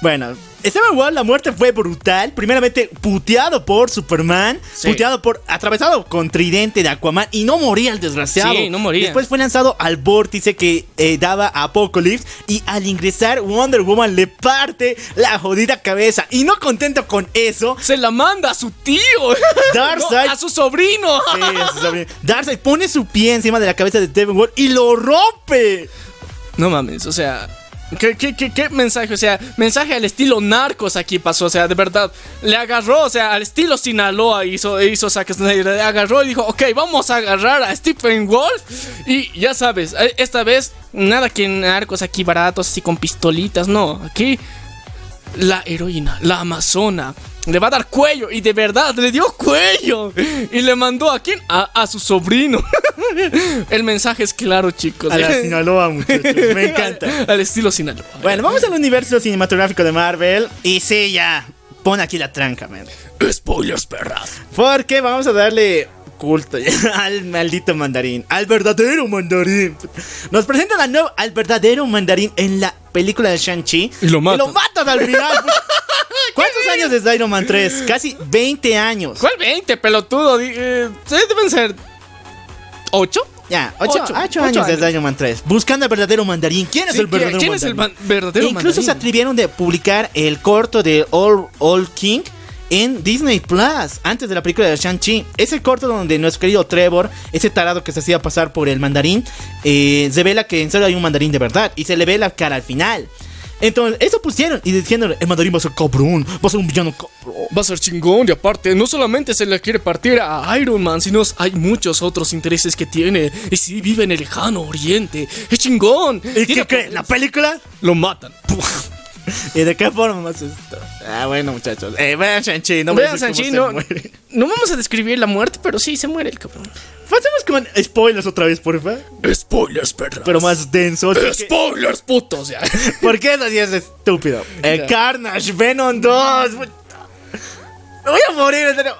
Bueno, Stephen Wall, la muerte fue brutal. Primeramente, puteado por Superman. Sí. Puteado por. atravesado con tridente de Aquaman. Y no moría el desgraciado. Sí, no moría. Después fue lanzado al vórtice que eh, daba a Apocalypse. Y al ingresar, Wonder Woman le parte la jodida cabeza. Y no contento con eso. Se la manda a su tío. Darkseid- No, a su sobrino. Sí, eso está bien. Darkseid pone su pie encima de la cabeza de Stephen Wall y lo rompe. No mames, o sea. ¿Qué, qué, qué, mensaje? O sea, mensaje al estilo narcos aquí pasó. O sea, de verdad. Le agarró, o sea, al estilo Sinaloa hizo, hizo Zack Snyder. Le agarró y dijo, ok, vamos a agarrar a Stephen Wolf. Y ya sabes, eh, esta vez, nada que narcos aquí baratos, así con pistolitas. No, aquí la heroína, la amazona, le va a dar cuello. Y de verdad, le dio cuello. Y le mandó a quién? A, a su sobrino. El mensaje es claro, chicos. A la Sinaloa, muchachos. Me encanta. Al estilo Sinaloa. Bueno, vamos al universo cinematográfico de Marvel. Y sí, ya. Pon aquí la tranca, man. Spoilers, perras. Porque vamos a darle culto al maldito mandarín. Al verdadero mandarín. Nos presentan al, nuevo, al verdadero mandarín en la película de Shang-Chi. Y lo matan. matan al final. ¿Cuántos años desde Iron Man 3? Casi 20 años. ¿Cuál 20, pelotudo? Eh, deben ser. ¿8? Ya, 8 Ocho, años, ocho desde años. Iron Man 3. Buscando al verdadero mandarín. ¿Quién es Sí, el verdadero ¿quién es el mandarín? man- verdadero E Incluso se mandarín? atrevieron de publicar el corto de All, All King en Disney Plus antes de la película de Shang-Chi. Es el corto donde nuestro querido Trevor, ese tarado que se hacía pasar por el mandarín, eh, se revela que en serio hay un mandarín de verdad y se le ve la cara al final. Entonces, eso pusieron y diciendo, el mandarín va a ser cabrón, va a ser un villano cabrón. Va a ser chingón y aparte no solamente se le quiere partir a Iron Man, sino hay muchos otros intereses que tiene. Y si vive en el lejano oriente, es chingón. ¿Y qué creen? ¿La película? Lo matan. ¿Y de qué forma más esto? Ah, bueno, muchachos. Eh, vean Shang-Chi, no Vean cómo no, se muere. no vamos a describir la muerte, pero sí se muere el cabrón. Pasemos con spoilers otra vez, porfa. Spoilers, perras. Pero más densos. Spoilers, putos, ya. ¿Por qué eso sí es estúpido? Ya. Carnage Venom 2. Me voy a morir, en serio.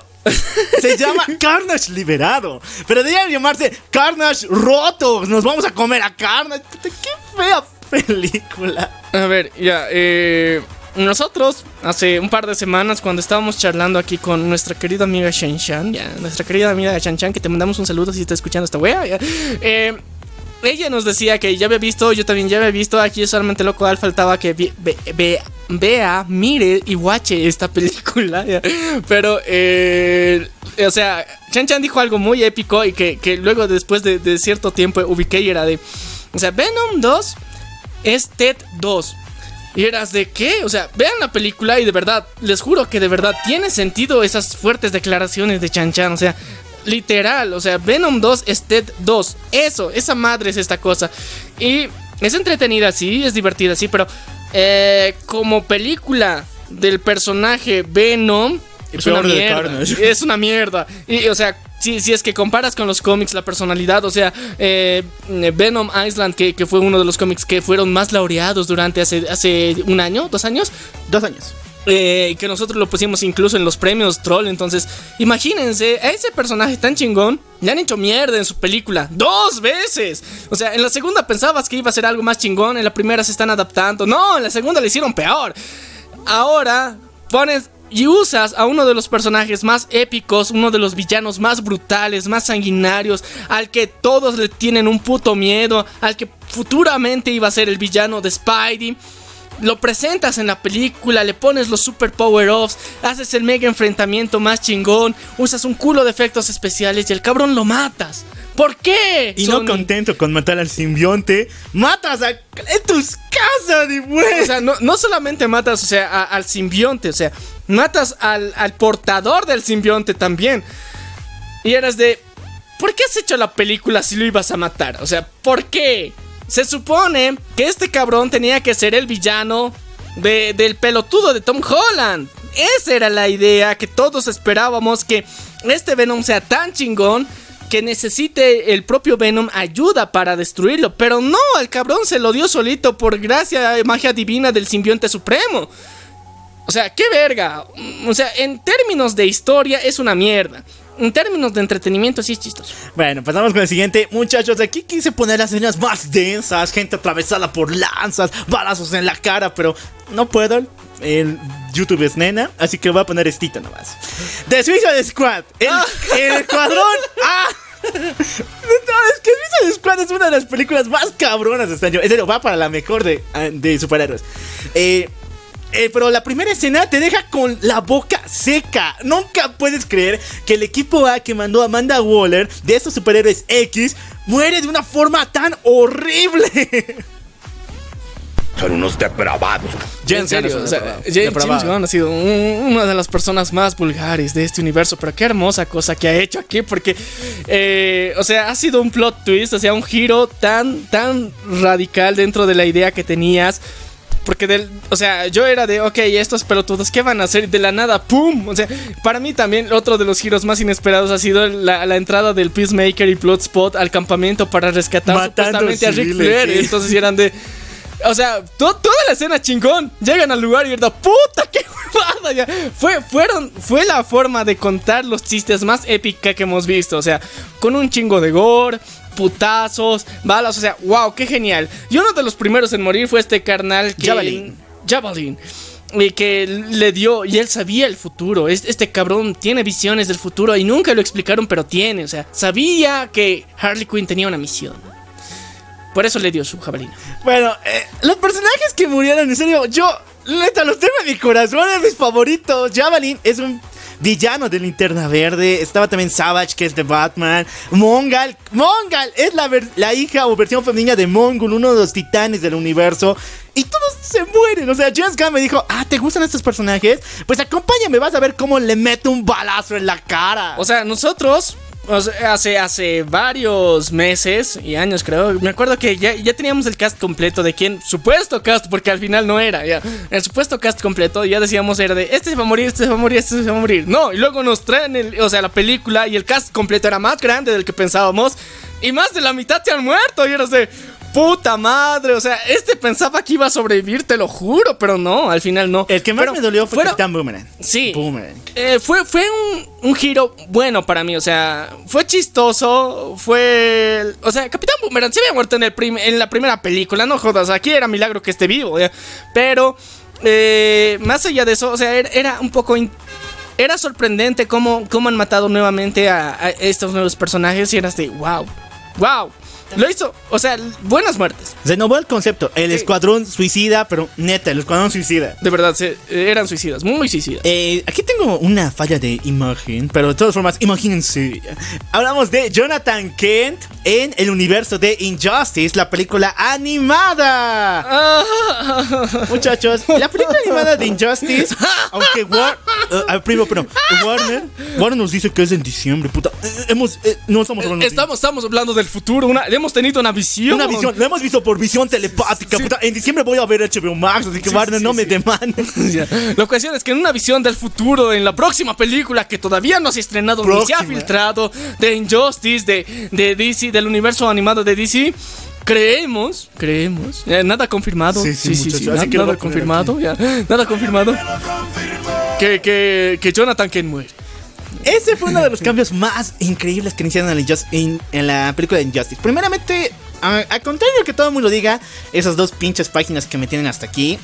Se llama Carnage Liberado. Pero debería llamarse Carnage Roto. Nos vamos a comer a Carnage. Puta, Qué fea película. A ver, ya, eh, nosotros hace un par de semanas cuando estábamos charlando aquí con nuestra querida amiga Shan Shan, ya, nuestra querida amiga Shan Shan, que te mandamos un saludo si está escuchando esta wea, eh, ella nos decía que ya había visto, yo también ya había visto, aquí solamente lo cual faltaba que vea, mire y watche esta película, pero, eh, o sea, Chan Chan dijo algo muy épico y que, que luego después de, de cierto tiempo ubiqué y era de, o sea, Venom 2 es Ted 2. Y eras de qué? O sea, vean la película y de verdad, les juro que de verdad tiene sentido esas fuertes declaraciones de Chan Chan. O sea, literal, o sea, Venom 2 es Ted 2. Eso, esa madre es esta cosa. Y es entretenida, sí, es divertida, sí, pero eh, como película del personaje Venom, es una mierda. Es una mierda. Y, o sea, si, si es que comparas con los cómics la personalidad, o sea, eh, Venom Island, que, que fue uno de los cómics que fueron más laureados durante hace, hace un año, dos años, Dos años. eh, que nosotros lo pusimos incluso en los premios Troll. Entonces, imagínense, a ese personaje tan chingón le han hecho mierda en su película dos veces. O sea, en la segunda pensabas que iba a ser algo más chingón, en la primera se están adaptando. No, en la segunda le hicieron peor. Ahora pones y usas a uno de los personajes más épicos, uno de los villanos más brutales, más sanguinarios, al que todos le tienen un puto miedo, al que futuramente iba a ser el villano de Spidey. Lo presentas en la película, le pones los super power-offs, haces el mega enfrentamiento más chingón, usas un culo de efectos especiales y el cabrón lo matas. ¿Por qué? Y Sony? no contento con matar al simbionte, matas a, en tus casas, y O sea, no, no solamente matas, o sea, a- al simbionte, o sea, matas al, al portador del simbionte también. Y eras de, ¿por qué has hecho la película si lo ibas a matar? O sea, ¿por qué? Se supone que este cabrón tenía que ser el villano de- del pelotudo de Tom Holland. Esa era la idea que todos esperábamos que este Venom sea tan chingón que necesite el propio Venom ayuda para destruirlo. Pero no, el cabrón se lo dio solito por gracia magia divina del simbionte supremo. O sea, qué verga. O sea, en términos de historia es una mierda. En términos de entretenimiento sí es chistoso. Bueno, pasamos con el siguiente. Muchachos, aquí quise poner las escenas más densas, gente atravesada por lanzas, balazos en la cara, pero no puedo. El YouTube es nena, así que voy a poner estito nomás. The Suicide Squad, el, el escuadrón. ¡Ah! No, es que Suicide Squad es una de las películas más cabronas de este año. En serio, va para la mejor de, ah, de superhéroes. Eh, eh, pero la primera escena te deja con la boca seca. Nunca puedes creer que el equipo A que mandó a Amanda Waller de estos superhéroes X muere de una forma tan horrible. Son unos depravados. O sea, James, James Gunn ha sido un- una de las personas más vulgares de este universo, pero qué hermosa cosa que ha hecho aquí, porque, eh, o sea, ha sido un plot twist, o sea, un giro tan, tan radical dentro de la idea que tenías. Porque del, o sea, yo era de, ok, estos pelotudos, ¿qué van a hacer? De la nada, ¡pum! O sea, para mí también otro de los giros más inesperados ha sido la, la entrada del Peacemaker y Bloodspot al campamento para rescatar Matando supuestamente a Rick Flair. sí. Entonces eran de, o sea, to- toda la escena chingón. Llegan al lugar y verdad, puta, qué huevada. ya. Fue, fueron, fue la forma de contar los chistes más épica que hemos visto. O sea, con un chingo de gore, putazos, balas. O sea, wow, qué genial. Y uno de los primeros en morir fue este carnal que. Javelin. Javelin. Y que le dio, y él sabía el futuro. Es- Este cabrón tiene visiones del futuro y nunca lo explicaron, pero tiene. O sea, sabía que Harley Quinn tenía una misión. Por eso le dio su jabalina. Bueno, eh, los personajes que murieron, en serio, yo, neta, los tengo en mi corazón, es mis favoritos. Javelin es un villano de Linterna Verde. Estaba también Savage, que es de Batman. Mongal, Mongal es la, la hija o versión femenina de Mongul, uno de los titanes del universo. Y todos se mueren. O sea, James Gunn me dijo, ah, ¿te gustan estos personajes? Pues acompáñame, vas a ver cómo le meto un balazo en la cara. O sea, nosotros o sea, hace, hace varios meses y años creo, me acuerdo que ya, ya teníamos el cast completo de quien, supuesto cast, porque al final no era, ya, el supuesto cast completo, ya decíamos era de, este se va a morir, este se va a morir, este se va a morir. No, y luego nos traen, el, o sea, la película y el cast completo era más grande del que pensábamos y más de la mitad se han muerto y eras de... Puta madre, o sea, este pensaba que iba a sobrevivir, te lo juro, pero no, al final no. el que más Pero me dolió fue Capitán Boomerang. Sí. Boomerang. Eh, fue fue un, un giro bueno para mí, o sea, fue chistoso, fue... O sea, Capitán Boomerang se había muerto en, el en la primera película, no jodas, aquí era milagro que esté vivo, ya. pero eh, más allá de eso, o sea, era, era un poco... in- era sorprendente cómo, cómo han matado nuevamente a, a estos nuevos personajes y eras de, wow, wow. Lo hizo, o sea, buenas muertes. Renovó el concepto, el escuadrón suicida, pero neta, el escuadrón suicida. De verdad, se- eran suicidas, muy suicidas. Eh, aquí tengo una falla de imagen, pero de todas formas, imagínense. Hablamos de Jonathan Kent en el universo de Injustice, la película animada. Muchachos, la película animada de Injustice, aunque War, eh, ah, primo, pero Warner, Warner nos dice que es en diciembre, puta. Eh, hemos, eh, no estamos hablando de- Estamos, estamos hablando del futuro, una, hemos tenido una visión. una visión, lo hemos visto por visión telepática, puta. En diciembre voy a ver HBO Max, así que Warner no me demande. Ya. La cuestión es que en una visión del futuro, en la próxima película que todavía no se ha estrenado ni se ha filtrado, de Injustice, de, de DC, del universo animado de DC, creemos, creemos, eh, nada confirmado, Sí, sí, muchacho, nada, así que nada confirmado, ya, nada confirmado, que, que, que Jonathan Kent muere. Ese fue uno de los cambios más increíbles que iniciaron en en- en la película de Injustice. Primeramente, a, a contrario que todo el mundo diga, esas dos pinches páginas que me tienen hasta aquí.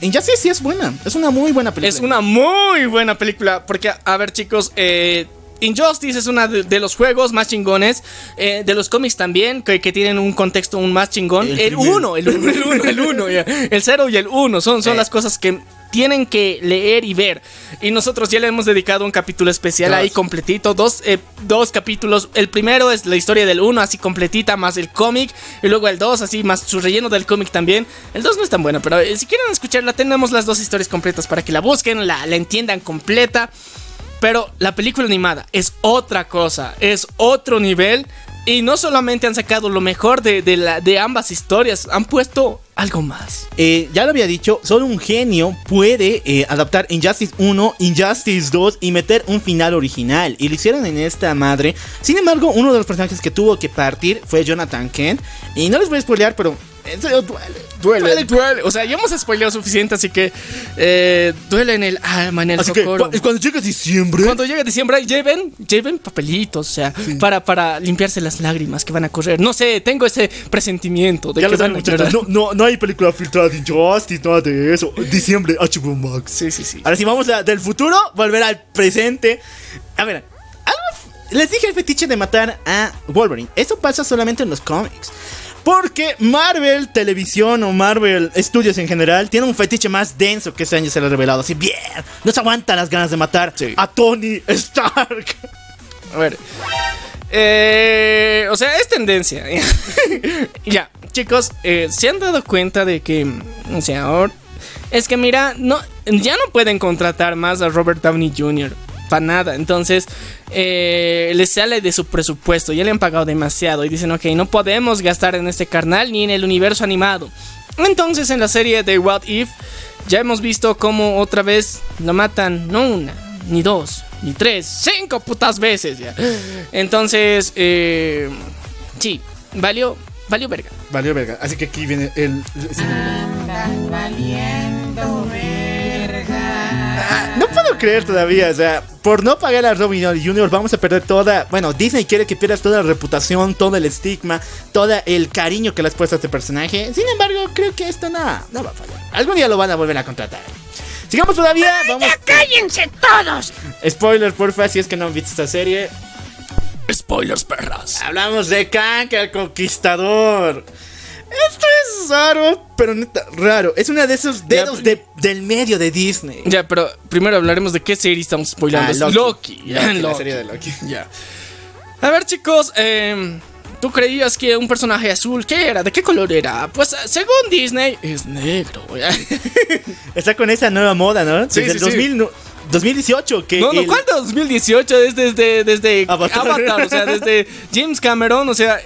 Injustice sí es buena, es una muy buena película. Es una muy buena película. Porque, a ver, chicos, eh, Injustice es uno de, de los juegos más chingones. eh, de los cómics también, que, que tienen un contexto aún más chingón. El El primero. 1, el 1, el 1, el 1, el 0 y el 1 son, son Eh. las cosas que tienen que leer y ver. Y nosotros ya le hemos dedicado un capítulo especial Dos. ahí completito, dos, eh, dos capítulos. El primero es la historia del 1, así completita, más el cómic. Y luego el 2, así, más su relleno del cómic también. El 2 no es tan bueno, pero eh, si quieren escucharla, tenemos las dos historias completas para que la busquen, la, la entiendan completa. Pero la película animada es otra cosa, es otro nivel. Y no solamente han sacado lo mejor de, de la, de ambas historias, han puesto algo más. Eh, ya lo había dicho, solo un genio puede eh, adaptar Injustice 1, Injustice 2 y meter un final original. Y lo hicieron en esta madre. Sin embargo, uno de los personajes que tuvo que partir fue Jonathan Kent. Y no les voy a spoilear, pero en serio duele. Duele, duele, O sea, ya hemos spoileado suficiente, así que eh, duele en el alma, en el Así que socorro. cu- cuando llega diciembre. Cuando llegue diciembre, lleven, lleven papelitos, o sea, para, para limpiarse las lágrimas que van a correr. No sé, tengo ese presentimiento de Ya que van a llorar. No, no, no hay película filtrada de Injustice, nada de eso. Diciembre, HBO Max. Sí, sí, sí. Ahora sí, vamos a- del futuro, volver al presente. A ver, les dije el fetiche de matar a Wolverine. Eso pasa solamente en los cómics. Porque Marvel Televisión o Marvel Studios en general tiene un fetiche más denso que este año se lo ha revelado. Así bien, no se aguantan las ganas de matar Sí. a Tony Stark. A ver. Eh, o sea, es tendencia. ya, chicos, eh, se han dado cuenta de que, o sea, ahora- es que mira, no, ya no pueden contratar más a Robert Downey Jr. Para nada. Entonces, eh, les sale de su presupuesto. Ya le han pagado demasiado. Y dicen, ok, no podemos gastar en este carnal ni en el universo animado. Entonces, en la serie de What If, ya hemos visto cómo otra vez lo matan, no una, ni dos, ni tres, cinco putas veces ya. Entonces, eh, sí, valió, valió verga. Valió verga. Así que aquí viene el. Ah, No puedo creer todavía, o sea, por no pagar a Robin Jr. vamos a perder toda, bueno, Disney quiere que pierdas toda la reputación, todo el estigma, todo el cariño que le has puesto a este personaje. Sin embargo, creo que esto no, no va a fallar. Algún día lo van a volver a contratar. Sigamos todavía, vamos. ¡Ya cállense todos! Spoiler, porfa, si es que no han visto esta serie. Spoilers, perras. Hablamos de Kang, el conquistador. Esto es raro, pero neta, raro. Es una de esos dedos de- del medio de Disney. Ya, pero primero hablaremos de qué serie estamos spoilando. Ah, Es Loki. Loki. ya, Loki, la serie de Loki. Ya. A ver, chicos, eh, ¿tú creías que un personaje azul, qué era? ¿De qué color era? Pues eh, según Disney, es negro. Está con esa nueva moda, ¿no? Sí, Desde sí, el 2000 no- 2018, que No, no, el- ¿cuál de 2018? Es desde, desde Avatar. Avatar. o sea, desde James Cameron, o sea,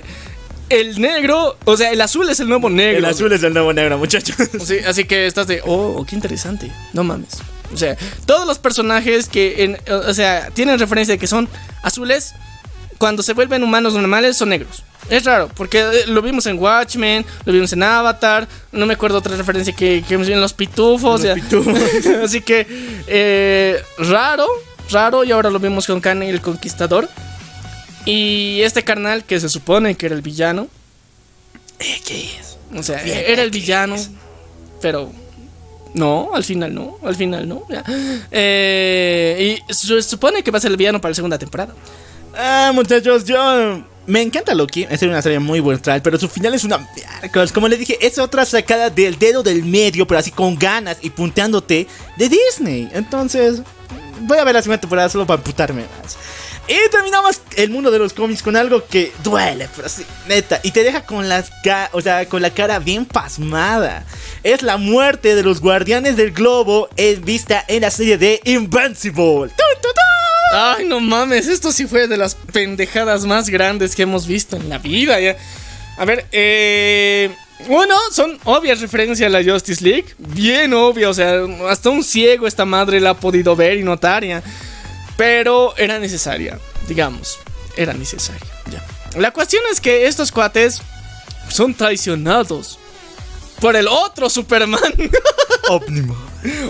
el negro, o sea, el azul es el nuevo negro. el azul es el nuevo negro, muchachos. Sí, así que estás de, oh, qué interesante. No mames. O sea, todos los personajes que, en- o sea, tienen referencia de que son azules, cuando se vuelven humanos normales son negros. Es raro, porque eh, lo vimos en Watchmen, lo vimos en Avatar, no me acuerdo otra referencia que, que vimos en Los Pitufos. Los o sea, pitufos. así que, eh, raro, raro, y ahora lo vimos con Kanye el Conquistador. Y este carnal que se supone que era el villano. Eh, ¿Qué es? O sea, era el villano, pero no, al final no, al final no. Eh, y se supone que va a ser el villano para la segunda temporada. Ah, muchachos, yo me encanta Loki. Es una serie muy buena, pero su final es una. Como les dije, es otra sacada del dedo del medio, pero así con ganas y punteándote de Disney. Entonces, voy a ver la segunda temporada solo para putarme más. Y terminamos el mundo de los cómics con algo que duele, pero sí, neta, y te deja con las o sea, con la cara bien pasmada. Es la muerte de los guardianes del globo es vista en la serie de Invincible. Ay, no mames, esto sí fue de las pendejadas más grandes que hemos visto en la vida. ya. A ver, eh. Bueno, son obvias referencias a la Justice League. Bien obvia, o sea, hasta un ciego esta madre la ha podido ver y notar ya. Pero era necesaria, digamos. Era necesaria. Ya. La cuestión es que estos cuates son traicionados por el otro Superman.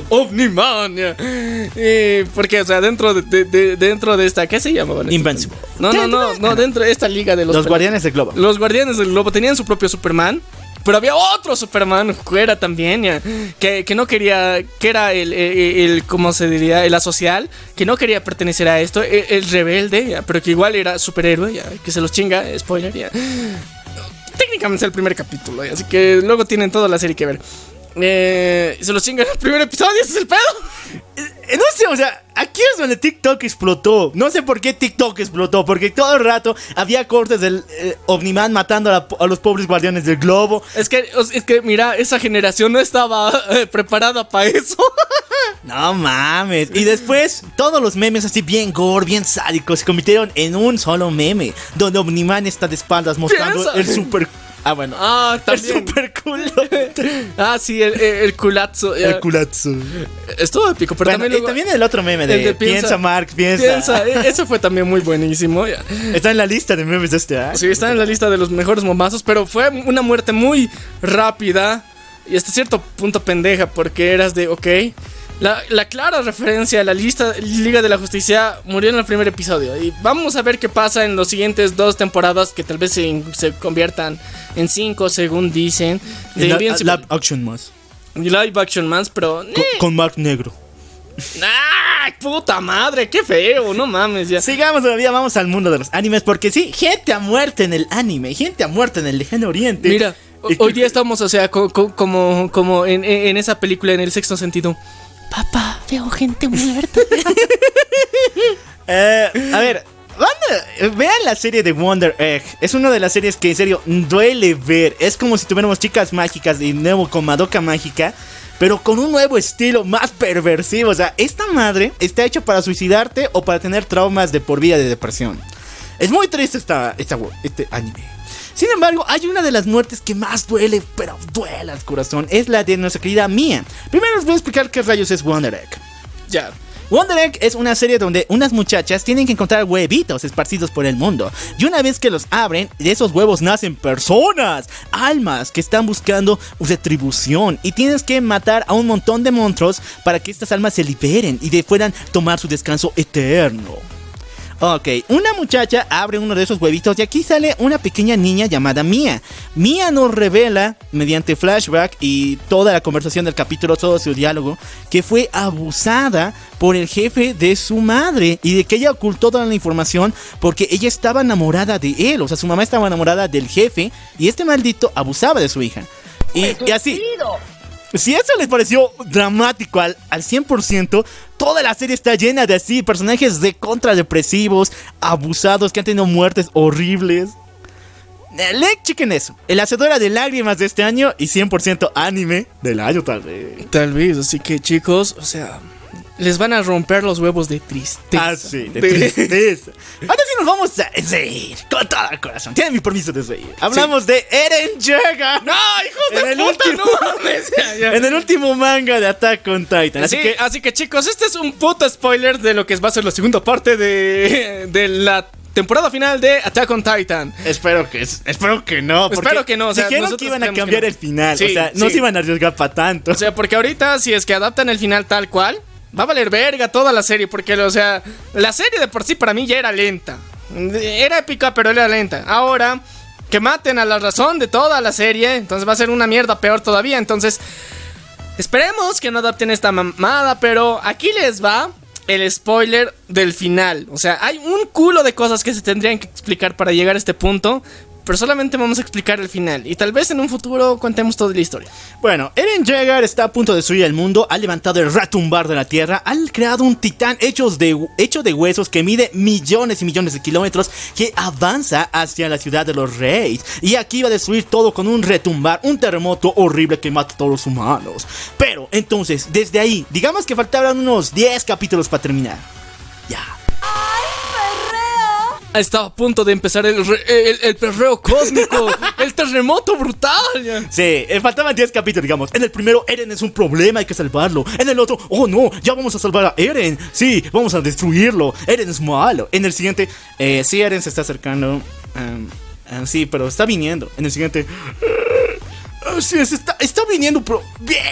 Omniman. ya. Eh, porque, o sea, dentro de, de- de- dentro de esta, ¿qué se llamaban? estos? Invincible. No, no, no, no, dentro de esta liga de los, Los guardianes del globo. Los guardianes del globo tenían su propio Superman. Pero había otro Superman fuera también, ya, que, que no quería, que era el, el, el- ¿cómo se diría? El asocial, que no quería pertenecer a esto, el, el rebelde, ya, pero que igual era superhéroe, ya, que se los chinga, spoiler, ya. Técnicamente es el primer capítulo, así que luego tienen toda la serie que ver. Eh, se los chinga en el primer episodio, ese es el pedo. Eh, No sé, o sea, aquí es donde TikTok explotó. No sé por qué TikTok explotó, porque todo el rato había cortes del eh, Omniman matando a, la- a los pobres guardianes del globo. Es que, es que, mira, esa generación no estaba eh, preparada para eso. No mames. Y después, todos los memes así bien gore, bien sádicos, se convirtieron en un solo meme. Donde Omniman está de espaldas mostrando el super. Ah, bueno. Ah, el también. super culo. Ah, sí, el, el, el culazo. el culazo. Estuvo épico, pero Bueno, también, y también el otro meme de, el de piensa, Mark, piensa. Piensa, e- ese fue también muy buenísimo. Está en la lista de memes de este año. Sí, está en la lista de los mejores momazos, pero fue una muerte muy rápida y hasta cierto punto pendeja, porque eras de, ok. La, la clara referencia a la lista Liga de la Justicia murió en el primer episodio. Y vamos a ver qué pasa en los siguientes dos temporadas, que tal vez se, se conviertan en cinco, según dicen. De La- Invincible- live action más. live action mans, pero. Con, con Mark Negro. ¡Ay, puta madre! ¡Qué feo! No mames, ya. Sigamos todavía, vamos al mundo de los animes. Porque sí, gente ha muerto en el anime, gente ha muerto en el lejano oriente. Mira, hoy día estamos, o sea, co- co- como, como en- en esa película, en el sexto sentido. Papá, veo gente muerta. Eh, a ver, vean la serie de Wonder Egg. Es una de las series que en serio duele ver. Es como si tuviéramos chicas mágicas de nuevo con Madoka mágica. Pero con un nuevo estilo más perversivo. O sea, esta madre está hecha para suicidarte o para tener traumas de por vida de depresión. Es muy triste esta, esta, este anime. Sin embargo, hay una de las muertes que más duele, pero duele al corazón. Es la de nuestra querida Mia. Primero les voy a explicar qué rayos es Wonder Egg. Ya. Wonder Egg es una serie donde unas muchachas tienen que encontrar huevitos esparcidos por el mundo. Y una vez que los abren, de esos huevos nacen personas, almas que están buscando retribución. Y tienes que matar a un montón de monstruos para que estas almas se liberen y de puedan tomar su descanso eterno. Ok, una muchacha abre uno de esos huevitos y aquí sale una pequeña niña llamada Mia. Mia nos revela, mediante flashback y toda la conversación del capítulo, todo su diálogo, que fue abusada por el jefe de su madre y de que ella ocultó toda la información porque ella estaba enamorada de él. O sea, su mamá estaba enamorada del jefe y este maldito abusaba de su hija. Y, y así. Si eso les pareció dramático al, al 100%, toda la serie está llena de así, personajes de contra depresivos, abusados, que han tenido muertes horribles. Eh, Le chequen eso. El hacedora de lágrimas de este año y 100% anime del año tal vez. Tal vez, así que chicos, o sea, les van a romper los huevos de tristeza. Ah, sí, de tristeza. Ahora sí nos vamos a reír con todo el corazón. Tienen mi permiso de reír. Hablamos de Eren Jaeger. ¡No, hijos de el puta, último- no mames! En el último manga de Attack on Titan. Así que así que chicos, este es un puto spoiler de lo que va a ser la segunda parte de, de la temporada final de Attack on Titan. Espero que, espero que no. Espero que no, o sea, dijeron nosotros que iban a cambiar no. el final. Sí, o sea, no sí. se iban a arriesgar para tanto. O sea, porque ahorita si es que adaptan el final tal cual, va a valer verga toda la serie, porque o sea, la serie de por sí para mí ya era lenta. Era épica, pero era lenta. Ahora que maten a la razón de toda la serie, entonces va a ser una mierda peor todavía, entonces esperemos que no adapten esta mamada, pero aquí les va el spoiler del final. O sea, hay un culo de cosas que se tendrían que explicar para llegar a este punto. Pero solamente vamos a explicar el final. Y tal vez en un futuro contemos toda la historia. Bueno, Eren Jaeger está a punto de destruir el mundo, ha levantado el retumbar de la tierra, ha creado un titán hechos de, hecho de huesos que mide millones y millones de kilómetros que avanza hacia la ciudad de los reyes. Y aquí va a destruir todo con un retumbar, un terremoto horrible que mata a todos los humanos. Pero entonces, desde ahí, digamos que faltaban unos 10 capítulos para terminar. Ya. Estaba a punto de empezar el, re- el, el perreo cósmico, el terremoto brutal. ya. Sí, eh, faltaban 10 capítulos, digamos. En el primero, Eren es un problema, hay que salvarlo. En el otro, oh no, ya vamos a salvar a Eren. Sí, vamos a destruirlo. Eren es malo. En el siguiente, eh, sí, Eren se está acercando. Am, am, sí, pero está viniendo. En el siguiente, ah, sí, está, está viniendo, pero bien.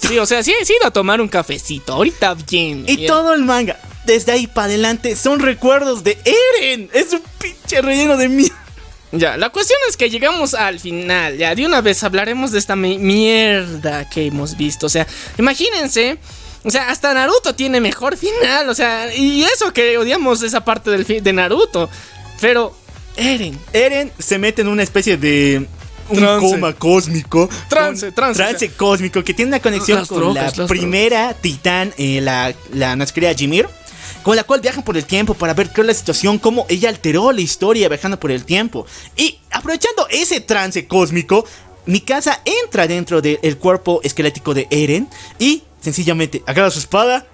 Sí, o sea, sí, sí iba a tomar un cafecito. Ahorita bien. Y todo el manga, desde ahí para adelante, son recuerdos de Eren. Es un pinche relleno de mierda. Ya, la cuestión es que llegamos al final. Ya, de una vez hablaremos de esta mi- mierda que hemos visto. O sea, imagínense. O sea, hasta Naruto tiene mejor final. O sea, y eso que odiamos esa parte del de Naruto. Pero, Eren. Eren se mete en una especie de un Trance. coma cósmico. Trance, Un trance, Trance cósmico que tiene una conexión con drogas, la primera titán, eh, la, la querida Jimir. Con la cual viajan por el tiempo para ver qué es la situación, cómo ella alteró la historia viajando por el tiempo. Y aprovechando ese trance cósmico, Mikasa entra dentro del cuerpo esquelético de Eren y sencillamente agarra su espada,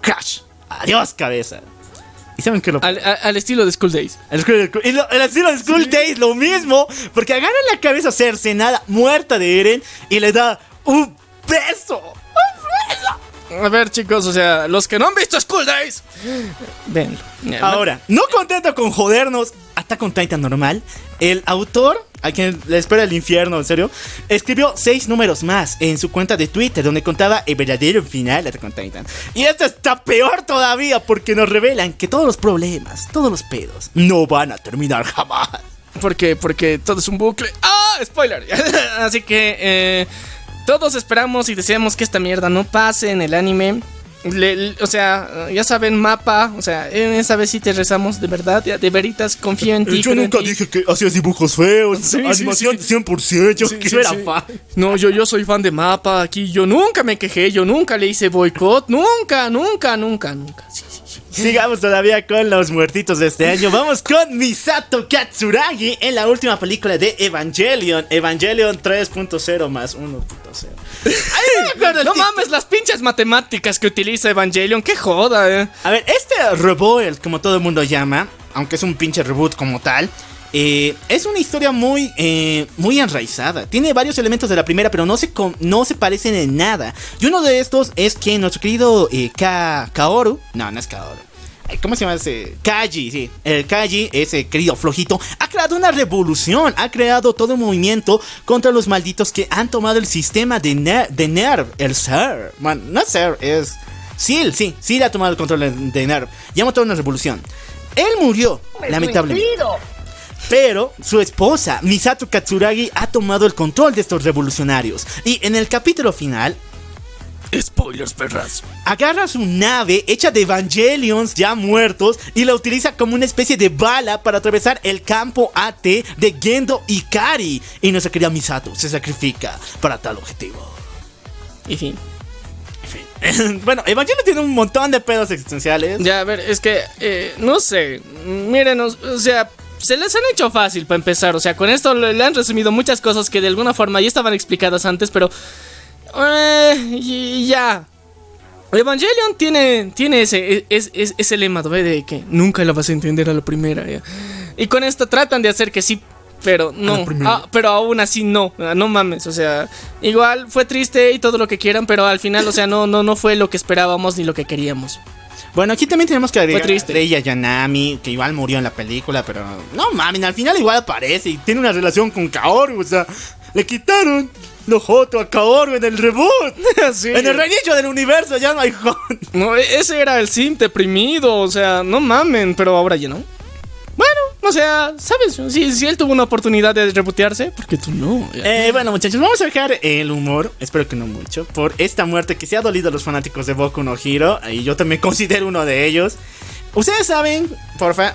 crash, adiós cabeza. ¿Y saben qué lo Al, al estilo de School Days. el, estilo de School Days lo mismo, porque agarra la cabeza cercenada, muerta de Eren, y le da un beso. A ver, chicos, o sea, los que no han visto School Days, venlo. Ahora, no contento con jodernos Attack on Titan normal, el autor, a quien le espera el infierno, en serio, escribió seis números más en su cuenta de Twitter donde contaba el verdadero final de Attack on Titan. Y esto está peor todavía porque nos revelan que todos los problemas, todos los pedos, no van a terminar jamás. Porque, porque todo es un bucle. ¡Ah! Spoiler. Así que eh, todos esperamos y deseamos que esta mierda no pase en el anime. Le- le- o sea, ya saben, mapa. O sea, en esa vez sí te rezamos, de verdad. De veritas, confío en ti. Yo nunca dije que hacías dibujos feos, Sí, sí, animación sí. 100%, yo que era fan. No, yo, yo soy fan de mapa aquí. Yo nunca me quejé, yo nunca le hice boicot. Nunca, nunca, nunca, nunca. Sí. Sigamos todavía con los muertitos de este año. Vamos con Misato Katsuragi en la última película de Evangelion. Evangelion 3.0 más 1.0. Ay, no No mames, las pinches matemáticas que utiliza Evangelion. Qué joda, eh. A ver, este Revolt, como todo el mundo llama, aunque es un pinche reboot como tal, eh, es una historia muy, eh, muy enraizada. Tiene varios elementos de la primera, pero no se, no se parecen en nada. Y uno de estos es que nuestro querido eh, Ka- Kaoru, no, no es Kaoru. ¿Cómo se llama ese? Kaji, sí. El Kaji, ese querido flojito, ha creado una revolución. Ha creado todo un movimiento contra los malditos que han tomado el sistema de, Ner de NERV, el SER. Bueno, no es SER, es SEAL, sí. SEAL ha tomado el control de- de NERV. Y ha montado una revolución. Él murió, lamentablemente. Pero su esposa, Misato Katsuragi, ha tomado el control de estos revolucionarios. Y en el capítulo final, Spoilers, perras. agarra su nave hecha de Evangelions ya muertos y la utiliza como una especie de bala para atravesar el campo AT de Gendo Ikari. Y nuestra querida Misato se sacrifica para tal objetivo. Y fin. En fin. bueno, Evangelion tiene un montón de pedos existenciales. Ya, a ver, es que, eh, no sé, miren, o, o sea, se les han hecho fácil para empezar, o sea, con esto le, han resumido muchas cosas que de alguna forma ya estaban explicadas antes, pero... eh, y ya. Evangelion tiene, tiene ese, es- es- ese lema, ¿ve? De que nunca la vas a entender a la primera. ya. Y con esto tratan de hacer que sí, pero no. Ah, pero aún así no. ah, No mames, o sea, igual fue triste y todo lo que quieran, pero al final, o sea, no, no, no fue lo que esperábamos ni lo que queríamos. Bueno, aquí también tenemos que agregar triste. a Rei Yanami, que igual murió en la película, pero no mames, al final igual aparece y tiene una relación con Kaoru, o sea, le quitaron lo joto a Kaoru en el reboot. Sí. En el reinicio del universo ya no hay joto. No, e- ese era el sim deprimido, o sea, no mamen, pero ahora ya no. O sea, ¿sabes? Si, si él tuvo una oportunidad de rebotearse, ¿por qué tú no? Eh, bueno, muchachos, vamos a dejar el humor, espero que no mucho, por esta muerte que se ha dolido a los fanáticos de Boku no Hero, y yo también considero uno de ellos. Ustedes saben, porfa,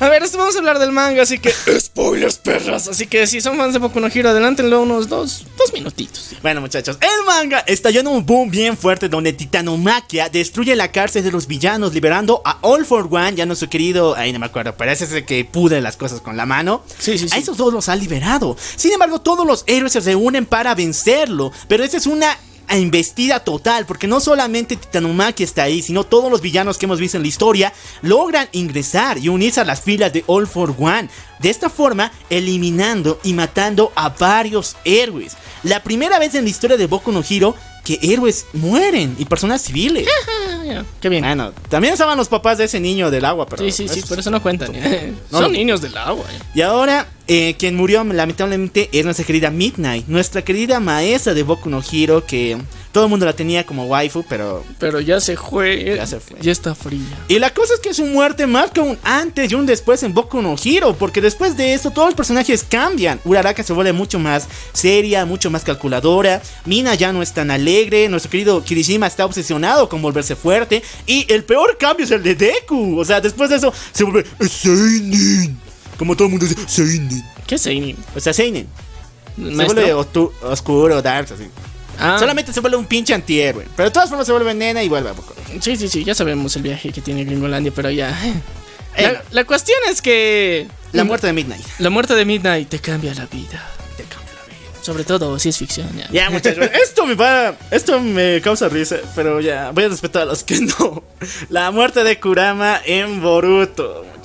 A ver, esto vamos a hablar del manga, así que. Spoilers, perras. Así que si son fans de Boku no Hero, adelántenlo unos dos, dos minutitos. Bueno, muchachos, el manga estalló en un boom bien fuerte donde Titanomaquia destruye la cárcel de los villanos, liberando a All for One, ya nuestro querido, ahí no me acuerdo, pero ese es que pude las cosas con la mano. Sí, sí, sí. A esos dos los ha liberado. Sin embargo, todos los héroes se reúnen para vencerlo, pero esta es una embestida total, porque no solamente Titanomaki está ahí, sino todos los villanos que hemos visto en la historia logran ingresar y unirse a las filas de All for One. De esta forma, eliminando y matando a varios héroes. La primera vez en la historia de Boku no Hero que héroes mueren y personas civiles. Qué bien. Bueno, también estaban los papás de ese niño del agua, pero Sí, sí, sí, por eso no cuentan. No, Son no. niños del agua. ya. y ahora, eh, quien murió lamentablemente es nuestra querida Midnight, nuestra querida maestra de Boku no Hero, que todo el mundo la tenía como waifu, pero... Pero ya se fue. Ya se fue. Ya está fría. Y la cosa es que su muerte marca un antes y un después en Boku no Hero, porque después de esto todos los personajes cambian. Uraraka se vuelve mucho más seria, mucho más calculadora, Mina ya no es tan alegre, nuestro querido Kirishima está obsesionado con volverse fuerte, y el peor cambio es el de Deku, o sea, después de eso se vuelve como todo el mundo dice, Seinen. ¿Qué es Seinin? O sea, Seinen. Se vuelve oscuro, dark, así. Ah, Solamente se vuelve un pinche antihéroe. Pero de todas formas se vuelve nena y vuelve a poco. Sí, sí, sí, ya sabemos el viaje que tiene Gringolandia, pero ya. Eh. La, la cuestión es que. La muerte de Midnight. La muerte de Midnight te cambia la vida. Te cambia la vida. Sobre todo si es ficción, ya. Ya, muchachos, esto me va. Esto me causa risa, pero ya, voy a respetar a los que no. La muerte de Kurama en Boruto, muchachos.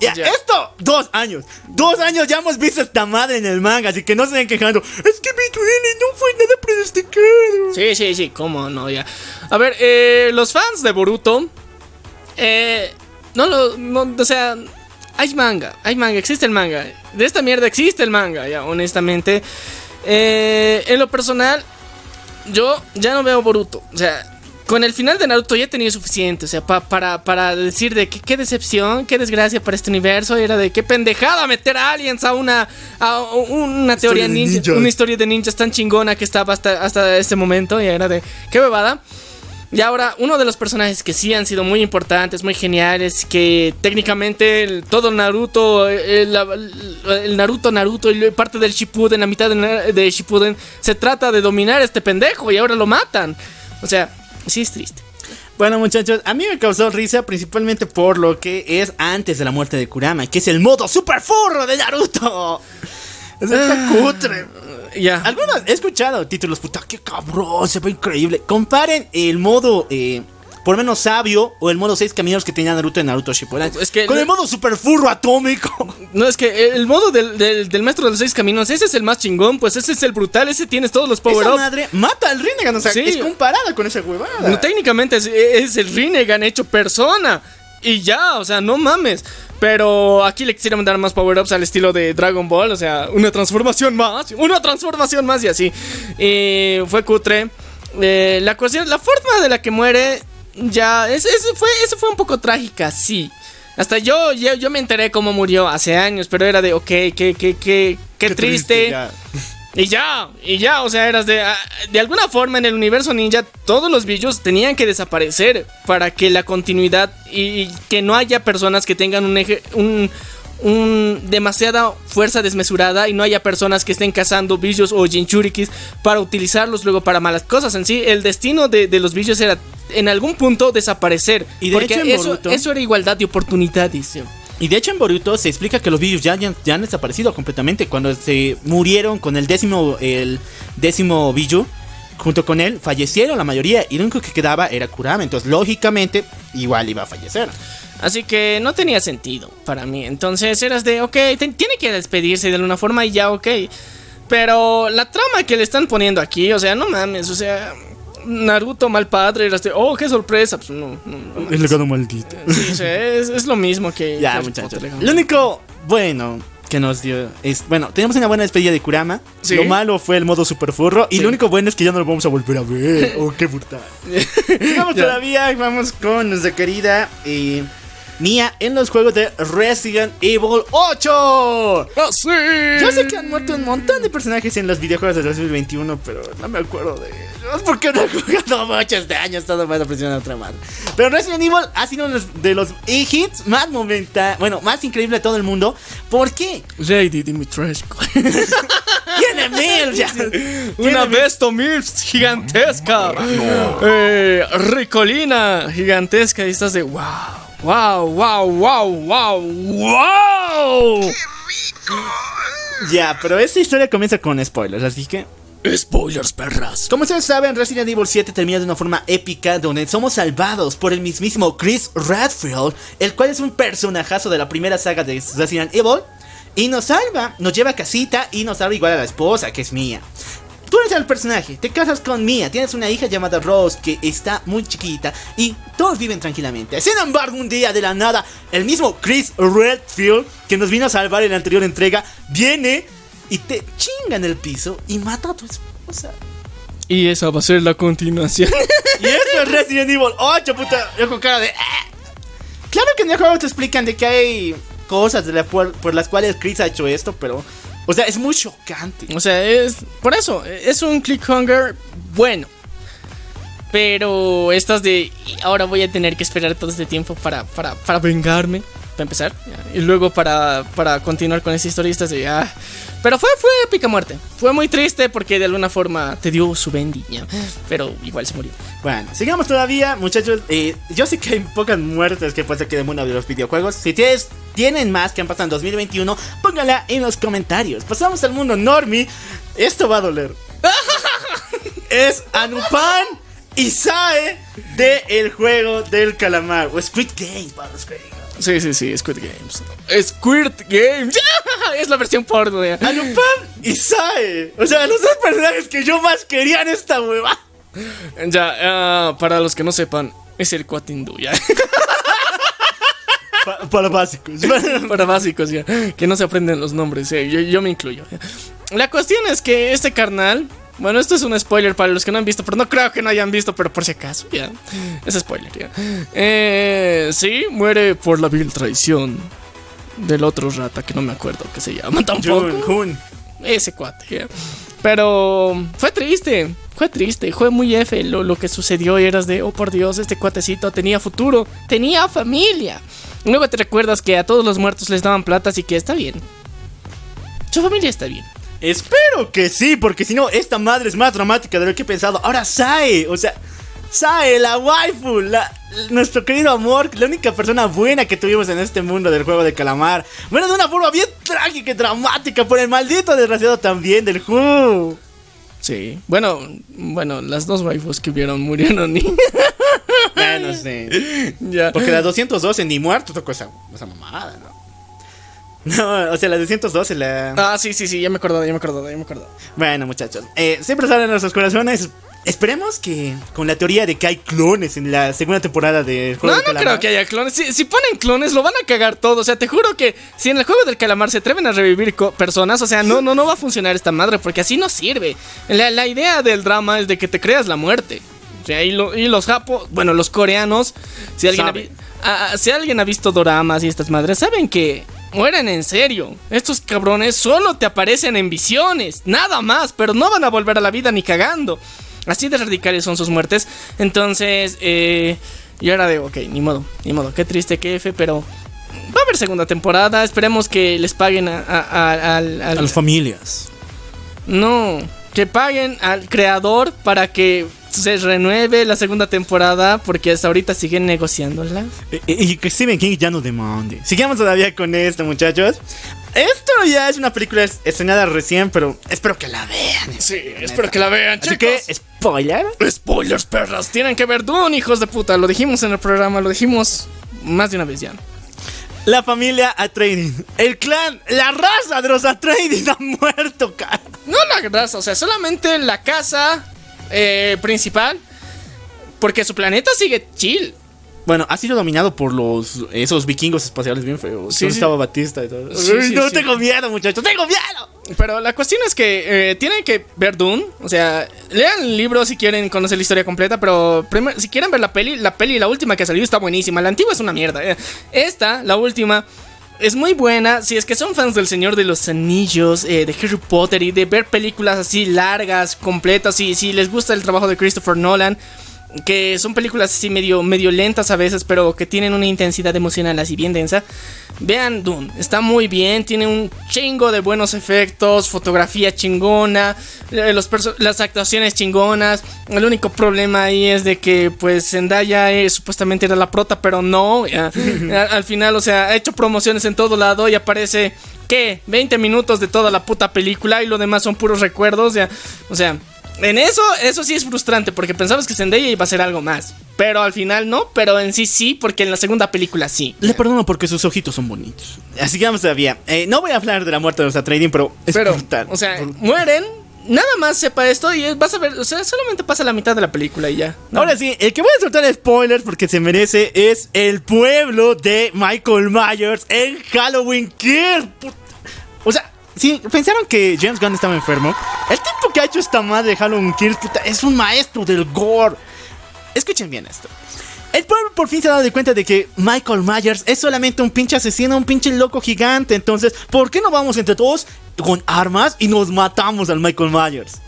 Ya, Ya. esto, dos años. Dos años ya hemos visto esta madre en el manga, así que no se estén quejando. Es que mi duele, no fue nada pronosticado. Sí, sí, sí, cómo no, ya. A ver, eh, los fans de Boruto. Eh, no lo. no, o sea, hay manga, hay manga, existe el manga. De esta mierda existe el manga, ya, honestamente. Eh, en lo personal, yo ya no veo Boruto. O sea, con el final de Naruto ya he tenido suficiente. O sea, pa- para, para decir de que qué decepción, qué desgracia para este universo. Era de qué pendejada meter a aliens a una, a una teoría ninja, ninjas. una historia de ninjas tan chingona que estaba hasta, hasta este momento. Y era de qué bebada. Y ahora, uno de los personajes que sí han sido muy importantes, muy geniales, que técnicamente el- todo Naruto, el, el Naruto Naruto y parte del Shippuden, la mitad de, de Shippuden, se trata de dominar a este pendejo y ahora lo matan. O sea, sí es triste. Bueno, muchachos, a mí me causó risa principalmente por lo que es antes de la muerte de Kurama, que es el modo super furro de Naruto. Es está cutre. Ya. Algunos he escuchado títulos, puta, qué cabrón, se ve increíble. Comparen el modo, eh, por menos sabio, o el modo 6 caminos que tenía Naruto en Naruto Shippuden. Es que- con el modo super furro atómico. No, es que el modo del, del, del maestro de los seis caminos, ese es el más chingón, pues ese es el brutal, ese tienes todos los Esa power-ups. madre mata al Rinnegan, o sea, Sí. es comparada con esa huevada. No, técnicamente es, es el Rinnegan hecho persona. Y ya, o sea, no mames. Pero aquí le quisieron dar más power-ups al estilo de Dragon Ball. O sea, una transformación más, una transformación más y así. Y fue cutre. Eh, la cuestión, la forma de la que muere, ya, es- eso fue, eso fue un poco trágica, sí. Hasta yo, yo, yo me enteré cómo murió hace años, pero era de, ok, qué, qué, qué, qué, triste. ya. Y ya, y ya, o sea, eras de. ah, De alguna forma en el universo ninja, todos los bichos tenían que desaparecer para que la continuidad y, y que no haya personas que tengan un eje. un. Un demasiada fuerza desmesurada y no haya personas que estén cazando bichos o jinchurikis para utilizarlos luego para malas cosas. En sí, el destino de, de los bichos era en algún punto desaparecer. Y de porque hecho eso, Boruto- eso era igualdad de oportunidades. ¿sí? Y de hecho en Boruto se explica que los virus ya, ya, ya han desaparecido completamente. Cuando se murieron con el décimo, el décimo Biju, junto con él, fallecieron la mayoría. Y lo único que quedaba era Kurama. Entonces, lógicamente, igual iba a fallecer. Así que no tenía sentido para mí. Entonces eras de, ok, tiene que despedirse de alguna forma y ya, ok. Pero la trama que le están poniendo aquí, o sea, no mames, o sea, Naruto mal padre, eras de, oh, qué sorpresa. Pues no, no, no mames. legado maldito. Sí, o sea, es, es lo mismo que. Ya, muchachos. Lo único bueno que nos dio es. Bueno, tenemos una buena despedida de Kurama. Sí. Lo malo fue el modo super furro. Y Sí. lo único bueno es que ya no lo vamos a volver a ver. oh, qué brutal. Ya. todavía. Vamos con nuestra querida eh, Mia en los juegos de Resident Evil 8. ¡Ah, sí! Yo sé que han muerto un montón de personajes en los videojuegos de 2021, pero no me acuerdo de ellos. Porque no he jugado mucho este año, he estado más presionando otra madre. Pero Resident Evil ha sido uno de los- de hits más momenta, bueno, más increíble de todo el mundo. ¿Por qué? Lady Dimitrescu. Tiene mil ya. Una Besto Mills gigantesca. Eh, Ricolina gigantesca. Y estás de wow. Wow, wow, wow, wow, wow. Ya, pero esta historia comienza con spoilers, así que Spoilers, perras. Como ustedes saben, Resident Evil 7 termina de una forma épica donde somos salvados por el mismísimo Chris Redfield, el cual es un personajazo de la primera saga de Resident Evil, y nos salva, nos lleva a casita y nos salva igual a la esposa, que es Mia. Tú eres el personaje, te casas con Mia, tienes una hija llamada Rose que está muy chiquita y todos viven tranquilamente. Sin embargo, un día de la nada, el mismo Chris Redfield, que nos vino a salvar en la anterior entrega, viene y te chinga en el piso y mata a tu esposa. Y esa va a ser la continuación. Y esto es Resident Evil 8, puta. Yo con cara de. "Ah". Claro que en el juego te explican de que hay cosas de la por, por las cuales Chris ha hecho esto, pero. O sea, es muy chocante. o sea, es. Por eso, es un clickhanger bueno. Pero estas de. "Y Ahora voy a tener que esperar todo este tiempo para, para, para vengarme. Para empezar. Y luego para, para continuar con esa historia, estás de, ah. Pero fue, fue épica muerte. Fue muy triste porque de alguna forma te dio su ya. Pero igual se murió. Bueno, sigamos todavía, muchachos. Eh, yo sé que hay pocas muertes que puede ser que mundo de los videojuegos. Si tienes, tienen más que han pasado en 2021, póngala en los comentarios. Pasamos al mundo normie. Esto va a doler. es Anupan y Sae de el juego del calamar. O Squid Games, para los. Sí, sí, sí, Squid Games. Squid Games. es la versión porno de. Anupan y Sae. O sea, los dos personajes que yo más quería en esta hueva. Ya, ah, para los que no sepan, es el Cuatindú, ya. Pa- para básicos. para básicos, ya. Que no se aprenden los nombres, eh, yo, yo me incluyo. La cuestión es que este carnal. Bueno, esto es un spoiler para los que no han visto, pero no creo que no hayan visto, pero por si acaso, ya. Es spoiler, ya. Eh, sí, muere por la vil traición del otro rata que no me acuerdo que se llama tampoco. Jun, Jun. Ese cuate, ya. Pero fue triste, fue triste, fue muy F lo, lo que sucedió y eras de, oh por Dios, este cuatecito tenía futuro, tenía familia. Y Luego te recuerdas que a todos los muertos les daban plata, así que está bien. Su familia está bien. Espero que sí, porque si no, esta madre es más dramática de lo que he pensado. Ahora Sae, o sea, Sae, la waifu, la, nuestro querido amor, la única persona buena que tuvimos en este mundo del juego de calamar. Bueno, de una forma bien trágica y dramática por el maldito desgraciado también del Who. Sí. Bueno, bueno, las dos waifus que vieron murieron y... Bueno, sí. ya. Porque la 212 ni muerto tocó esa, esa mamada, ¿no? No, o sea, la 212 la... Ah, sí, sí, sí, ya me acordé, ya me acordé, ya me acordé. Bueno, muchachos, eh, siempre salen nuestros corazones. Esperemos que con la teoría de que hay clones en la segunda temporada de Juego No, del no Calamar. creo que haya clones. Si, si ponen clones, lo van a cagar todo. O sea, te juro que si en el juego del calamar se atreven a revivir personas, o sea, no, no, no va a funcionar esta madre, porque así no sirve. La, la idea del drama es de que te creas la muerte. O sea, y, lo- y los japos, bueno, los coreanos, si alguien, ha, ah, ah, si alguien ha visto doramas y estas madres, saben que mueren en serio. Estos cabrones solo te aparecen en visiones, nada más, pero no van a volver a la vida ni cagando. Así de radicales son sus muertes. Entonces, eh, yo era de, ok, ni modo, ni modo, qué triste, qué F, pero va a haber segunda temporada. Esperemos que les paguen a, a- A las familias. No, que paguen al creador para que se renueve la segunda temporada, porque hasta ahorita siguen negociándola. Y, y que Stephen King ya no demande. Sigamos todavía con esto, muchachos. Esto ya es una película es- estrenada recién, pero espero que la vean. Sí, espero que la vean, Así que, spoiler. Spoilers, perras. Tienen que ver Dune, hijos de puta. Lo dijimos en el programa, lo dijimos más de una vez ya. La familia Atreides. El clan, la raza de los Atreides ha muerto, cara. No la raza, o sea, solamente la casa eh, principal. Porque su planeta sigue chill. Bueno, ha sido dominado por los esos vikingos espaciales bien feos. Sí, estaba Batista y todo. Sí, no tengo miedo, muchachos. Tengo miedo. Pero la cuestión es que eh, tienen que ver Dune. O sea, lean el libro si quieren conocer la historia completa. Pero si quieren ver la peli, la peli, la última que ha salido está buenísima. La antigua es una mierda. eh. Esta, la última, es muy buena. Si es que son fans del Señor de los Anillos, eh, de Harry Potter y de ver películas así largas, completas. Y si les gusta el trabajo de Christopher Nolan. Que son películas así medio, medio lentas a veces, pero que tienen una intensidad emocional así bien densa. Vean Dune, está muy bien, tiene un chingo de buenos efectos, fotografía chingona, eh, los las actuaciones chingonas. El único problema ahí es de que pues Zendaya eh, supuestamente era la prota, pero no. al, al final, o sea, ha hecho promociones en todo lado y aparece, ¿qué? 20 minutos de toda la puta película y lo demás son puros recuerdos. ya. O sea, en eso, eso sí es frustrante porque pensabas que Zendaya iba a ser algo más. Pero al final no, pero en sí sí, porque en la segunda película sí. Le perdono porque sus ojitos son bonitos. Así que vamos todavía. Eh, no voy a hablar de la muerte de los Atreides, pero es Pero, brutal. o sea, mueren. Nada más sepa esto y vas a ver, o sea, solamente pasa la mitad de la película y ya. No. Ahora sí, el que voy a soltar spoilers porque se merece es el pueblo de Michael Myers en Halloween Kills. Put- O sea, si pensaron que James Gunn estaba enfermo, el tipo que ha hecho esta madre de Halloween Kills puta, es un maestro del gore. Escuchen bien esto. El pueblo por fin se ha dado cuenta de que Michael Myers es solamente un pinche asesino, un pinche loco gigante. Entonces, ¿por qué no vamos entre todos con armas y nos matamos al Michael Myers?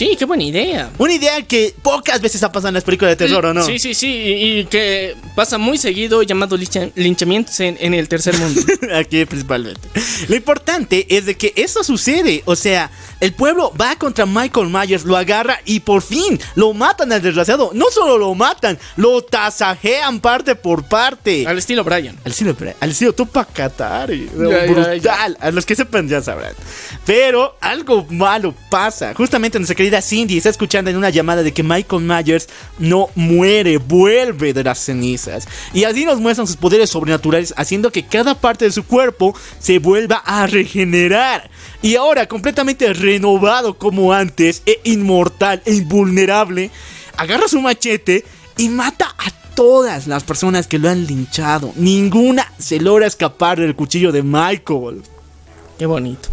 Sí, qué buena idea. Una idea que pocas veces ha pasado en las películas de terror, ¿o no? Sí, sí, sí, y, y que pasa muy seguido llamado lincha- linchamientos en, en el tercer mundo. Aquí principalmente. Lo importante es de que eso sucede. O sea, el pueblo va contra Michael Myers, lo agarra y por fin lo matan al desgraciado. No solo lo matan, lo tasajean parte por parte. Al estilo Brian. Al estilo, al estilo Tupac Katari. Ya, ya, Brutal. A los que sepan ya sabrán. Pero algo malo pasa. Justamente nuestra querida Cindy está escuchando en una llamada de que Michael Myers no muere, vuelve de las cenizas. Y así nos muestran sus poderes sobrenaturales, haciendo que cada parte de su cuerpo se vuelva a regenerar. Y ahora, completamente renovado como antes, e inmortal e invulnerable, agarra su machete y mata a todas las personas que lo han linchado. Ninguna se logra escapar del cuchillo de Michael. Qué bonito.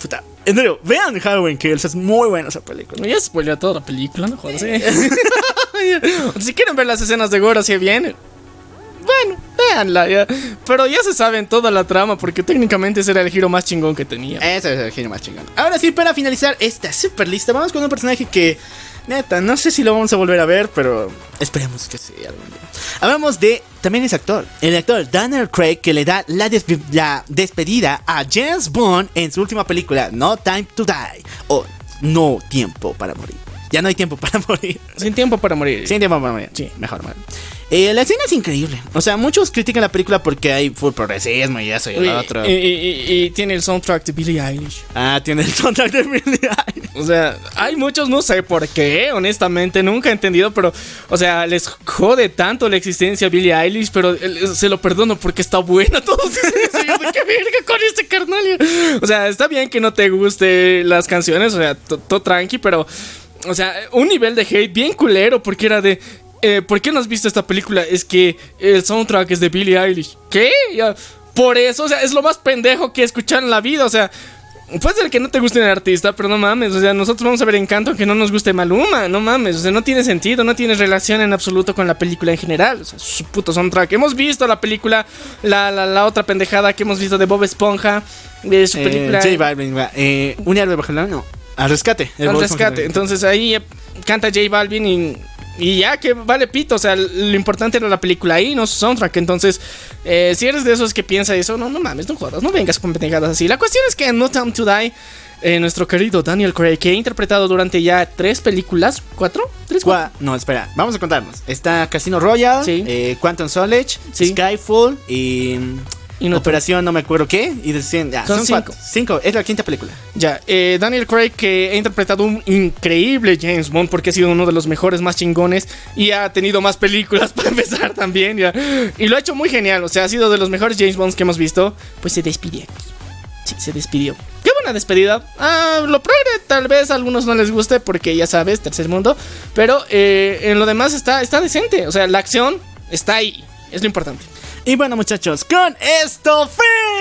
Puta. En serio, vean Halloween Kills, es muy buena esa película. Ya spoileó toda la película, no jodas. ¿eh? si quieren ver las escenas de gore así bien, bueno, véanla ya. Pero ya se saben toda la trama porque técnicamente ese era el giro más chingón que tenía. Ese es el genio más chingón. Ahora sí, para finalizar esta super lista, vamos con un personaje que, neta, no sé si lo vamos a volver a ver, pero esperemos que sí algún día. Hablamos de, también es actor, el actor Daniel Craig que le da la, despe- la despedida a James Bond en su última película, No Time to Die, o No Tiempo para Morir. Ya no hay tiempo para morir. Sin tiempo para morir. Sin tiempo para morir. Sí, mejor. Eh, la escena es increíble. O sea, muchos critican la película porque hay full progresismo y eso y Y, lo otro. y- y- y tiene el soundtrack de Billie Eilish. Ah, tiene el soundtrack de Billie Eilish. O sea, hay muchos, no sé por qué, honestamente, nunca he entendido, pero, o sea, les jode tanto la existencia a Billie Eilish, pero eh, se lo perdono porque está buena. Todos dicen eso, yo ¿Qué verga con este carnal? O sea, está bien que no te guste las canciones, o sea, to- todo tranqui, pero, o sea, un nivel de hate bien culero porque era de. eh, ¿Por qué no has visto esta película? Es que el soundtrack es de Billie Eilish. ¿Qué? Ya, por eso, o sea, es lo más pendejo que he escuchado en la vida, o sea. Puede ser que no te guste el artista, pero no mames. O sea, nosotros vamos a ver Encanto aunque no nos guste Maluma. No mames. O sea, no tiene sentido. No tiene relación en absoluto con la película en general. O sea, su puto soundtrack. Hemos visto la película, la, la, la otra pendejada que hemos visto de Bob Esponja. De su Eh, película. J Balvin, va. Eh, un héroe bajo el no. Al rescate. El al rescate. Entonces ahí eh, canta J Balvin y. Y ya que vale pito, o sea, lo importante era la película ahí, no su soundtrack. Entonces, eh, si eres de esos que piensa eso, no, no mames, no jodas, no vengas con pendejadas así. La cuestión es que en No Time to Die, eh, nuestro querido Daniel Craig, que ha interpretado durante ya tres películas, ¿cuatro? ¿Tres? Gua- No, espera, vamos a contarnos. Está Casino Royale, Sí. eh, Quantum Solace, Sí. Skyfall y. Y no Operación no me acuerdo qué. Y decían, ya, Son son, cinco. cuatro. Cinco, es la quinta película. Ya, eh, Daniel Craig que ha interpretado un increíble James Bond porque ha sido uno de los mejores, más chingones y ha tenido más películas para empezar también, ya. Y lo ha hecho muy genial, o sea, ha sido de los mejores James Bonds que hemos visto. Pues se despidió. Sí, se despidió. Qué buena despedida. Ah, lo progre tal vez a algunos no les guste porque ya sabes, tercer mundo. Pero eh, en lo demás está, está decente, o sea, la acción está ahí. Es lo importante. Y bueno, muchachos, con esto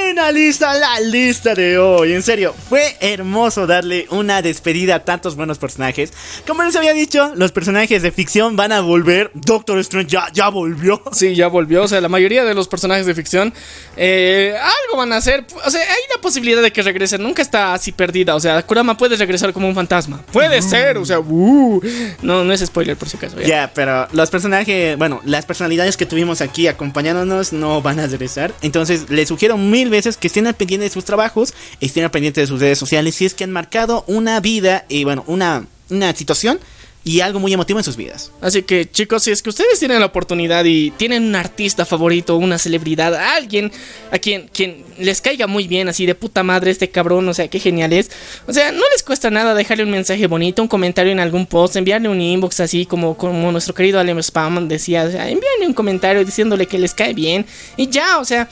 finaliza la lista de hoy. En serio, fue hermoso darle una despedida a tantos buenos personajes. Como les había dicho, los personajes de ficción van a volver. Doctor Strange ya, ya volvió. Sí, ya volvió. O sea, la mayoría de los personajes de ficción eh, algo van a hacer. O sea, hay la posibilidad de que regresen. Nunca está así perdida. O sea, Kurama puede regresar como un fantasma. Puede ser. O sea, uh. no, no es spoiler por si acaso. Ya, ya. pero los personajes, bueno, las personalidades que tuvimos aquí acompañándonos no van a regresar. Entonces, les sugiero mil veces que estén al pendiente de sus trabajos, estén al pendiente de sus redes sociales, si es que han marcado una vida y, bueno, una, una situación y algo muy emotivo en sus vidas. Así que, chicos, si es que ustedes tienen la oportunidad y tienen un artista favorito, una celebridad, alguien a quien, quien les caiga muy bien, así de puta madre este cabrón, o sea, qué genial es. O sea, no les cuesta nada dejarle un mensaje bonito, un comentario en algún post, enviarle un inbox así como, como nuestro querido Alem Spam decía, o sea, envíenle un comentario diciéndole que les cae bien y ya, o sea.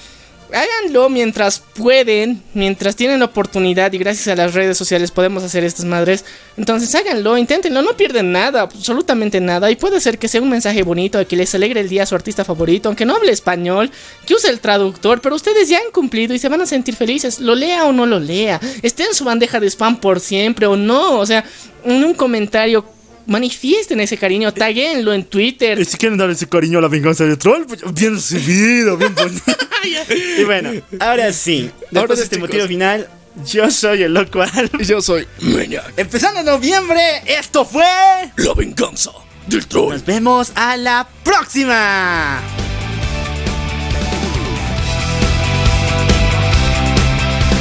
Háganlo mientras pueden, mientras tienen la oportunidad y gracias a las redes sociales podemos hacer estas madres. Entonces háganlo, inténtenlo, no pierden nada, absolutamente nada. Y puede ser que sea un mensaje bonito, que les alegre el día a su artista favorito, aunque no hable español, que use el traductor, pero ustedes ya han cumplido y se van a sentir felices, lo lea o no lo lea, esté en su bandeja de spam por siempre o no, o sea, en un comentario. Manifiesten ese cariño, taguenlo en Twitter. Y si quieren dar ese cariño a la venganza de Troll, pues bien recibido, bien bonito. y bueno, ahora sí, después Ahora de este chicos. motivo final, Yo soy el loco Al. Y yo soy Maniac, Empezando noviembre, esto fue. la venganza del troll. Nos vemos a la próxima.